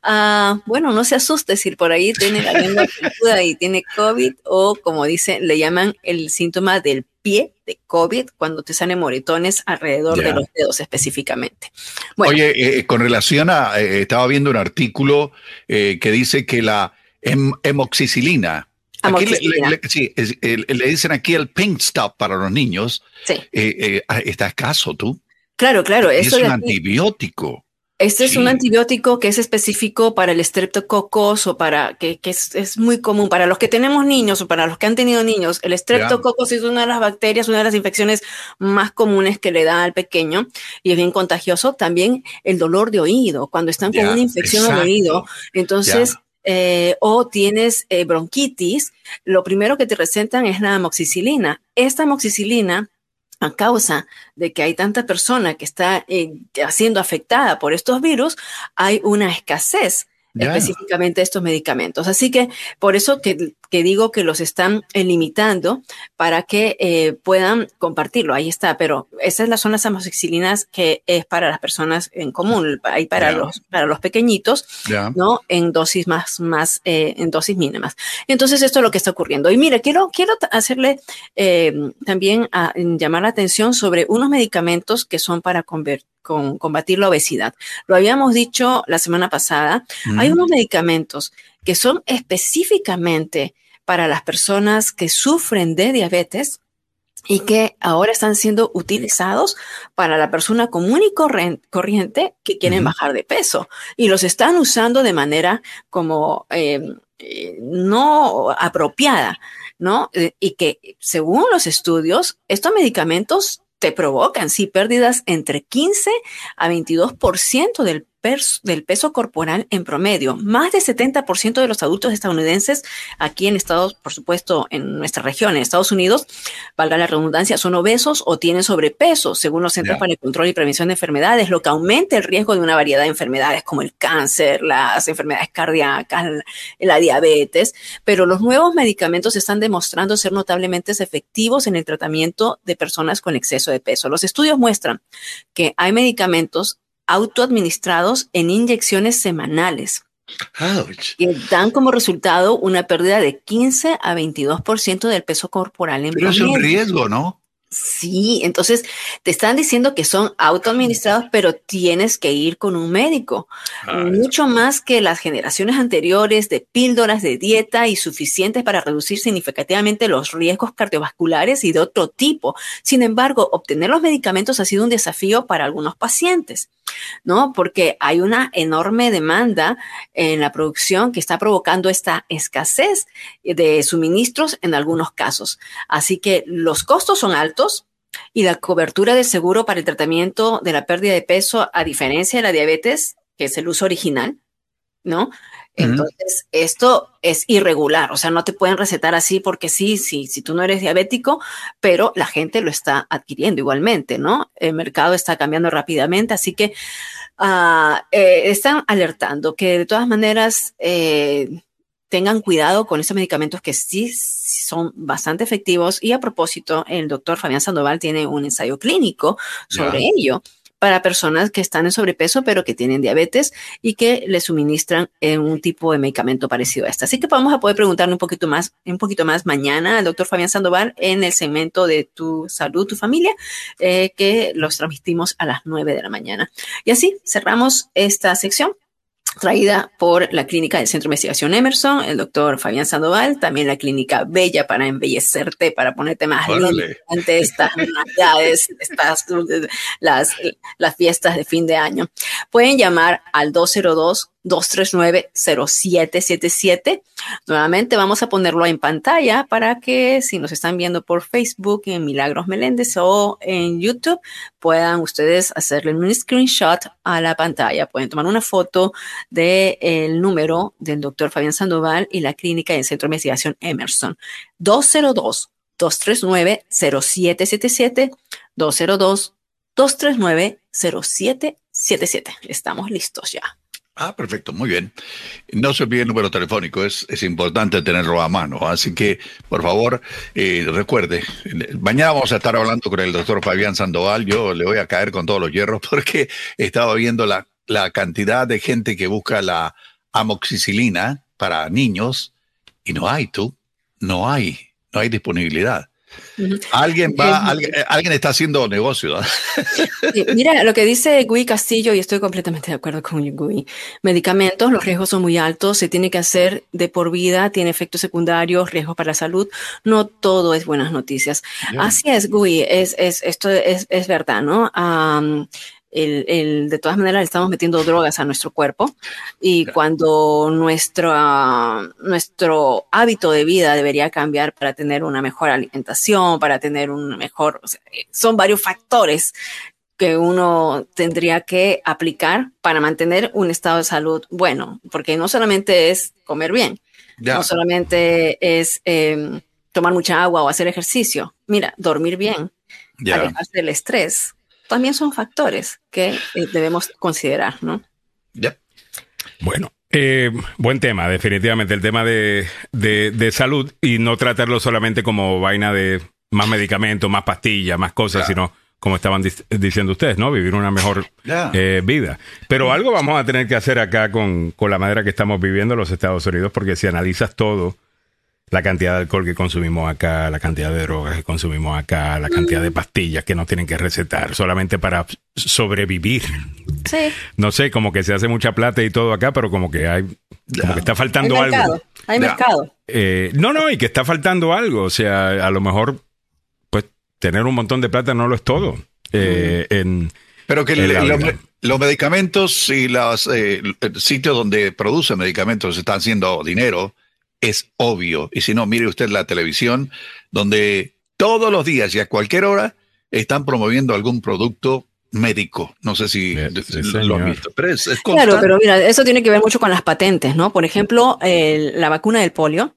uh, bueno, no se asuste si por ahí tiene la lengua peluda y tiene COVID o, como dicen, le llaman el síntoma del pie de COVID cuando te salen moretones alrededor de los dedos específicamente. Oye, eh, eh, con relación a, eh, estaba viendo un artículo que dice que la hemoxicilina, Aquí le, sí, le, dicen aquí el pink stop para los niños. Sí. Eh, eh, ah, está escaso tú. Claro, claro. es un antibiótico. Este es un antibiótico que es específico para el estreptococos o para que, es, muy común para los que tenemos niños o para los que han tenido niños. El estreptococos es una de las bacterias, una de las infecciones más comunes que le da al pequeño y es bien contagioso. También el dolor de oído, cuando están con una infección de oído. Entonces, eh, o tienes eh, bronquitis, lo primero que te recetan es la amoxicilina. Esta amoxicilina a causa de que hay tanta persona que está eh, siendo afectada por estos virus, hay una escasez específicamente estos medicamentos. Así que por eso que, digo que los están eh, limitando para que eh, puedan compartirlo. Ahí está, pero esas son las amoxicilinas que es para las personas en común, hay para los para los pequeñitos, ¿no? En dosis más más eh, en dosis mínimas. Entonces esto es lo que está ocurriendo. Y mire, quiero quiero hacerle también a, llamar la atención sobre unos medicamentos que son para convertir con combatir la obesidad. Lo habíamos dicho la semana pasada, hay unos medicamentos que son específicamente para las personas que sufren de diabetes y que ahora están siendo utilizados para la persona común y corriente que quieren bajar de peso y los están usando de manera como em, eh, no apropiada, ¿no? Eh, y que según los estudios, estos medicamentos te provocan, sí, pérdidas entre 15 a 22% del del peso corporal en promedio. Más del 70% de los adultos estadounidenses aquí en Estados, por supuesto, en nuestra región, en Estados Unidos, valga la redundancia, son obesos o tienen sobrepeso, según los Centros para el Control y Prevención de Enfermedades, lo que aumenta el riesgo de una variedad de enfermedades como el cáncer, las enfermedades cardíacas, la diabetes. Pero los nuevos medicamentos están demostrando ser notablemente efectivos en el tratamiento de personas con exceso de peso. Los estudios muestran que hay medicamentos autoadministrados en inyecciones semanales. Que dan como resultado una pérdida de 15 a 22% del peso corporal en Pero es un riesgo, ¿no? Sí, entonces te están diciendo que son autoadministrados, pero tienes que ir con un médico. Mucho más que las generaciones anteriores de píldoras de dieta y suficientes para reducir significativamente los riesgos cardiovasculares y de otro tipo. Sin embargo, obtener los medicamentos ha sido un desafío para algunos pacientes. ¿No? Porque hay una enorme demanda en la producción que está provocando esta escasez de suministros en algunos casos. Así que los costos son altos y la cobertura de seguro para el tratamiento de la pérdida de peso, a diferencia de la diabetes, que es el uso original, ¿no? Entonces, esto es irregular, o sea, no te pueden recetar así porque sí, sí, si tú no eres diabético, pero la gente lo está adquiriendo igualmente, ¿no? El mercado está cambiando rápidamente, así que eh, están alertando que de todas maneras eh, tengan cuidado con estos medicamentos que sí son bastante efectivos. Y a propósito, el doctor Fabián Sandoval tiene un ensayo clínico sobre ello para personas que están en sobrepeso pero que tienen diabetes y que le suministran un tipo de medicamento parecido a este. Así que vamos a poder preguntarle un poquito más, un poquito más mañana al doctor Fabián Sandoval en el segmento de tu salud, tu familia, eh, que los transmitimos a las 9 de la mañana. Y así cerramos esta sección traída por la clínica del Centro de Investigación Emerson, el doctor Fabián Sandoval, también la clínica Bella para embellecerte, para ponerte más ante estas navidades, estas, las, las fiestas de fin de año. Pueden llamar al 202 239-0777. Nuevamente vamos a ponerlo en pantalla para que si nos están viendo por Facebook en Milagros Meléndez o en YouTube, puedan ustedes hacerle un screenshot a la pantalla. Pueden tomar una foto del número del doctor Fabián Sandoval y la clínica del Centro de Investigación Emerson. 202 239 0777 202 239 0777. Estamos listos ya. Ah, perfecto, muy bien. No se olvide el número telefónico, es, es importante tenerlo a mano. Así que, por favor, eh, recuerde, mañana vamos a estar hablando con el doctor Fabián Sandoval. Yo le voy a caer con todos los hierros porque estaba viendo la, la cantidad de gente que busca la amoxicilina para niños y no hay, tú, no hay, no hay disponibilidad. Alguien va, eh, alguien, está haciendo negocio. mira, lo que dice Gui Castillo, y estoy completamente de acuerdo con Gui. Medicamentos, los riesgos son muy altos, se tiene que hacer de por vida, tiene efectos secundarios, riesgos para la salud. No todo es buenas noticias. Así es, Gui, es, es, esto es, es verdad, ¿no? El, de todas maneras estamos metiendo drogas a nuestro cuerpo y cuando nuestro, nuestro hábito de vida debería cambiar para tener una mejor alimentación, para tener un mejor, son varios factores que uno tendría que aplicar para mantener un estado de salud bueno, porque no solamente es comer bien, no solamente es em, tomar mucha agua o hacer ejercicio, mira, dormir bien, alejarse del estrés, también son factores que eh, debemos considerar, ¿no? Ya. Bueno, eh, buen tema, definitivamente, el tema de, de, salud y no tratarlo solamente como vaina de más medicamentos, más pastillas, más cosas, sino como estaban diciendo ustedes, ¿no? Vivir una mejor eh, vida. Pero algo vamos a tener que hacer acá con, con la manera que estamos viviendo en los Estados Unidos, porque si analizas todo, la cantidad de alcohol que consumimos acá, la cantidad de drogas que consumimos acá, la cantidad de pastillas que nos tienen que recetar solamente para sobrevivir. Sí. No sé, como que se hace mucha plata y todo acá, pero como que hay, como que está faltando algo. Hay mercado. Eh, no, no, y que está faltando algo. O sea, a lo mejor, pues, tener un montón de plata no lo es todo. Eh, en, pero que los medicamentos y los eh, sitios donde producen medicamentos están haciendo dinero es obvio. Y si no, mire usted la televisión, donde todos los días y a cualquier hora están promoviendo algún producto médico. No sé si lo han visto. Pero es, claro, pero mira, eso tiene que ver mucho con las patentes, ¿no? Por ejemplo, la vacuna del polio.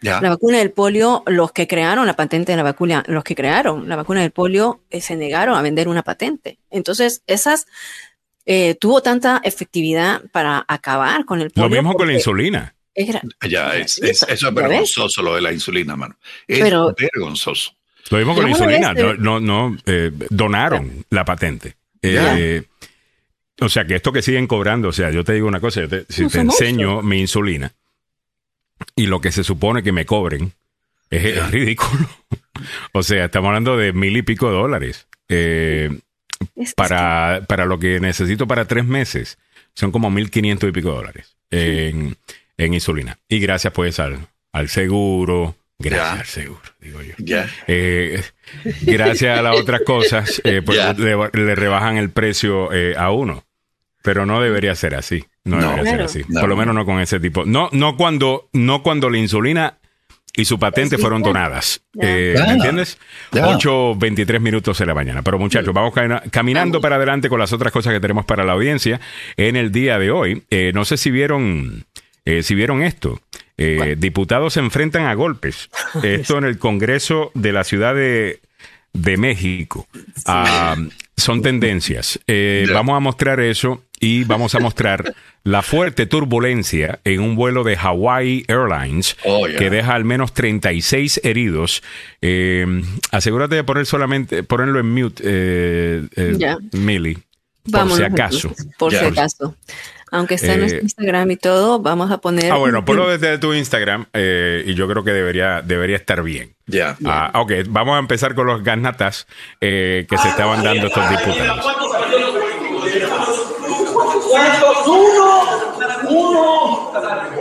La vacuna del polio, los que crearon la patente de la vacuna, los que crearon la vacuna del polio eh, se negaron a vender una patente. Entonces, esas eh, tuvo tanta efectividad para acabar con el polio. Lo mismo con la insulina. Es ya, es, eso es vergonzoso lo de la insulina, mano. Es vergonzoso. Lo mismo con la insulina. No, no, eh, donaron la patente. Eh, o sea, que esto que siguen cobrando, o sea, yo te digo una cosa, si te enseño mi insulina y lo que se supone que me cobren es, ridículo. o sea, estamos hablando de mil y pico dólares. Eh, para, para lo que necesito para tres meses, son como mil quinientos y pico de dólares en insulina. Y gracias pues al, al seguro, gracias al seguro, digo yo. Eh, gracias a las otras cosas, eh, pues le, rebajan el precio eh, a uno. Pero no debería ser así. No, debería ser así. Por lo menos no con ese tipo. No, no cuando, no cuando la insulina y su patente fueron donadas. ¿Me entiendes? 8.23 minutos de la mañana. Pero muchachos, vamos caminando para adelante con las otras cosas que tenemos para la audiencia en el día de hoy. no sé si vieron eh, si vieron esto, eh, diputados se enfrentan a golpes. Esto en el Congreso de la Ciudad de, México. Ah, son tendencias. Eh, vamos a mostrar eso y vamos a mostrar la fuerte turbulencia en un vuelo de Hawaii Airlines oh, que deja al menos 36 heridos. asegúrate de poner solamente, ponerlo en mute, eh, Millie, por si acaso. Por si acaso. Aunque está en nuestro eh, Instagram y todo, vamos a poner. Ah, bueno, ponlo desde tu Instagram eh, y yo creo que debería, debería estar bien. Ya. Ah, ok, vamos a empezar con los ganatas eh, que se estaban dando estos diputados. ¿Cuántos? Uno, uno,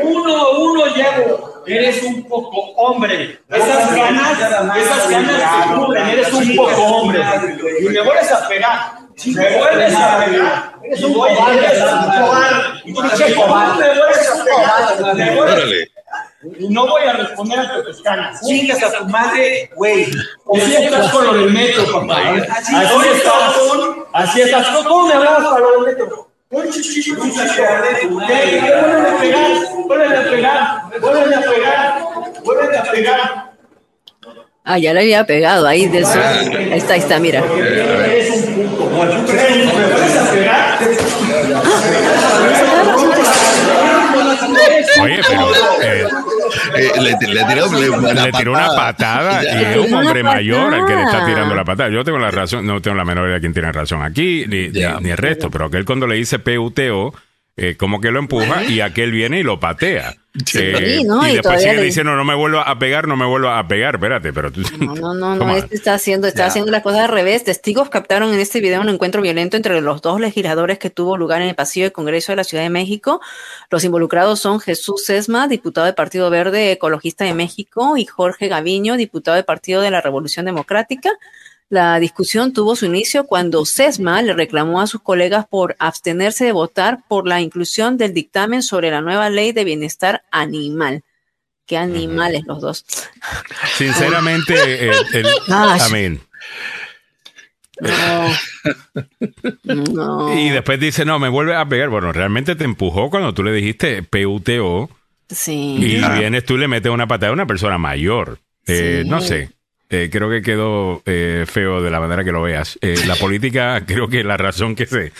uno, uno llevo. Eres un poco hombre. Esas ganas, esas ganas te cubren. Eres un poco hombre. Y me vuelves a pegar. Si me vuelves a pegar, eres un cobarde. Y tú me vuelves a pegar, Y no voy a responder a tus canas. Chingas a tu madre, güey. Así estás con lo del metro, papá. Así estás. Así estás. ¿Cómo me hablabas para lo del metro? Vuelve a pegar, vuelve a pegar, vuelve a pegar, vuelve a pegar. Ah, ya le había pegado ahí de eso. Ahí está, ahí está, mira. Oye, pero eh, eh, le, le, tiró, una patada. y es un hombre mayor al que le está tirando la patada. Yo tengo la razón, no tengo la menor idea de quién tiene razón aquí, ni, ni, el resto, pero aquel cuando le dice PUTO, eh, como que lo empuja y aquel viene y lo patea. Eh, y, después sigue diciendo, no me vuelvo a pegar, no me vuelvo a pegar, espérate, pero tú... No, no, no, no este está haciendo, está haciendo las cosas al revés. Testigos captaron en este video un encuentro violento entre los dos legisladores que tuvo lugar en el pasillo del Congreso de la Ciudad de México. Los involucrados son Jesús Sesma, diputado del Partido Verde Ecologista de México, y Jorge Gaviño, diputado del Partido de la Revolución Democrática. La discusión tuvo su inicio cuando SESMA le reclamó a sus colegas por abstenerse de votar por la inclusión del dictamen sobre la nueva ley de bienestar animal. Qué animales los dos. Sinceramente, el, amén. No. Y después dice, no, me vuelve a pegar. Bueno, realmente te empujó cuando tú le dijiste PUTO. Sí. Y vienes tú y le metes una patada a una persona mayor. Eh, no sé. Eh, creo que quedó eh, feo de la manera que lo veas. Eh, la política, creo que la razón que se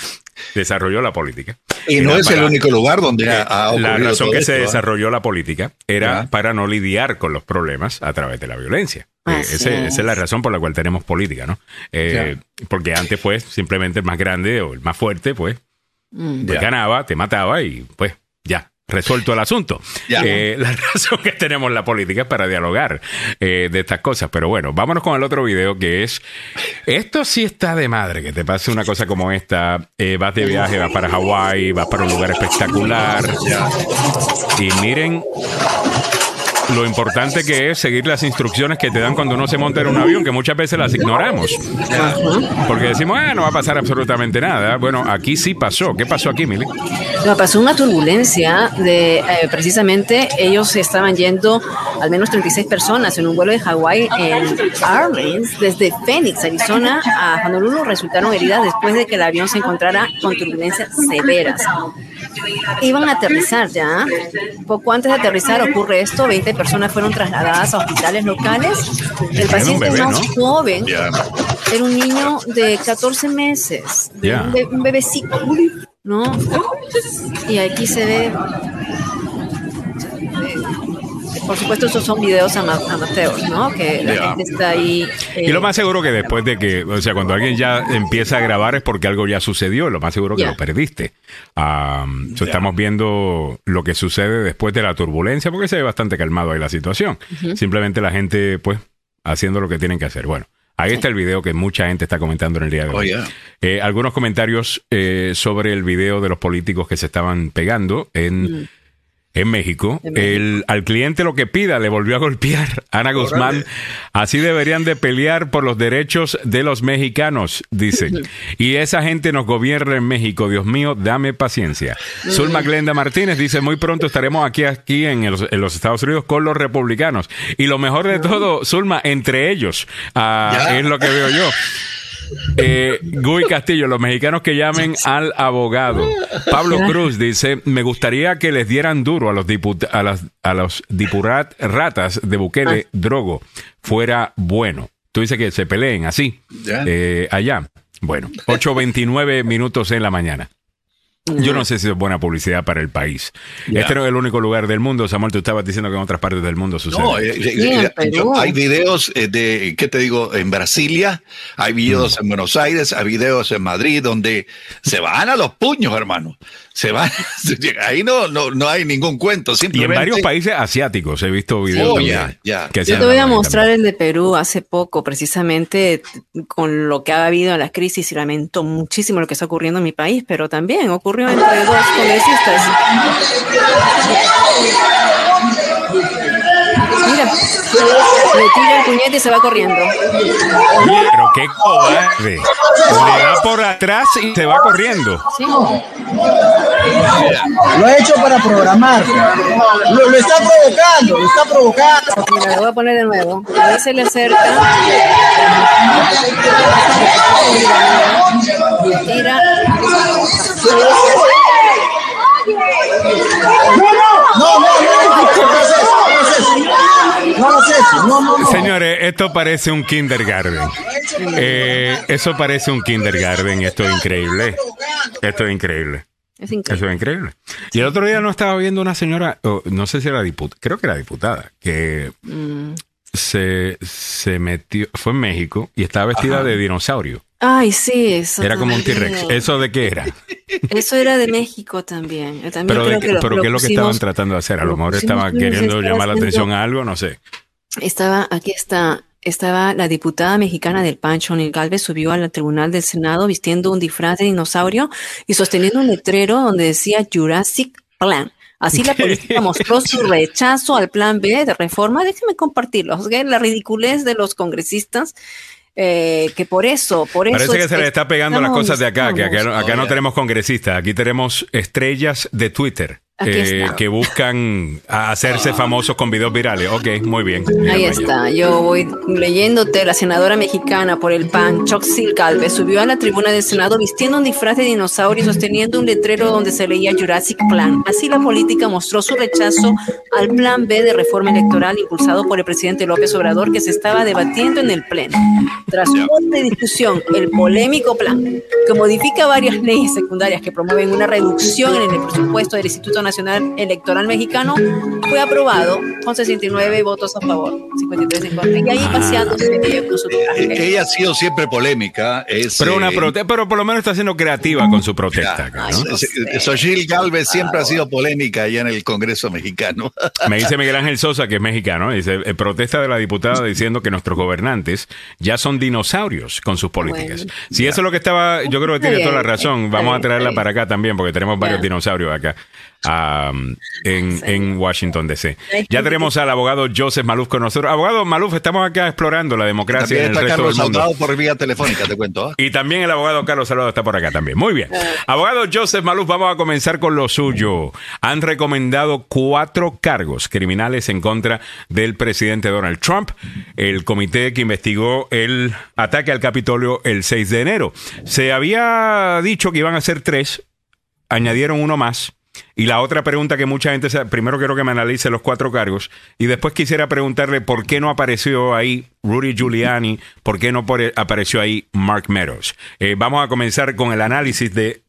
desarrolló la política. Y no es el único lugar donde ha, La razón que se desarrolló la política era para no lidiar con los problemas a través de la violencia. esa es la razón por la cual tenemos política, ¿no? Porque antes, pues, simplemente el más grande o el más fuerte, pues, mm. te ganaba, te mataba y, pues, ya, resuelto el asunto. Eh, la razón que tenemos la política es para dialogar eh, de estas cosas. Pero bueno, vámonos con el otro video que es, esto sí está de madre, que te pase una cosa como esta, eh, vas de viaje, vas para Hawái, vas para un lugar espectacular. Y miren lo importante que es seguir las instrucciones que te dan cuando uno se monta en un avión, que muchas veces las ignoramos. Porque decimos, ah, no va a pasar absolutamente nada. Bueno, aquí sí pasó. ¿Qué pasó aquí, Mili? No, pasó una turbulencia de, eh, precisamente, ellos estaban yendo, al menos 36 personas, en un vuelo de Hawái en Airlines, desde Phoenix, Arizona, a Honolulu, resultaron heridas después de que el avión se encontrara con turbulencias severas. Iban a aterrizar ya. Poco antes de aterrizar ocurre esto, 20 personas fueron trasladadas a hospitales locales. El paciente más joven era un niño de 14 meses, un, bebecito, ¿no? Y aquí se ve por supuesto, esos son videos amateurs, ¿no? Que la gente está ahí. y lo eh, más seguro que después de que, o sea, cuando alguien ya empieza a grabar es porque algo ya sucedió, lo más seguro que lo perdiste. Estamos viendo lo que sucede después de la turbulencia, porque se ve bastante calmado ahí la situación. Simplemente la gente, pues, haciendo lo que tienen que hacer. Bueno. Ahí está el video que mucha gente está comentando en el día de hoy. Oh, eh, algunos comentarios eh, sobre el video de los políticos que se estaban pegando en mm en México. El, al cliente lo que pida le volvió a golpear Ana Guzmán. Así deberían de pelear por los derechos de los mexicanos, dice. Y esa gente nos gobierna en México. Dios mío, dame paciencia. Zulma Glenda Martínez dice, muy pronto estaremos aquí, aquí en los, Estados Unidos con los republicanos. Y lo mejor de todo, Zulma, entre ellos, ah, es lo que veo yo. Eh, Gui Castillo, los mexicanos que llamen al abogado. Pablo Cruz dice, me gustaría que les dieran duro a los, a las, a los dipurat ratas de Bukele, ah. Drogo, fuera bueno. Tú dices que se peleen así, eh, allá. Bueno, 8.29 minutos en la mañana. Yo no sé si es buena publicidad para el país. Este no es el único lugar del mundo. Samuel, tú estabas diciendo que en otras partes del mundo sucede. No, eh, eh, eh, hay videos de, ¿qué te digo? En Brasilia, hay videos mm. en Buenos Aires, hay videos en Madrid, donde se van a los puños, hermano se va, ahí no, no, no hay ningún cuento. Simplemente... Y en varios países asiáticos he visto videos. Oh, ya, ya. Yo te voy a mostrar el de Perú hace poco, precisamente con lo que ha habido en la crisis y lamento muchísimo lo que está ocurriendo en mi país, pero también ocurrió entre dos congresistas. Le tira el puñete y se va corriendo. Pero qué cobarde. Le da por atrás y se va corriendo. Sí. Lo he hecho para programar. Lo, lo, está provocando, lo está provocando. Mira, lo voy a poner de nuevo. A ver se le acerca. Tira. No, no, no, no, no, no, Señores, esto parece un kindergarten. Eh, eso parece un kindergarten. Esto es increíble. Esto es increíble. Es increíble. Eso es increíble. Y el otro día no estaba viendo una señora, no sé si era diputada, creo que era diputada, que mm. se, se metió, fue en México y estaba vestida de dinosaurio. Ay, sí, eso. Era como un T-Rex. ¿Eso de qué era? Eso era de México también. pero, ¿qué es lo que estaban tratando de hacer? A lo mejor estaban queriendo llamar la atención a algo, no sé. Estaba, aquí está, estaba la diputada mexicana del Pancho, Nil Galvez, subió al tribunal del Senado vistiendo un disfraz de dinosaurio y sosteniendo un letrero donde decía Jurassic Plan. Así la política mostró su rechazo al plan B de reforma. Déjeme compartirlo. La ridiculez de los congresistas Eh, que por eso, por Parece eso que se le está pegando las cosas de acá, que acá, acá no tenemos congresistas, aquí tenemos estrellas de Twitter. Eh, que buscan hacerse famosos con videos virales. Ok, muy bien. Ahí está. Yo voy leyéndote. La senadora mexicana por el PAN, Choxil Calve, subió a la tribuna del Senado vistiendo un disfraz de dinosaurio y sosteniendo un letrero donde se leía Jurassic Plan. Así la política mostró su rechazo al plan B de reforma electoral impulsado por el presidente López Obrador que se estaba debatiendo en el Pleno. Tras una fuerte discusión, el polémico plan, que modifica varias leyes secundarias que promueven una reducción en el presupuesto del Instituto Nacional Electoral Mexicano fue aprobado con 69 votos a favor, 53 en contra. Y ahí ah. paseándose con su traje. Ella ha sido siempre polémica. Es, pero, una eh, pero por lo menos está siendo creativa con su protesta. Sochil Galvez siempre ha sido polémica allá en el Congreso mexicano. Me dice Miguel Ángel Sosa, que es mexicano, dice, eh, protesta de la diputada diciendo que nuestros gobernantes ya son dinosaurios con sus políticas. si eso es lo que estaba, yo creo que tiene toda la razón. Vamos a traerla para acá también, porque tenemos varios dinosaurios acá en, Washington, D.C. Ya tenemos al abogado Joseph Maluf con nosotros. Abogado Maluf, estamos acá explorando la democracia en el resto Carlos del mundo. por vía telefónica, te cuento. ¿ah? Y también el abogado Carlos Salvador está por acá también. Muy bien. Ah. Abogado Joseph Maluf, vamos a comenzar con lo suyo. Han recomendado cuatro cargos criminales en contra del presidente Donald Trump. El comité que investigó el ataque al Capitolio el 6 de enero. Se había dicho que iban a ser tres, añadieron uno más y la otra pregunta que mucha gente, primero quiero que me analice los cuatro cargos y después quisiera preguntarle por qué no apareció ahí Rudy Giuliani, por qué no apareció ahí Mark Meadows. Eh, vamos a comenzar con el análisis de,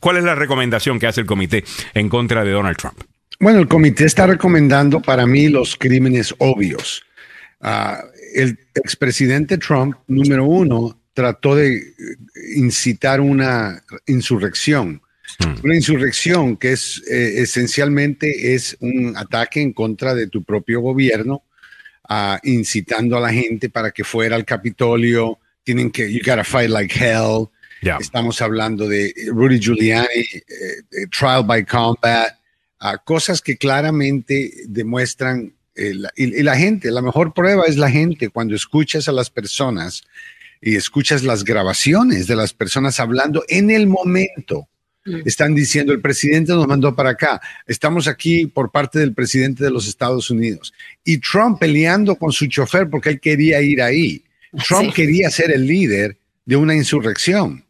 cuál es la recomendación que hace el comité en contra de Donald Trump. Bueno, el comité está recomendando para mí los crímenes obvios. Ah, el expresidente Trump, número uno, trató de incitar una insurrección. Una insurrección que es eh, esencialmente es un ataque en contra de tu propio gobierno, uh, incitando a la gente para que fuera al Capitolio. Tienen que, you gotta fight like hell. Estamos hablando de Rudy Giuliani, eh, trial by combat, uh, cosas que claramente demuestran, eh, y, y la gente, la mejor prueba es la gente cuando escuchas a las personas y escuchas las grabaciones de las personas hablando en el momento Mm. Están diciendo, el presidente nos mandó para acá, estamos aquí por parte del presidente de los Estados Unidos. Y Trump peleando con su chofer porque él quería ir ahí. Trump quería ser el líder de una insurrección.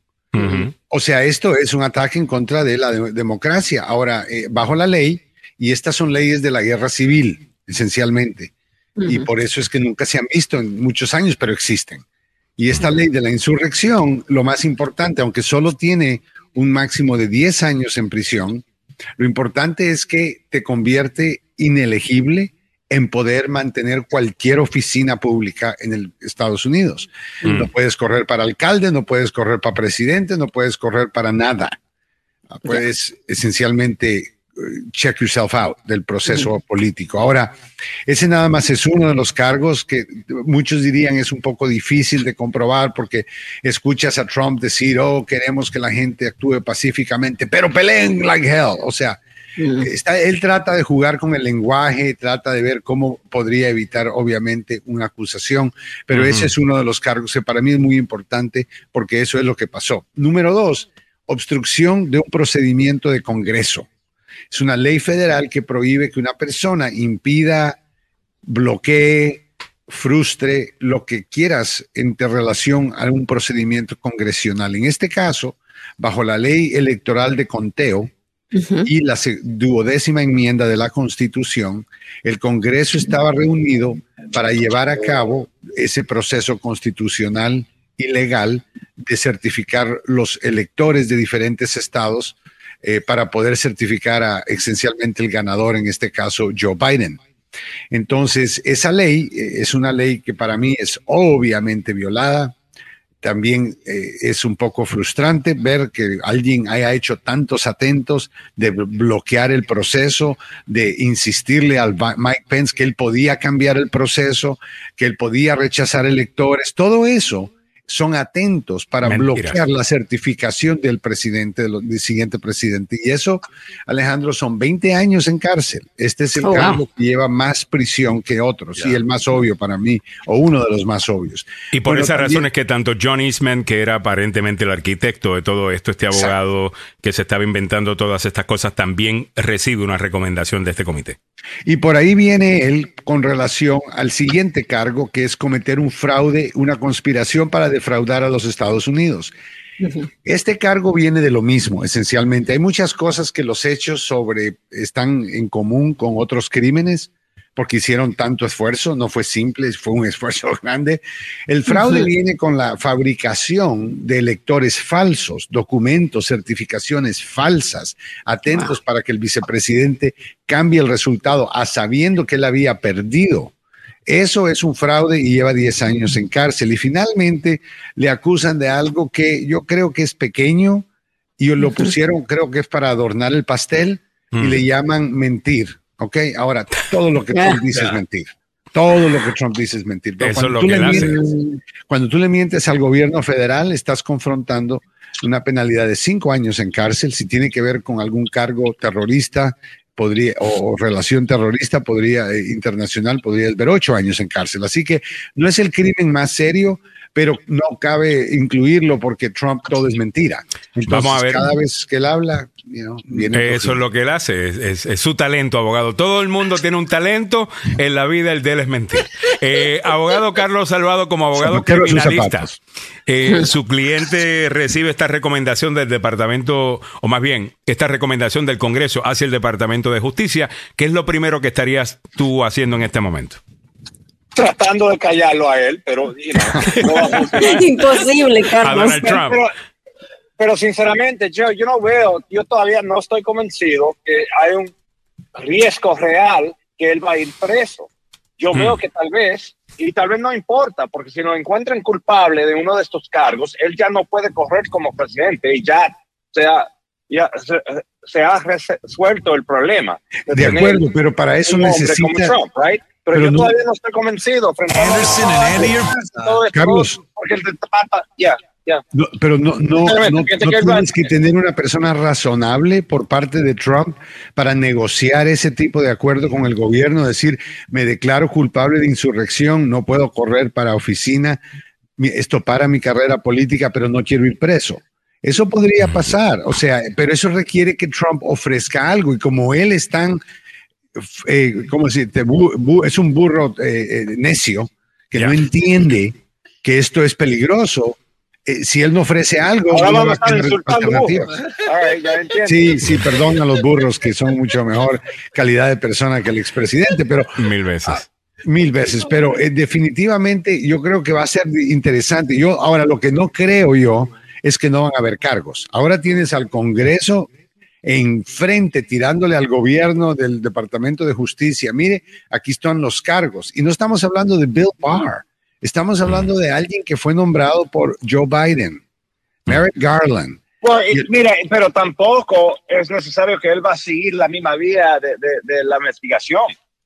O sea, esto es un ataque en contra de la democracia. Ahora, eh, bajo la ley, y estas son leyes de la guerra civil, esencialmente. Y por eso es que nunca se han visto en muchos años, pero existen. Y esta ley de la insurrección, lo más importante, aunque solo tiene un máximo de 10 años en prisión, lo importante es que te convierte inelegible en poder mantener cualquier oficina pública en el Estados Unidos. Mm. No puedes correr para alcalde, no puedes correr para presidente, no puedes correr para nada. Puedes esencialmente check yourself out del proceso político. Ahora, ese nada más es uno de los cargos que muchos dirían es un poco difícil de comprobar porque escuchas a Trump decir, oh, queremos que la gente actúe pacíficamente, pero peleen like hell. O sea, está, él trata de jugar con el lenguaje, trata de ver cómo podría evitar, obviamente, una acusación, pero ese es uno de los cargos que para mí es muy importante porque eso es lo que pasó. Número dos, obstrucción de un procedimiento de Congreso. Es una ley federal que prohíbe que una persona impida, bloquee, frustre lo que quieras en relación a un procedimiento congresional. En este caso, bajo la ley electoral de conteo y la duodécima enmienda de la Constitución, el Congreso estaba reunido para llevar a cabo ese proceso constitucional y legal de certificar los electores de diferentes estados eh, para poder certificar a esencialmente el ganador, en este caso Joe Biden. Entonces, esa ley eh, es una ley que para mí es obviamente violada. También eh, es un poco frustrante ver que alguien haya hecho tantos atentos de bloquear el proceso, de insistirle al Mike Pence que él podía cambiar el proceso, que él podía rechazar electores. Todo eso son atentos para bloquear la certificación del presidente, del, siguiente presidente. Y eso, Alejandro, son 20 años en cárcel. Este es el oh, cargo que lleva más prisión que otros y el más obvio para mí, o uno de los más obvios. Y por esa razón es que tanto John Eastman, que era aparentemente el arquitecto de todo esto, este abogado que se estaba inventando todas estas cosas, también recibe una recomendación de este comité. Y por ahí viene él con relación al siguiente cargo, que es cometer un fraude, una conspiración para defraudar a los Estados Unidos. Este cargo viene de lo mismo, esencialmente. Hay muchas cosas que los hechos sobre están en común con otros crímenes, porque hicieron tanto esfuerzo, no fue simple, fue un esfuerzo grande. El fraude viene con la fabricación de electores falsos, documentos, certificaciones falsas, atentos para que el vicepresidente cambie el resultado, a sabiendo que él había perdido. Eso es un fraude y lleva 10 años en cárcel. Y finalmente le acusan de algo que yo creo que es pequeño y lo pusieron, creo que es para adornar el pastel y le llaman mentir. ¿Ok? Ahora, todo lo que Trump dice es mentir. Todo lo que Trump dice es mentir. cuando, tú le mientes, cuando tú le mientes al gobierno federal, estás confrontando una penalidad de cinco años en cárcel si tiene que ver con algún cargo terrorista podría o, relación terrorista podría eh, internacional podría ver ocho años en cárcel. Así que no es el crimen más serio pero no cabe incluirlo porque Trump todo es mentira. Entonces, Vamos a ver. cada vez que él habla, viene Eso es lo que él hace, es, su talento, abogado. Todo el mundo tiene un talento, en la vida el de él es mentir. Eh, abogado Carlos Salvado, como abogado criminalista, eh, su cliente recibe esta recomendación del departamento, o más bien, esta recomendación del Congreso hacia el Departamento de Justicia. ¿Qué es lo primero que estarías tú haciendo en este momento? Tratando de callarlo a él, pero imposible, Carlos. Pero, sinceramente, yo, yo no veo, yo todavía no estoy convencido que hay un riesgo real que él va a ir preso. Yo hmm. veo que tal vez, y tal vez no importa, porque si lo encuentran culpable de uno de estos cargos, él ya no puede correr como presidente y ya, sea, ya se, ha resuelto el problema. De, acuerdo, pero para eso necesita... Pero, yo todavía no estoy convencido. Frente a Carlos. Porque ya. ya. pero no, no, no, tienes que tener una persona razonable por parte de Trump para negociar ese tipo de acuerdo con el gobierno, decir, me declaro culpable de insurrección, no puedo correr para oficina, esto para mi carrera política, pero no quiero ir preso. Eso podría pasar, o sea, pero eso requiere que Trump ofrezca algo y como él es tan eh, ¿cómo decirte? es un burro eh, eh, necio que no entiende que esto es peligroso. Eh, si él no ofrece algo, no va a tener alternativas. Sí, sí, perdón a los burros que son mucho mejor calidad de persona que el expresidente, pero mil veces. Ah, mil veces, pero definitivamente yo creo que va a ser interesante. Yo ahora lo que no creo yo es que no van a haber cargos. Ahora tienes al Congreso enfrente tirándole al gobierno del Departamento de Justicia. Mire, aquí están los cargos. Y no estamos hablando de Bill Barr, estamos hablando de alguien que fue nombrado por Joe Biden, Merrick Garland. mire, pero tampoco es necesario que él va a seguir la misma vía de, la investigación.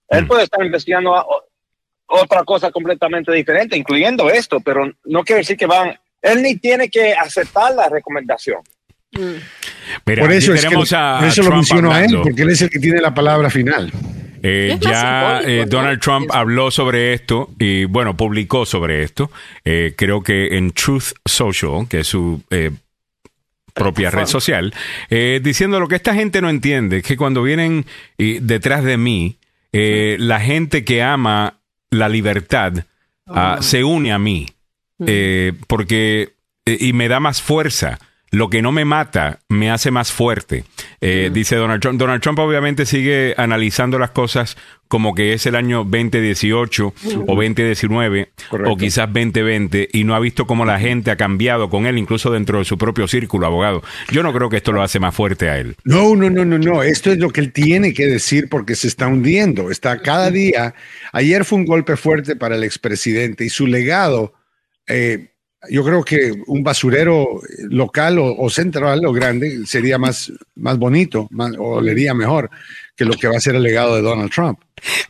Él puede estar investigando otra cosa completamente diferente, incluyendo esto, pero no quiere decir que van, él ni tiene que aceptar la recomendación. Por eso, es que, eso lo menciono a él, porque él es el que tiene la palabra final. Eh, ya eh, Donald Trump habló sobre esto y bueno, publicó sobre esto. Eh, creo que en Truth Social, que es su propia red social, diciendo lo que esta gente no entiende, es que cuando vienen detrás de mí, la gente que ama la libertad ah, ah. se une a mí, porque y me da más fuerza lo que no me mata me hace más fuerte, eh, dice Donald Trump. Donald Trump obviamente sigue analizando las cosas como que es el año 2018 o 2019 o quizás 2020 y no ha visto cómo la gente ha cambiado con él, incluso dentro de su propio círculo, abogado. Yo no creo que esto lo hace más fuerte a él. No, no, no, no, no. Esto es lo que él tiene que decir porque se está hundiendo. Está cada día. Ayer fue un golpe fuerte para el expresidente y su legado. Eh, yo creo que un basurero local o, central o grande sería más, más bonito más, o leería mejor que lo que va a ser el legado de Donald Trump.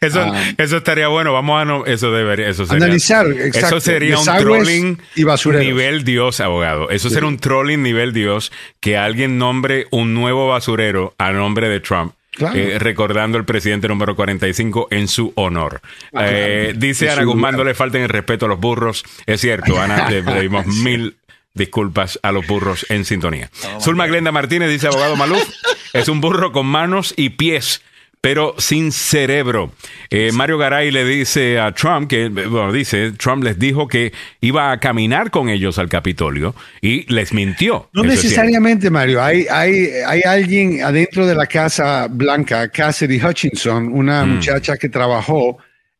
Eso, ah. eso estaría bueno. Vamos a no, eso debería, eso sería, analizar. Eso sería un trolling y nivel Dios, abogado. Eso sería un trolling nivel Dios que alguien nombre un nuevo basurero a nombre de Trump. Eh, recordando el presidente número 45 en su honor. Ah, eh, dice Ana Guzmán, no le falten el respeto a los burros. Es cierto, Ana, le pedimos mil disculpas a los burros en sintonía. Zulma Glenda Martínez dice, abogado Maluf, es un burro con manos y pies pero sin cerebro. Eh, Mario Garay le dice a Trump que, bueno, dice, Trump les dijo que iba a caminar con ellos al Capitolio y les mintió. No necesariamente, Mario. Hay, hay, hay alguien adentro de la Casa Blanca, Cassidy Hutchinson, una mm. muchacha que trabajó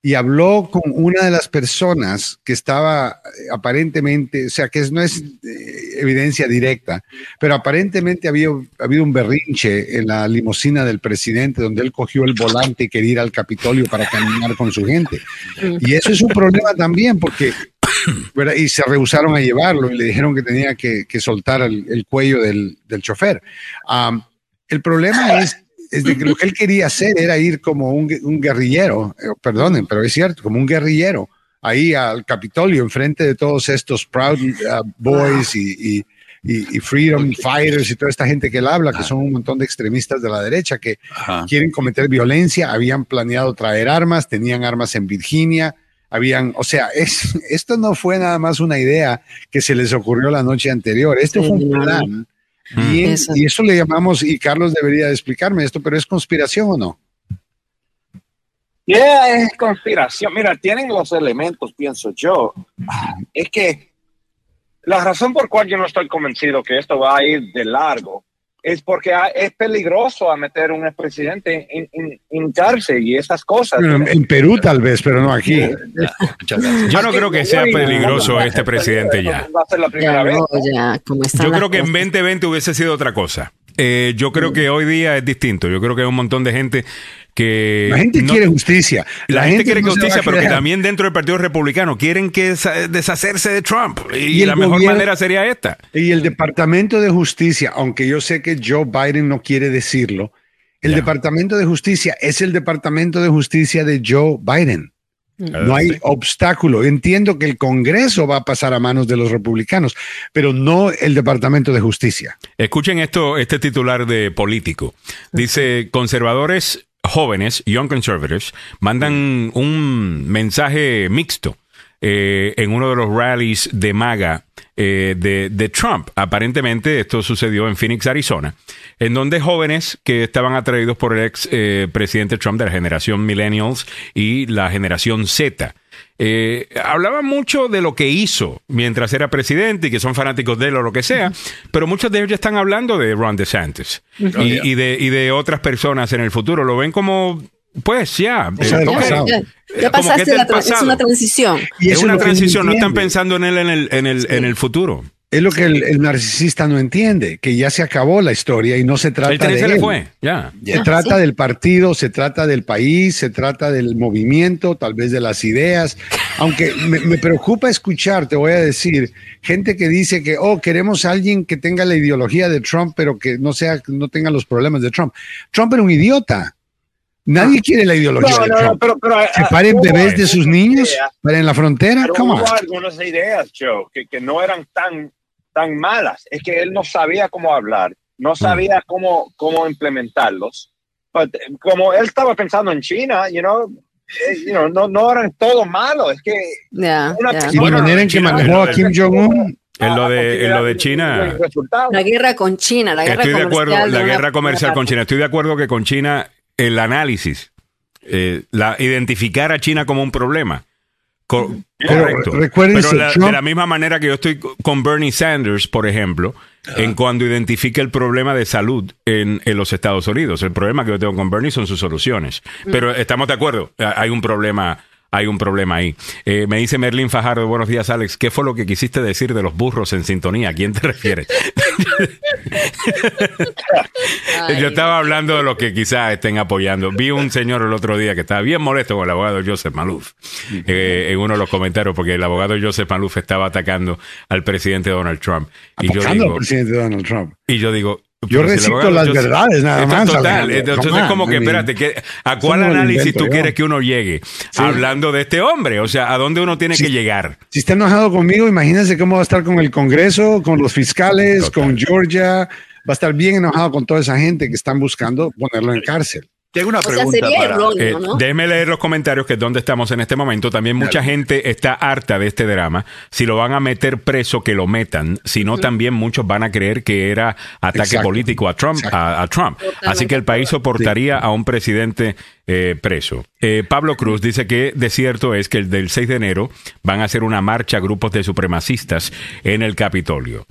y habló con una de las personas que estaba eh, aparentemente, o sea, que no es eh, evidencia directa, pero aparentemente había habido un berrinche en la limusina del presidente donde él cogió el volante y quería ir al Capitolio para caminar con su gente. Y eso es un problema también porque, y se rehusaron a llevarlo y le dijeron que tenía que, soltar el, cuello del, chofer. el problema es es de que lo que él quería hacer era ir como un, guerrillero, eh, perdonen, pero es cierto, como un guerrillero, ahí al Capitolio, enfrente de todos estos Proud uh, Boys y, Freedom Fighters y toda esta gente que él habla, que son un montón de extremistas de la derecha que quieren cometer violencia, habían planeado traer armas, tenían armas en Virginia, habían, o sea, es, esto no fue nada más una idea que se les ocurrió la noche anterior, esto fue un plan y, eso. le llamamos, y Carlos debería explicarme esto, pero ¿es conspiración o no? Yeah, es conspiración. Mira, tienen los elementos, pienso yo. Es que la razón por cual yo no estoy convencido que esto va a ir de largo es porque es peligroso a meter un expresidente en, en, cárcel y esas cosas. en Perú tal vez, pero no aquí. Yo no creo que sea peligroso este presidente ya. Yo creo que en 2020 hubiese sido otra cosa. Eh, yo creo que hoy día es distinto. Yo creo que hay un montón de gente que... La gente quiere justicia. La, gente, quiere justicia, pero que también dentro del Partido Republicano quieren que deshacerse de Trump. Y, la mejor manera sería esta. Y el Departamento de Justicia, aunque yo sé que Joe Biden no quiere decirlo, el Departamento de Justicia es el Departamento de Justicia de Joe Biden. No hay obstáculo. Entiendo que el Congreso va a pasar a manos de los republicanos, pero no el Departamento de Justicia. Escuchen esto, este titular de político. Dice, conservadores jóvenes, Young Conservatives, mandan un mensaje mixto eh, en uno de los rallies de MAGA eh, de, Trump. Aparentemente esto sucedió en Phoenix, Arizona, en donde jóvenes que estaban atraídos por el ex eh, presidente Trump de la generación Millennials y la generación Z. Eh, hablaba mucho de lo que hizo mientras era presidente y que son fanáticos de él o lo que sea, pero muchos de ellos ya están hablando de Ron DeSantis y, de, y de otras personas en el futuro. Lo ven como pues ya. ya, pasaste la, es una transición. Y es una transición, no están pensando en él en el, en el, en el futuro. Es lo que el, narcisista no entiende, que ya se acabó la historia y no se trata de él. fue, ya. Se trata del partido, se trata del país, se trata del movimiento, tal vez de las ideas. Aunque me, me, preocupa escuchar, te voy a decir, gente que dice que, oh, queremos a alguien que tenga la ideología de Trump, pero que no sea, no tenga los problemas de Trump. Trump era un idiota. Nadie quiere la ideología. de Trump. Pero, pero, que paren bebés de sus niños para en la frontera. ¿Cómo? Hubo algunas ideas, Joe, que, que, no eran tan, tan malas. Es que él no sabía cómo hablar, no mm. sabía cómo, cómo implementarlos. como él estaba pensando en China, you know, eh, no, no eran todos malos. Es que. Yeah, y la manera en que manejó a Kim Jong-un. En lo de, en lo de China. La guerra con China, la guerra Estoy de acuerdo, la guerra comercial con China. Estoy de acuerdo que con China el análisis, eh, la, identificar a China como un problema. Correcto. Pero de la misma manera que yo estoy con Bernie Sanders, por ejemplo, en cuando identifica el problema de salud en, en, los Estados Unidos. El problema que yo tengo con Bernie son sus soluciones. Pero estamos de acuerdo, hay un problema hay un problema ahí. Eh, me dice Merlin Fajardo, buenos días Alex, ¿qué fue lo que quisiste decir de los burros en sintonía? ¿A quién te refieres? Yo estaba hablando de lo que quizás estén apoyando. Vi un señor el otro día que estaba bien molesto con el abogado Joseph Maluf eh, en uno de los comentarios porque el abogado Joseph Maluf estaba atacando al presidente Donald Trump. Y yo digo, al presidente Donald Trump. Y yo digo, Yo recito las verdades, nada más. Total. Entonces, es como que, espérate, que, ¿a cuál análisis tú quieres que uno llegue? Hablando de este hombre, o sea, ¿a dónde uno tiene que llegar? Si está enojado conmigo, imagínense cómo va a estar con el Congreso, con los fiscales, con Georgia. Va a estar bien enojado con toda esa gente que están buscando ponerlo en cárcel. Tengo una pregunta eh, Déjeme leer los comentarios que es donde estamos en este momento. También mucha gente está harta de este drama. Si lo van a meter preso, que lo metan. Si no, también muchos van a creer que era ataque político a Trump. A, Trump. Así que el país soportaría a un presidente eh, preso. Eh, Pablo Cruz dice que de cierto es que el del 6 de enero van a hacer una marcha grupos de supremacistas en el Capitolio.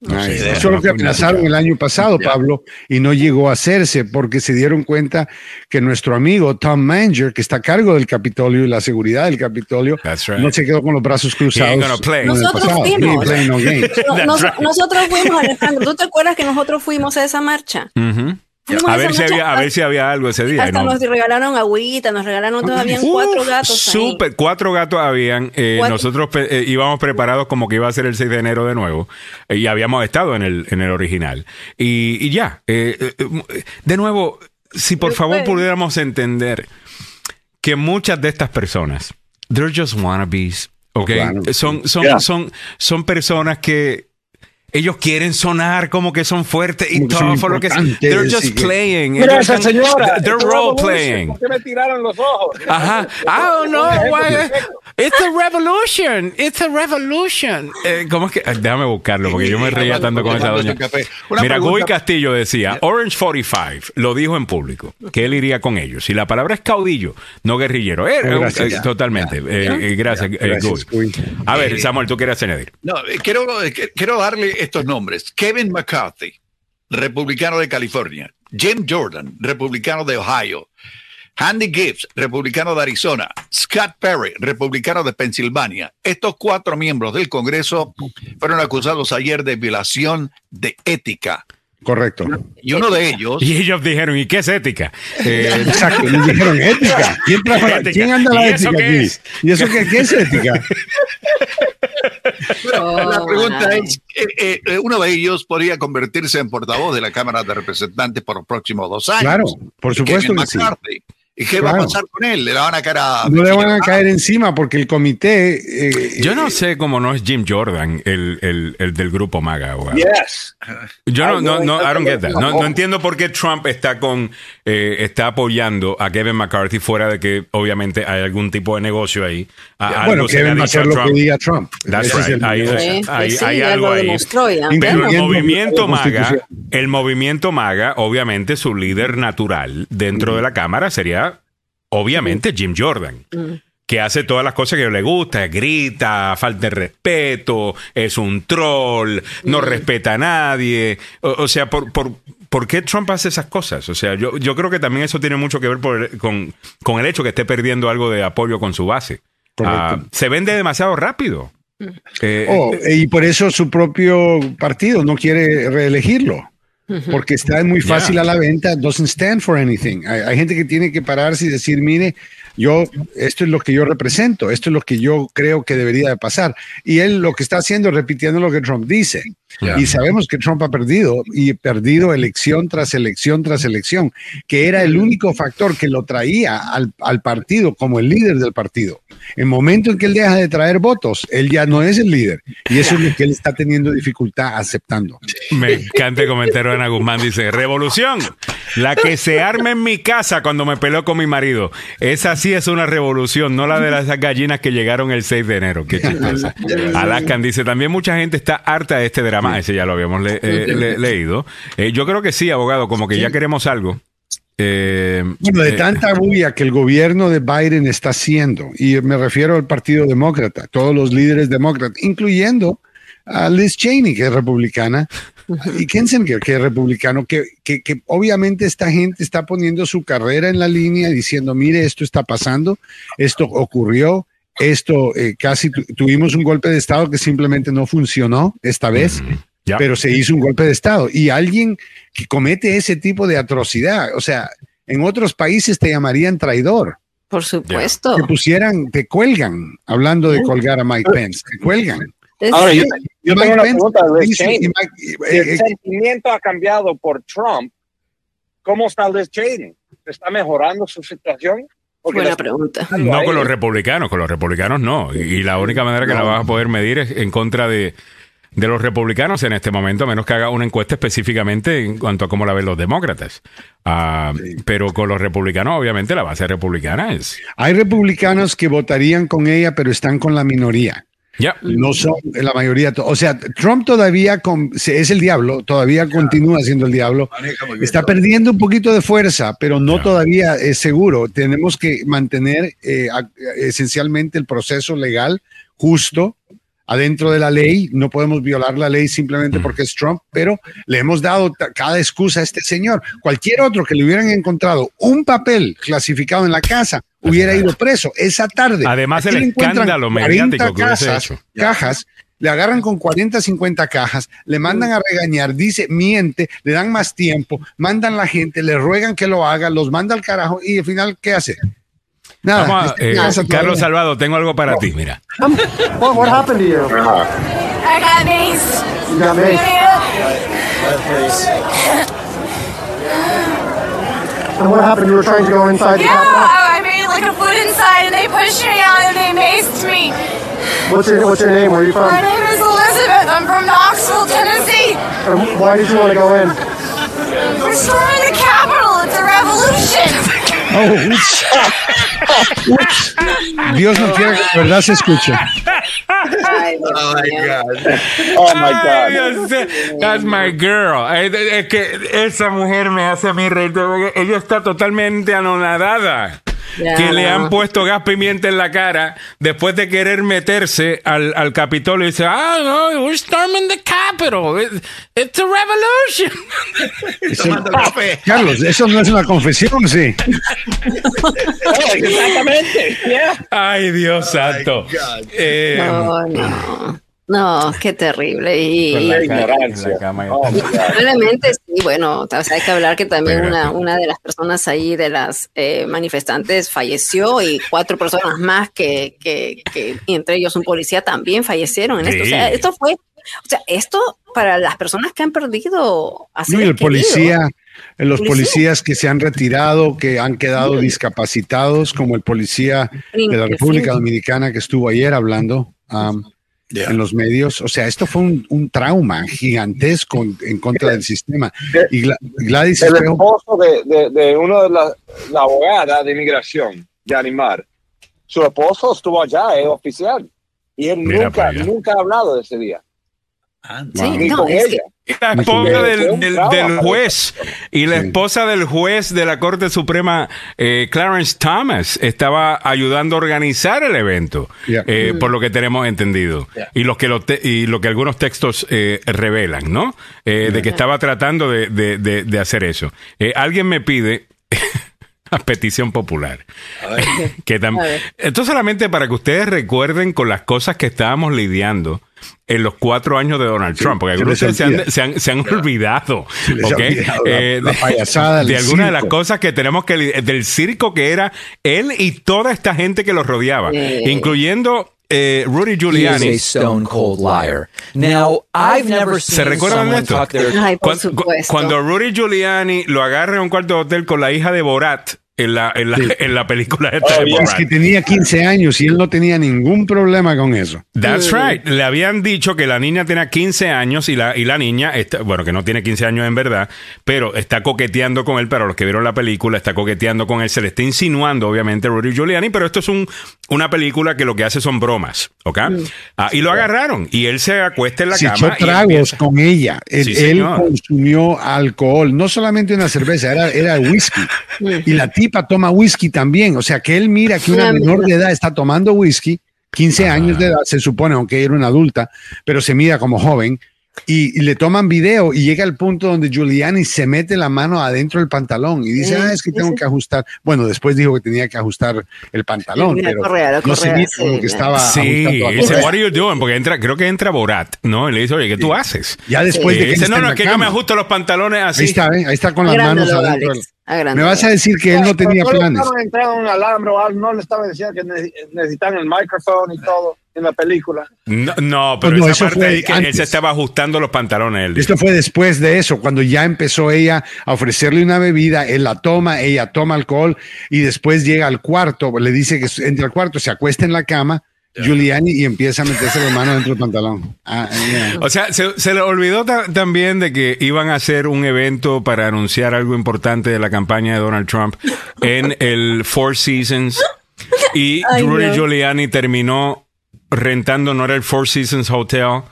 Eso es lo que aplazaron el año pasado, Pablo, y no llegó a hacerse porque se dieron cuenta que nuestro amigo Tom Manger, que está a cargo del Capitolio y la seguridad del Capitolio, no se quedó con los brazos cruzados. Nosotros fuimos. nosotros fuimos, Alejandro. ¿Tú te acuerdas que nosotros fuimos a esa marcha? A ver, si había, a ver si había algo ese día. Hasta nos regalaron agüita, nos regalaron todavía cuatro gatos. Súper, cuatro gatos habían. Eh, nosotros eh, íbamos preparados como que iba a ser el 6 de enero de nuevo. y habíamos estado en el, en el original. Y, ya. Eh, de nuevo, si por favor pudiéramos entender que muchas de estas personas, they're just wannabes. Okay. Son, son, son, son personas que ellos quieren sonar como que son fuertes y todo por lo que they're just playing. Mira esa señora they're role playing. ¿por qué me tiraron los ojos ajá. I don't know why it's a revolution it's a revolution. Eh, ¿cómo es que déjame buscarlo porque yo me reía tanto con esa doña. Mira Guy Castillo decía Orange 45 lo dijo en público que él iría con ellos. Y la palabra es caudillo no guerrillero. Eh, eh, totalmente. Gracias, Guy. a ver Samuel tú quieres añadir no quiero quiero darle estos nombres. Kevin McCarthy, republicano de California. Jim Jordan, republicano de Ohio. Andy Gibbs, republicano de Arizona. Scott Perry, republicano de Pensilvania. Estos cuatro miembros del Congreso fueron acusados ayer de violación de ética. Correcto. Y uno de ellos. Y ellos dijeron, ¿y qué es ética? Eh, Exacto, les dijeron ética. ¿Quién, anda la ética aquí? ¿Y eso qué, qué es ética? la pregunta es, eh, eh, uno de ellos podría convertirse en portavoz de la Cámara de Representantes por los próximos dos años. Claro, por supuesto que sí. ¿Y qué va a pasar con él? ¿Le van a caer a... No le van a caer encima porque el comité... Eh, yo no sé cómo no es Jim Jordan el, el, el del grupo MAGA. Yes. Yo no, no, no, I don't get that. No, no entiendo por qué Trump está con eh, está apoyando a Kevin McCarthy fuera de que obviamente hay algún tipo de negocio ahí. bueno, Kevin va a hacer lo que diga Trump. That's right. Hay, algo ahí. Pero el movimiento MAGA, el movimiento MAGA, obviamente su líder natural dentro de la Cámara sería obviamente Jim Jordan. Mm. Que hace todas las cosas que le gusta, grita, falta de respeto, es un troll, no mm. respeta a nadie. O, sea, por, por, por, qué Trump hace esas cosas? O sea, yo, yo creo que también eso tiene mucho que ver con, con, el hecho que esté perdiendo algo de apoyo con su base. Ah, se vende demasiado rápido. Mm. Eh, oh, y por eso su propio partido no quiere reelegirlo porque está muy fácil a la venta, doesn't stand for anything. Hay, gente que tiene que pararse y decir, mire, yo, esto es lo que yo represento, esto es lo que yo creo que debería de pasar. Y él lo que está haciendo es repitiendo lo que Trump dice. Y sabemos que Trump ha perdido y perdido elección tras elección tras elección, que era el único factor que lo traía al, al partido como el líder del partido. El momento en que él deja de traer votos, él ya no es el líder. Y eso es lo que él está teniendo dificultad aceptando. Me encanta el comentario de Ana Guzmán. Dice, revolución, la que se arma en mi casa cuando me peleo con mi marido. Esa sí es una revolución, no la de las gallinas que llegaron el 6 de enero. Qué chistosa. Alaskan dice, también mucha gente está harta de este drama. Ese ya lo habíamos eh, leído. Eh, yo creo que sí, abogado, como que ya queremos algo. Eh, bueno, de tanta bulla que el gobierno de Biden está haciendo, y me refiero al Partido Demócrata, todos los líderes demócratas, incluyendo a Liz Cheney, que es republicana, y Kissinger, que es republicano, que, que, obviamente esta gente está poniendo su carrera en la línea diciendo, mire, esto está pasando, esto ocurrió, esto eh, casi tuvimos un golpe de Estado que simplemente no funcionó esta vez. Pero se hizo un golpe de Estado. Y alguien que comete ese tipo de atrocidad, o sea, en otros países te llamarían traidor. Por supuesto. Te pusieran, te cuelgan, hablando de colgar a Mike Pence, te cuelgan. Ahora, yo, yo tengo una pregunta de Cheney. el sentimiento ha cambiado por Trump, ¿cómo está Liz Cheney? ¿Está mejorando su situación? Buena pregunta. No con los republicanos, con los republicanos no. Y, la única manera que la vas a poder medir es en contra de, los republicanos en este momento, a menos que haga una encuesta específicamente en cuanto a cómo la ven los demócratas. Ah, pero con los republicanos, obviamente, la base republicana es. Hay republicanos que votarían con ella, pero están con la minoría. Ya. No son la mayoría. O sea, Trump todavía es el diablo, todavía continúa siendo el diablo. Está perdiendo un poquito de fuerza, pero no todavía es seguro. Tenemos que mantener eh, esencialmente el proceso legal justo adentro de la ley, no podemos violar la ley simplemente porque es Trump, pero le hemos dado cada excusa a este señor. Cualquier otro que le hubieran encontrado un papel clasificado en la casa hubiera ido preso esa tarde. Además, el escándalo mediático que cajas, cajas le agarran con 40, 50 cajas, le mandan a regañar, dice, miente, le dan más tiempo, mandan la gente, le ruegan que lo haga, los manda al carajo y al final, ¿qué hace? Nada. Eh, Carlos Salvado, tengo algo para ti, mira. What, what happened to you? I got mace. You got mace. and what happened? You were trying to go inside yeah, made like a foot inside and they pushed me out and they maced me. What's your What's your name? Where are you from? My name is Elizabeth. I'm from Knoxville, Tennessee. And why did you want to go in? We're storming the Capitol. It's a revolution. Oh, Dios no quiere que la verdad se escuche. oh my God. Oh my God. That's my girl. Es que esa mujer me hace a mí reír. Ella está totalmente anonadada que le han puesto gas pimienta en la cara después de querer meterse al, al Capitolio y dice, ah, no, we're storming the Capitol. it's a revolution. Carlos, eso no es una confesión, sí. exactamente. Ay, Dios santo. Eh, no, no. No, qué terrible. Y, ignorancia. Probablemente sí, bueno, hay que hablar que también una, una de las personas ahí de las eh, manifestantes falleció y cuatro personas más que, que, que entre ellos un policía también fallecieron en esto. O sea, esto fue, o sea, esto para las personas que han perdido así. el policía, los policías que se han retirado, que han quedado discapacitados, como el policía de la República Dominicana que estuvo ayer hablando en los medios. O sea, esto fue un, trauma gigantesco en, contra del sistema. Y Gladys el esposo de, de, uno de la, la, abogada de inmigración, de Animar, su esposo estuvo allá, es oficial. Y él nunca, nunca ha hablado de ese día. Sí, no, es que, la esposa del, juez y la esposa del juez de la Corte Suprema, eh, Clarence Thomas, estaba ayudando a organizar el evento, eh, por lo que tenemos entendido. Y, lo que lo y lo que algunos textos eh, revelan, ¿no? de que estaba tratando de, de hacer eso. alguien me pide a petición popular. que Esto solamente para que ustedes recuerden con las cosas que estábamos lidiando en los cuatro años de Donald Trump, porque algunos se, han, se, han, olvidado, eh, la, payasada de, algunas de las cosas que tenemos que del circo que era él y toda esta gente que lo rodeaba, incluyendo eh, Rudy Giuliani. stone cold liar. Now, I've never ¿Se recuerdan esto? cuando, cuando, Rudy Giuliani lo agarra en un cuarto de hotel con la hija de Borat en la, en la, en la película de oh, Es que tenía 15 años y él no tenía ningún problema con eso. That's right. Le habían dicho que la niña tenía 15 años y la, y la niña, está, bueno, que no tiene 15 años en verdad, pero está coqueteando con él, para los que vieron la película, está coqueteando con él, se le está insinuando, obviamente, Rudy Giuliani, pero esto es un, una película que lo que hace son bromas, ¿ok? Ah, y lo agarraron y él se acuesta en la se cama. Echó tragos con ella. Él, consumió alcohol, no solamente una cerveza, era, era whisky. y la tía toma whisky también. O sea, que él mira que una menor de edad está tomando whisky, 15 años de edad, se supone, aunque era una adulta, pero se mira como joven. Y, le toman video y llega el punto donde Giuliani se mete la mano adentro del pantalón y dice, ah, es que tengo que ajustar. Bueno, después dijo que tenía que ajustar el pantalón, pero no se mira como que estaba Sí, dice, what are you doing? Porque entra, creo que entra Borat, ¿no? Y le dice, oye, ¿qué tú haces? Ya después de que dice, no, no, es que yo me ajusto los pantalones así. Ahí está, ¿eh? ahí está con las manos adentro. Me vas a decir que él no tenía planes. No le un alambre no le estaban diciendo que ne- necesitan el micrófono y todo en la película. No, no, pero no, esa eso parte fue ahí que él se estaba ajustando los pantalones. él. Esto fue después de eso, cuando ya empezó ella a ofrecerle una bebida, él la toma, ella toma alcohol y después llega al cuarto, le dice que entra al cuarto, se acuesta en la cama, Giuliani, y empieza a meterse la mano dentro del pantalón. Ah, yeah. O sea, se, se le olvidó ta- también de que iban a hacer un evento para anunciar algo importante de la campaña de Donald Trump en el Four Seasons y Ay, Rudy no. Giuliani terminó rentando, no era el Four Seasons Hotel,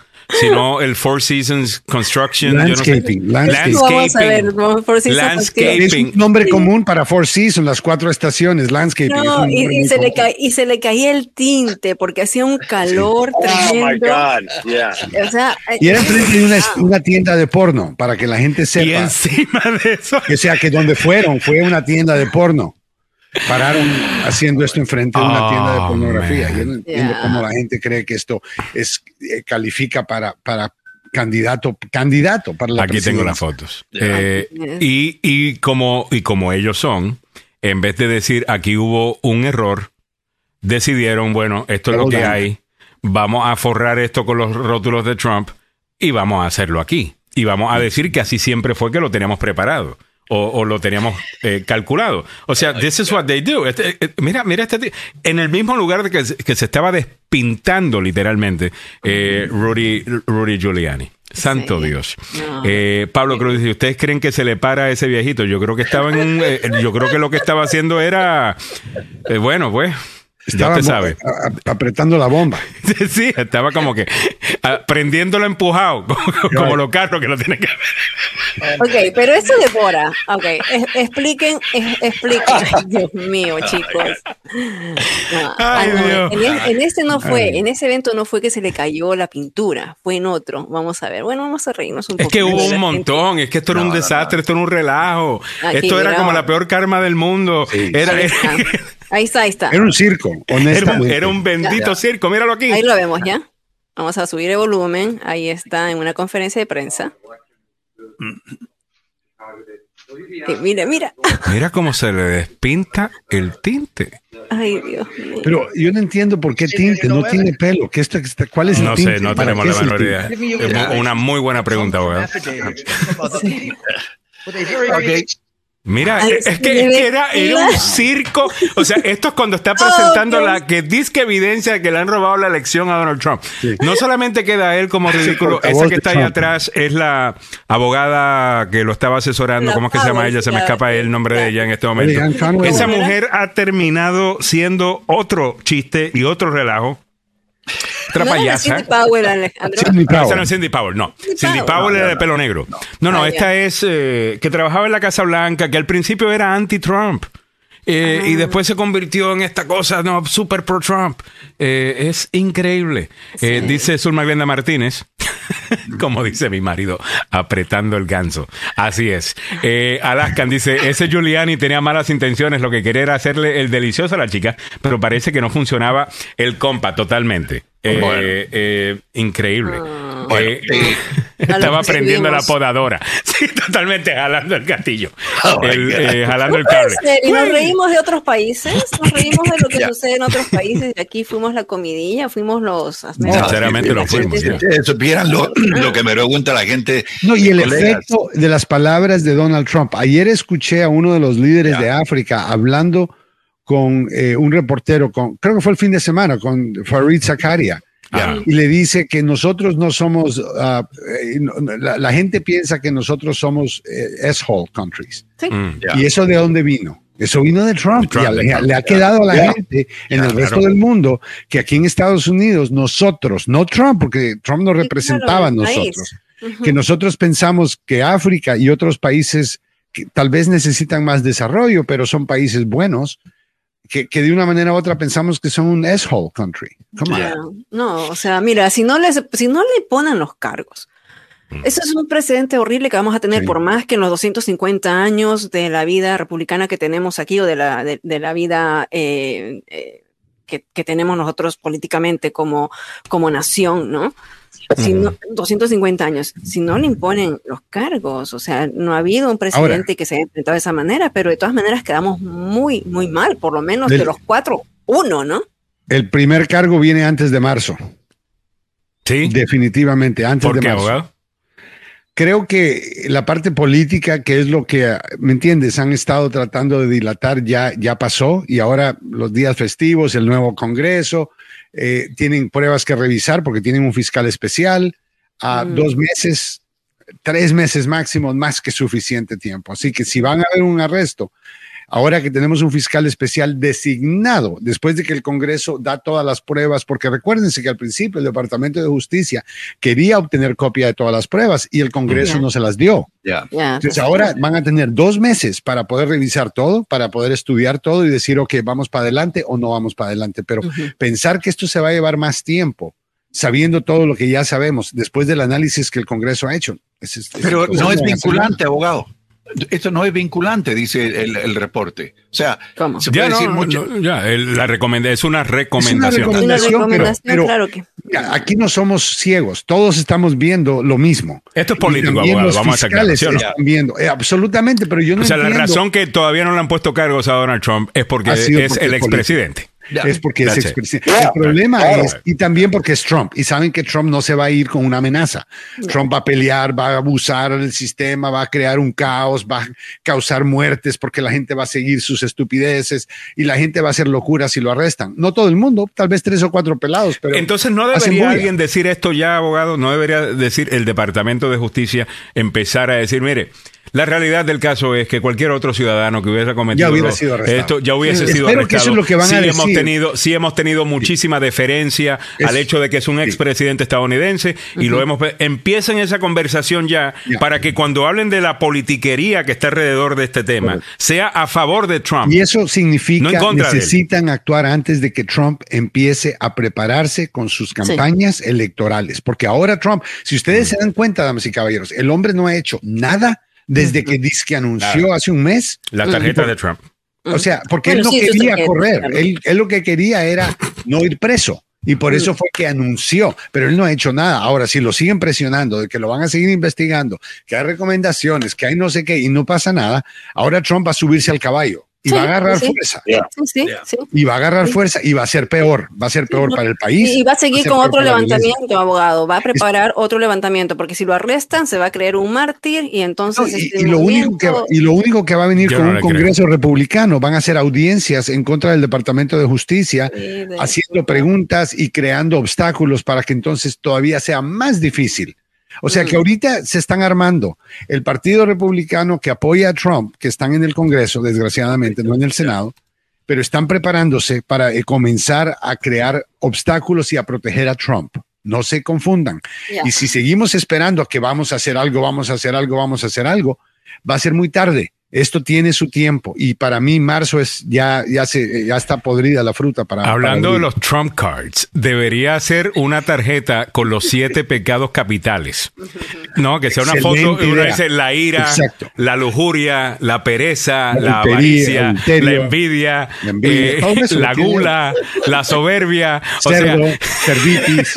sino el Four Seasons Construction. yo no sé. Landscaping, landscaping. Vamos a ver, vamos por si Es un nombre común para Four Seasons, las cuatro estaciones, landscaping. No, y, y se le ca- y se le caía el tinte porque hacía un calor Oh my tremendo. God, yeah. O sea, Y era enfrente de una, ah, una tienda de porno, para que la gente sepa. Y encima de eso. O sea, que donde fueron fue una tienda de porno. Pararon haciendo esto enfrente de una Oh, tienda de pornografía. man. Yo no entiendo Yeah. cómo la gente cree que esto es eh, califica para, para candidato, candidato para la Aquí tengo las fotos. Eh, y, y, como, y como ellos son, en vez de decir aquí hubo un error, decidieron, bueno, esto es lo que hay, vamos a forrar esto con los rótulos de Trump y vamos a hacerlo aquí. Y vamos a decir que así siempre fue que lo teníamos preparado. O, o lo teníamos eh, calculado. O sea, this is what they do. Este, eh, mira, mira este ti- En el mismo lugar de que, se- que se estaba despintando literalmente eh, Rudy, Rudy Giuliani. Santo Dios. Eh, Pablo Cruz dice, ¿ustedes creen que se le para a ese viejito? Yo creo que estaba en un, eh, yo creo que lo que estaba haciendo era, eh, bueno, pues, Estaba sabe. apretando la bomba. Sí, estaba como que prendiéndolo empujado, como, como los carros que lo tienen que Ok, pero esto devora. Ok, es- expliquen, es- expliquen. Dios mío, chicos. No, Ay, ah, no, Dios. En, en este no fue, Ay. en ese evento no fue que se le cayó la pintura, fue en otro. Vamos a ver. Bueno, vamos a reírnos un Es poco. que hubo un montón, es que esto era un desastre, esto era un relajo, Aquí, esto era como la peor karma del mundo. Era, Ahí está. Ahí está, ahí está. Era un circo, era un, honestamente. era un bendito Ya. circo, míralo aquí. Ahí lo vemos ya. Vamos a subir el volumen. Ahí está en una conferencia de prensa. Eh, mira, mira. Mira cómo se le despinta el tinte. Ay, Dios mío. Pero yo no entiendo por qué tinte, no tiene pelo. ¿Qué está, está- ¿Cuál es el No tinte? sé, no ¿Para tenemos la menor idea. Es una muy buena pregunta, weón. Mira, Ay, es que, es que era, era un circo. O sea, esto es cuando está presentando Oh, Dios. la que disque evidencia de que le han robado la elección a Donald Trump. No solamente queda él como ridículo, esa que está ahí atrás es la abogada que lo estaba asesorando. La ¿Cómo es que se llama ella? Se me escapa el nombre de ella en este momento. Esa mujer ha terminado siendo otro chiste y otro relajo. Otra ¿No payasa. Cindy Powell, Alejandro? Esa no es Cindy Powell, no. Cindy Cindy Powell. Powell era de pelo negro. No, no, Ah, esta es eh, que trabajaba en la Casa Blanca, que al principio era anti-Trump. eh, Ah. Y después se convirtió en esta cosa, no, super pro-Trump. Eh, es increíble. Eh, dice Zulma Glenda Martínez, como dice mi marido, apretando el ganso. Así es. Eh, Alaskan dice, ese Giuliani tenía malas intenciones, lo que quería era hacerle el delicioso a la chica, pero parece que no funcionaba el compa totalmente. Eh, Bueno. eh, increíble. Bueno, eh, estaba prendiendo la podadora. Sí, totalmente jalando el gatillo. Oh, El, God. eh, jalando el cable. y nos reímos de otros países, nos reímos de lo que sucede en otros países. Y aquí fuimos la comidilla, fuimos los. Sinceramente lo fuimos. Si sí. ustedes supieran lo, lo que me pregunta la gente. No, y el colegas. efecto de las palabras de Donald Trump. Ayer escuché a uno de los líderes Ya. de África hablando con eh, un reportero, con, creo que fue el fin de semana, con Farid Zakaria. Y le dice que nosotros no somos, ah, eh, no- no, la, la gente piensa que nosotros somos eh, S-hole countries. Mm. Ya. ¿Y eso de dónde vino? Eso vino de Trump. De Trump, y a- de le, Trump, le ha quedado a la gente en el resto claro. del mundo que aquí en Estados Unidos nosotros, no Trump, porque Trump nos representaba a claro, nosotros, que nosotros pensamos que África y otros países que tal vez necesitan más desarrollo, pero son países buenos, que, que de una manera u otra pensamos que son un S-hole country. Come on. Ya. No, o sea, mira, si no, les, si no le ponen los cargos, eso es un precedente horrible que vamos a tener Sí. por más que en los 250 años de la vida republicana que tenemos aquí o de la, de, de la vida eh, eh, que, que tenemos nosotros políticamente como, como nación, ¿no? Si no, 250 años. Si no le imponen los cargos, o sea, no ha habido un presidente que se haya enfrentado de esa manera, pero de todas maneras quedamos muy, muy mal, por lo menos de los cuatro, uno, ¿no? El primer cargo viene antes de marzo. Sí. Definitivamente, antes ¿Por de qué, marzo. abogado? Creo que la parte política, que es lo que, ¿me entiendes? Han estado tratando de dilatar, ya, ya pasó y ahora los días festivos, el nuevo Congreso, eh, tienen pruebas que revisar porque tienen un fiscal especial. A Mm. dos meses, tres meses máximo, más que suficiente tiempo. Así que si van a haber un arresto, ahora que tenemos un fiscal especial designado, después de que el Congreso da todas las pruebas, porque recuérdense que al principio el Departamento de Justicia quería obtener copia de todas las pruebas y el Congreso no se las dio. Ya. Ya. Entonces ahora van a tener dos meses para poder revisar todo, para poder estudiar todo y decir, ok, vamos para adelante o no vamos para adelante. Pero pensar que esto se va a llevar más tiempo, sabiendo todo lo que ya sabemos, después del análisis que el Congreso ha hecho. es- es- Pero no es- vinculante, abogado. Esto no es vinculante, dice el, el reporte. O sea, se puede Ya, no, decir no, mucho. no, ya, el- la recomenda- es una Es una recomendación. recomendación, pero- recomendación, pero, claro que- aquí no somos ciegos, todos estamos viendo lo mismo. Esto es político, abogado, los vamos a sacar, ¿sí no? están viendo. Eh, absolutamente, pero yo no o sea, la razón que todavía no le han puesto cargos a Donald Trump es porque es porque el es Es porque es expresidente. El problema es, y también porque es Trump, y saben que Trump no se va a ir con una amenaza. Trump va a pelear, va a abusar del sistema, va a crear un caos, va a causar muertes porque la gente va a seguir sus estupideces y la gente va a hacer locuras si lo arrestan. No todo el mundo, tal vez tres o cuatro pelados, pero. Entonces no debería alguien decir esto ya, abogado, no debería decir el Departamento de Justicia empezar a decir, mire, la realidad del caso es que cualquier otro ciudadano que hubiera cometido Ya hubiera sido arrestado. esto ya hubiese Sí. sido Espero que arrestado. eso es lo que van sí a hemos decir. tenido, sí hemos tenido muchísima deferencia Es- al hecho de que es un expresidente estadounidense y lo hemos empiecen esa conversación ya, para que cuando hablen de la politiquería que está alrededor de este tema sea a favor de Trump. Y eso significa que contra de él. necesitan actuar antes de que Trump empiece a prepararse con sus campañas electorales. Porque ahora Trump, si ustedes se dan cuenta, damas y caballeros, el hombre no ha hecho nada desde que dice que anunció hace un mes. La tarjeta de Trump. O sea, porque Bueno, él no sí, quería correr, él, él lo que quería era no ir preso. Y por eso fue que anunció, pero él no ha hecho nada. Ahora, si lo siguen presionando de que lo van a seguir investigando, que hay recomendaciones, que hay no sé qué, y no pasa nada, ahora Trump va a subirse al caballo y Sí, va a agarrar sí. fuerza. Sí, sí, sí. Y va a agarrar Sí. fuerza y va a ser peor, va a ser peor para el país. Y va a seguir con otro levantamiento, abogado. Va a preparar otro levantamiento, porque si lo arrestan, se va a creer un mártir y entonces. Y, este y lo único que, y lo único que va a venir Yo con no un creo. Congreso republicano van a ser audiencias en contra del Departamento de Justicia, de- haciendo preguntas y creando obstáculos para que entonces todavía sea más difícil. O sea que ahorita se están armando el Partido Republicano que apoya a Trump, que están en el Congreso, desgraciadamente, no en el Senado, pero están preparándose para eh, comenzar a crear obstáculos y a proteger a Trump. No se confundan. Y si seguimos esperando a que vamos a hacer algo, vamos a hacer algo, vamos a hacer algo, va a ser muy tarde. Esto tiene su tiempo y para mí marzo es ya ya se ya está podrida la fruta para Hablando para de los Trump cards, debería ser una tarjeta con los siete pecados capitales. No, que sea una Excelente foto dice la ira, Exacto. la lujuria, la pereza, La avaricia, la envidia, la envidia, eh, la gula, la soberbia. O cerdo, sea, cervitis.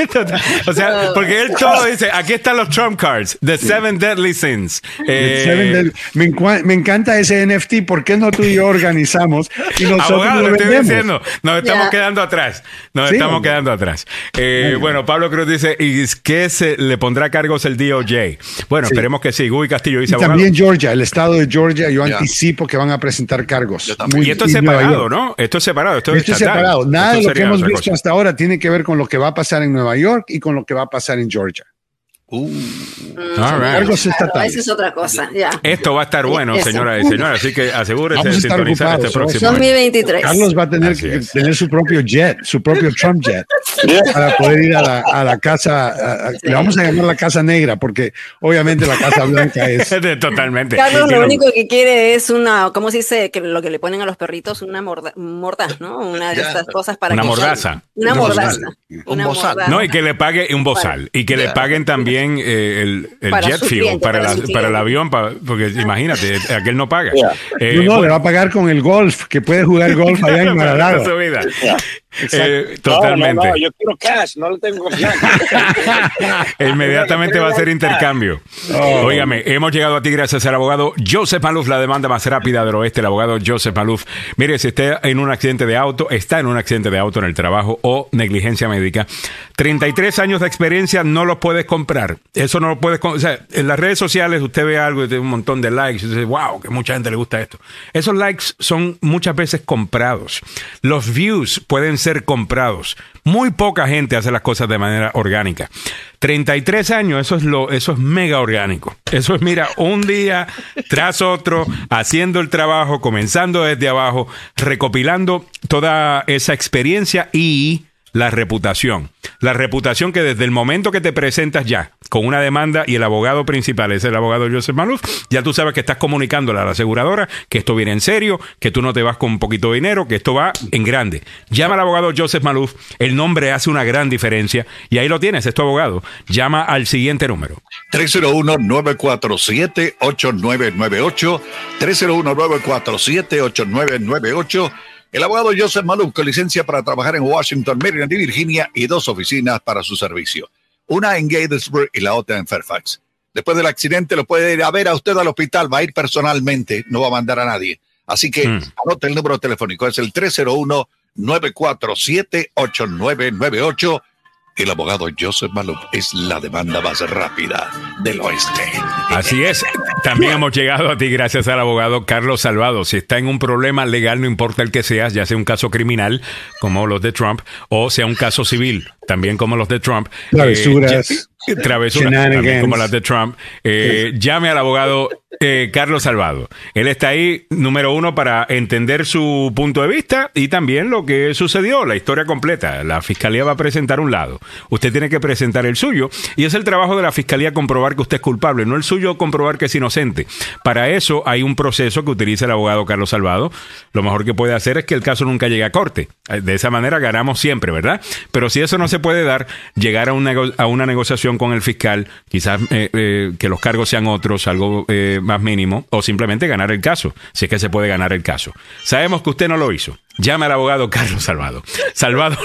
o sea, porque él todo dice, aquí están los Trump cards, the seven deadly sins. Eh, Seven Deadly- me, encua- me encanta ese NFT. ¿Por qué no tú y yo organizamos y nosotros Abogado, lo le estoy vendemos? diciendo, nos estamos quedando atrás. Nos Sí, estamos hombre. quedando atrás. Eh, bueno, Pablo Cruz dice, ¿y qué se le pondrá cargos el DOJ? Bueno, Sí. esperemos que sí. Guy Castillo dice, Y también Georgia, el estado de Georgia, yo anticipo que van a presentar cargos. Y esto es separado. ¿no? Esto es separado. Esto, Esto es separado. Nada Esto de lo que hemos visto cosa. hasta ahora tiene que ver con lo que va a pasar en Nueva York y con lo que va a pasar en Georgia. Uh, All right. Claro, esa es otra cosa, ya. Esto va a estar bueno, Eso. señoras y señores. Así que asegúrese Vamos de a estar sintonizar ocupados, este ¿no? próximo año. 2023. Carlos va a tener Así que es. tener su propio jet, su propio Trump jet, para poder ir a la, a la casa, a- a- le vamos a llamar la casa negra, porque obviamente la casa blanca es... Totalmente. Carlos Y lo no- único que quiere es una, ¿cómo se dice? Que lo que le ponen a los perritos, una morda, mordaz, ¿no? Una de Ya. estas cosas para Una que... mordaza. Una Una mordaza. bozal. Una Un bozal. mordaza. No, y que le pague un bozal. Y que le paguen también eh, el, el Para jet fuel cliente, para, para la- para el avión, pa- porque imagínate, aquel no paga. Eh, no, no, bueno, le va a pagar con el golf, que puede jugar golf allá en para Mar-a-Lago. su vida. Eh, totalmente. No, no, yo quiero cash, no le tengo. Inmediatamente va a ser intercambio. Oh. Óigame, hemos llegado a ti gracias al abogado Joseph Maluf, la demanda más rápida del oeste, el abogado Joseph Maluf. Mire, si está en un accidente de auto, está en un accidente de auto en el trabajo o negligencia médica, 33 años de experiencia no los puedes comprar. Eso no lo puedes... O sea, en las redes sociales usted ve algo y tiene un montón de likes y dice, wow, que mucha gente le gusta esto. Esos likes son muchas veces comprados. Los views pueden ser comprados. Muy poca gente hace las cosas de manera orgánica. 33 años, eso es lo, eso es mega orgánico. Eso es, mira, un día tras otro, haciendo el trabajo, comenzando desde abajo, recopilando toda esa experiencia y la reputación. La reputación que desde el momento que te presentas ya con una demanda y el abogado principal es el abogado Joseph Maluf, ya tú sabes que estás comunicándole a la aseguradora que esto viene en serio, que tú no te vas con un poquito de dinero, que esto va en grande. Llama al abogado Joseph Maluf, el nombre hace una gran diferencia y ahí lo tienes, es tu abogado. Llama al siguiente número. 301-947-8998, 301-947-8998 el abogado Joseph Maluk, con licencia para trabajar en Washington, Maryland y Virginia y dos oficinas para su servicio. Una en Gatesburg y la otra en Fairfax. Después del accidente lo puede ir a ver a usted al hospital, va a ir personalmente, no va a mandar a nadie. Así que mm. anote el número telefónico, es el 301-947-8998 el abogado Joseph Maluk es la demanda más rápida del oeste. Así es. También hemos llegado a ti gracias al abogado Carlos Salvado. Si está en un problema legal, no importa el que seas, ya sea un caso criminal como los de Trump o sea un caso civil, también como los de Trump. Travesuras. Eh, travesuras, como las de Trump. Eh, llame al abogado eh, Carlos Salvado. Él está ahí, número uno, para entender su punto de vista y también lo que sucedió, la historia completa. La fiscalía va a presentar un lado. Usted tiene que presentar el suyo y es el trabajo de la fiscalía comprobar que usted es culpable, no el suyo comprobar que es inocente. Para eso hay un proceso que utiliza el abogado Carlos Salvado. Lo mejor que puede hacer es que el caso nunca llegue a corte. De esa manera ganamos siempre, ¿verdad? Pero si eso no se puede dar, llegar a una, a una negociación con el fiscal, quizás eh, eh, que los cargos sean otros, algo más mínimo o simplemente ganar el caso, si es que se puede ganar el caso. Sabemos que usted no lo hizo. Llame al abogado Carlos Salvado. Salvado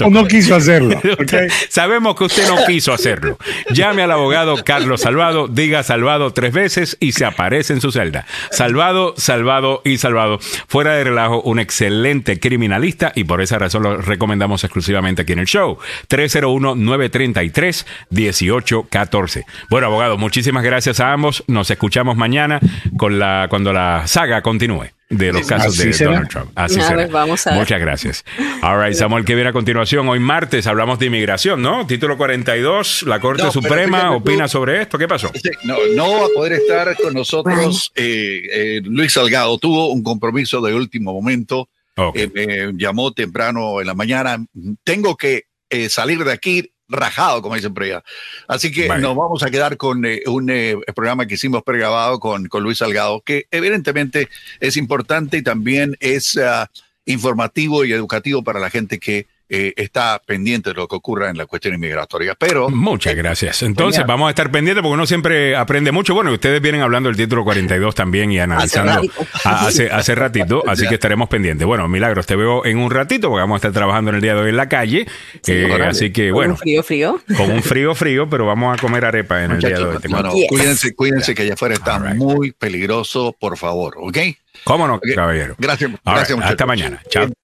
no, no quiso hacerlo. Sabemos que usted no quiso hacerlo. Llame al abogado Carlos Salvado, diga salvado tres veces y se aparece en su celda. Salvado, salvado y salvado. Fuera de relajo, un excelente criminalista y por esa razón lo recomendamos exclusivamente aquí en el show. 301-933-1814. Bueno, abogado, muchísimas gracias a ambos. Nos escuchamos mañana con la, cuando la saga continúe de los casos de Donald Trump. Así será. vamos a Muchas gracias. All right, Samuel, que viene a continuación. Hoy martes hablamos de inmigración, ¿no? Título 42, la Corte Suprema opina sobre esto. ¿Qué pasó? No, no va a poder estar con nosotros eh, eh, Luis Salgado. Tuvo un compromiso de último momento. Eh, me llamó temprano en la mañana. Tengo que salir de aquí rajado, como dicen por allá. Así que nos vamos a quedar con eh, un eh, programa que hicimos pregrabado con, con Luis Salgado, que evidentemente es importante y también es ah, informativo y educativo para la gente que eh, está pendiente de lo que ocurra en la cuestión inmigratoria. Pero. Muchas eh, gracias. Entonces, vamos a estar pendientes porque uno siempre aprende mucho. Bueno, ustedes vienen hablando del título 42 también y analizando hace, hace, ratito, así que estaremos pendientes. Bueno, Milagros, te veo en un ratito porque vamos a estar trabajando en el día de hoy en la calle. Eh, así que, bueno. Con un frío, frío. Con un frío, frío, pero vamos a comer arepa en el día de hoy. Cuídense, cuídense que allá afuera está muy peligroso, por favor, ¿ok? ¿Cómo no, caballero? Gracias. gracias Hasta mañana. Chao.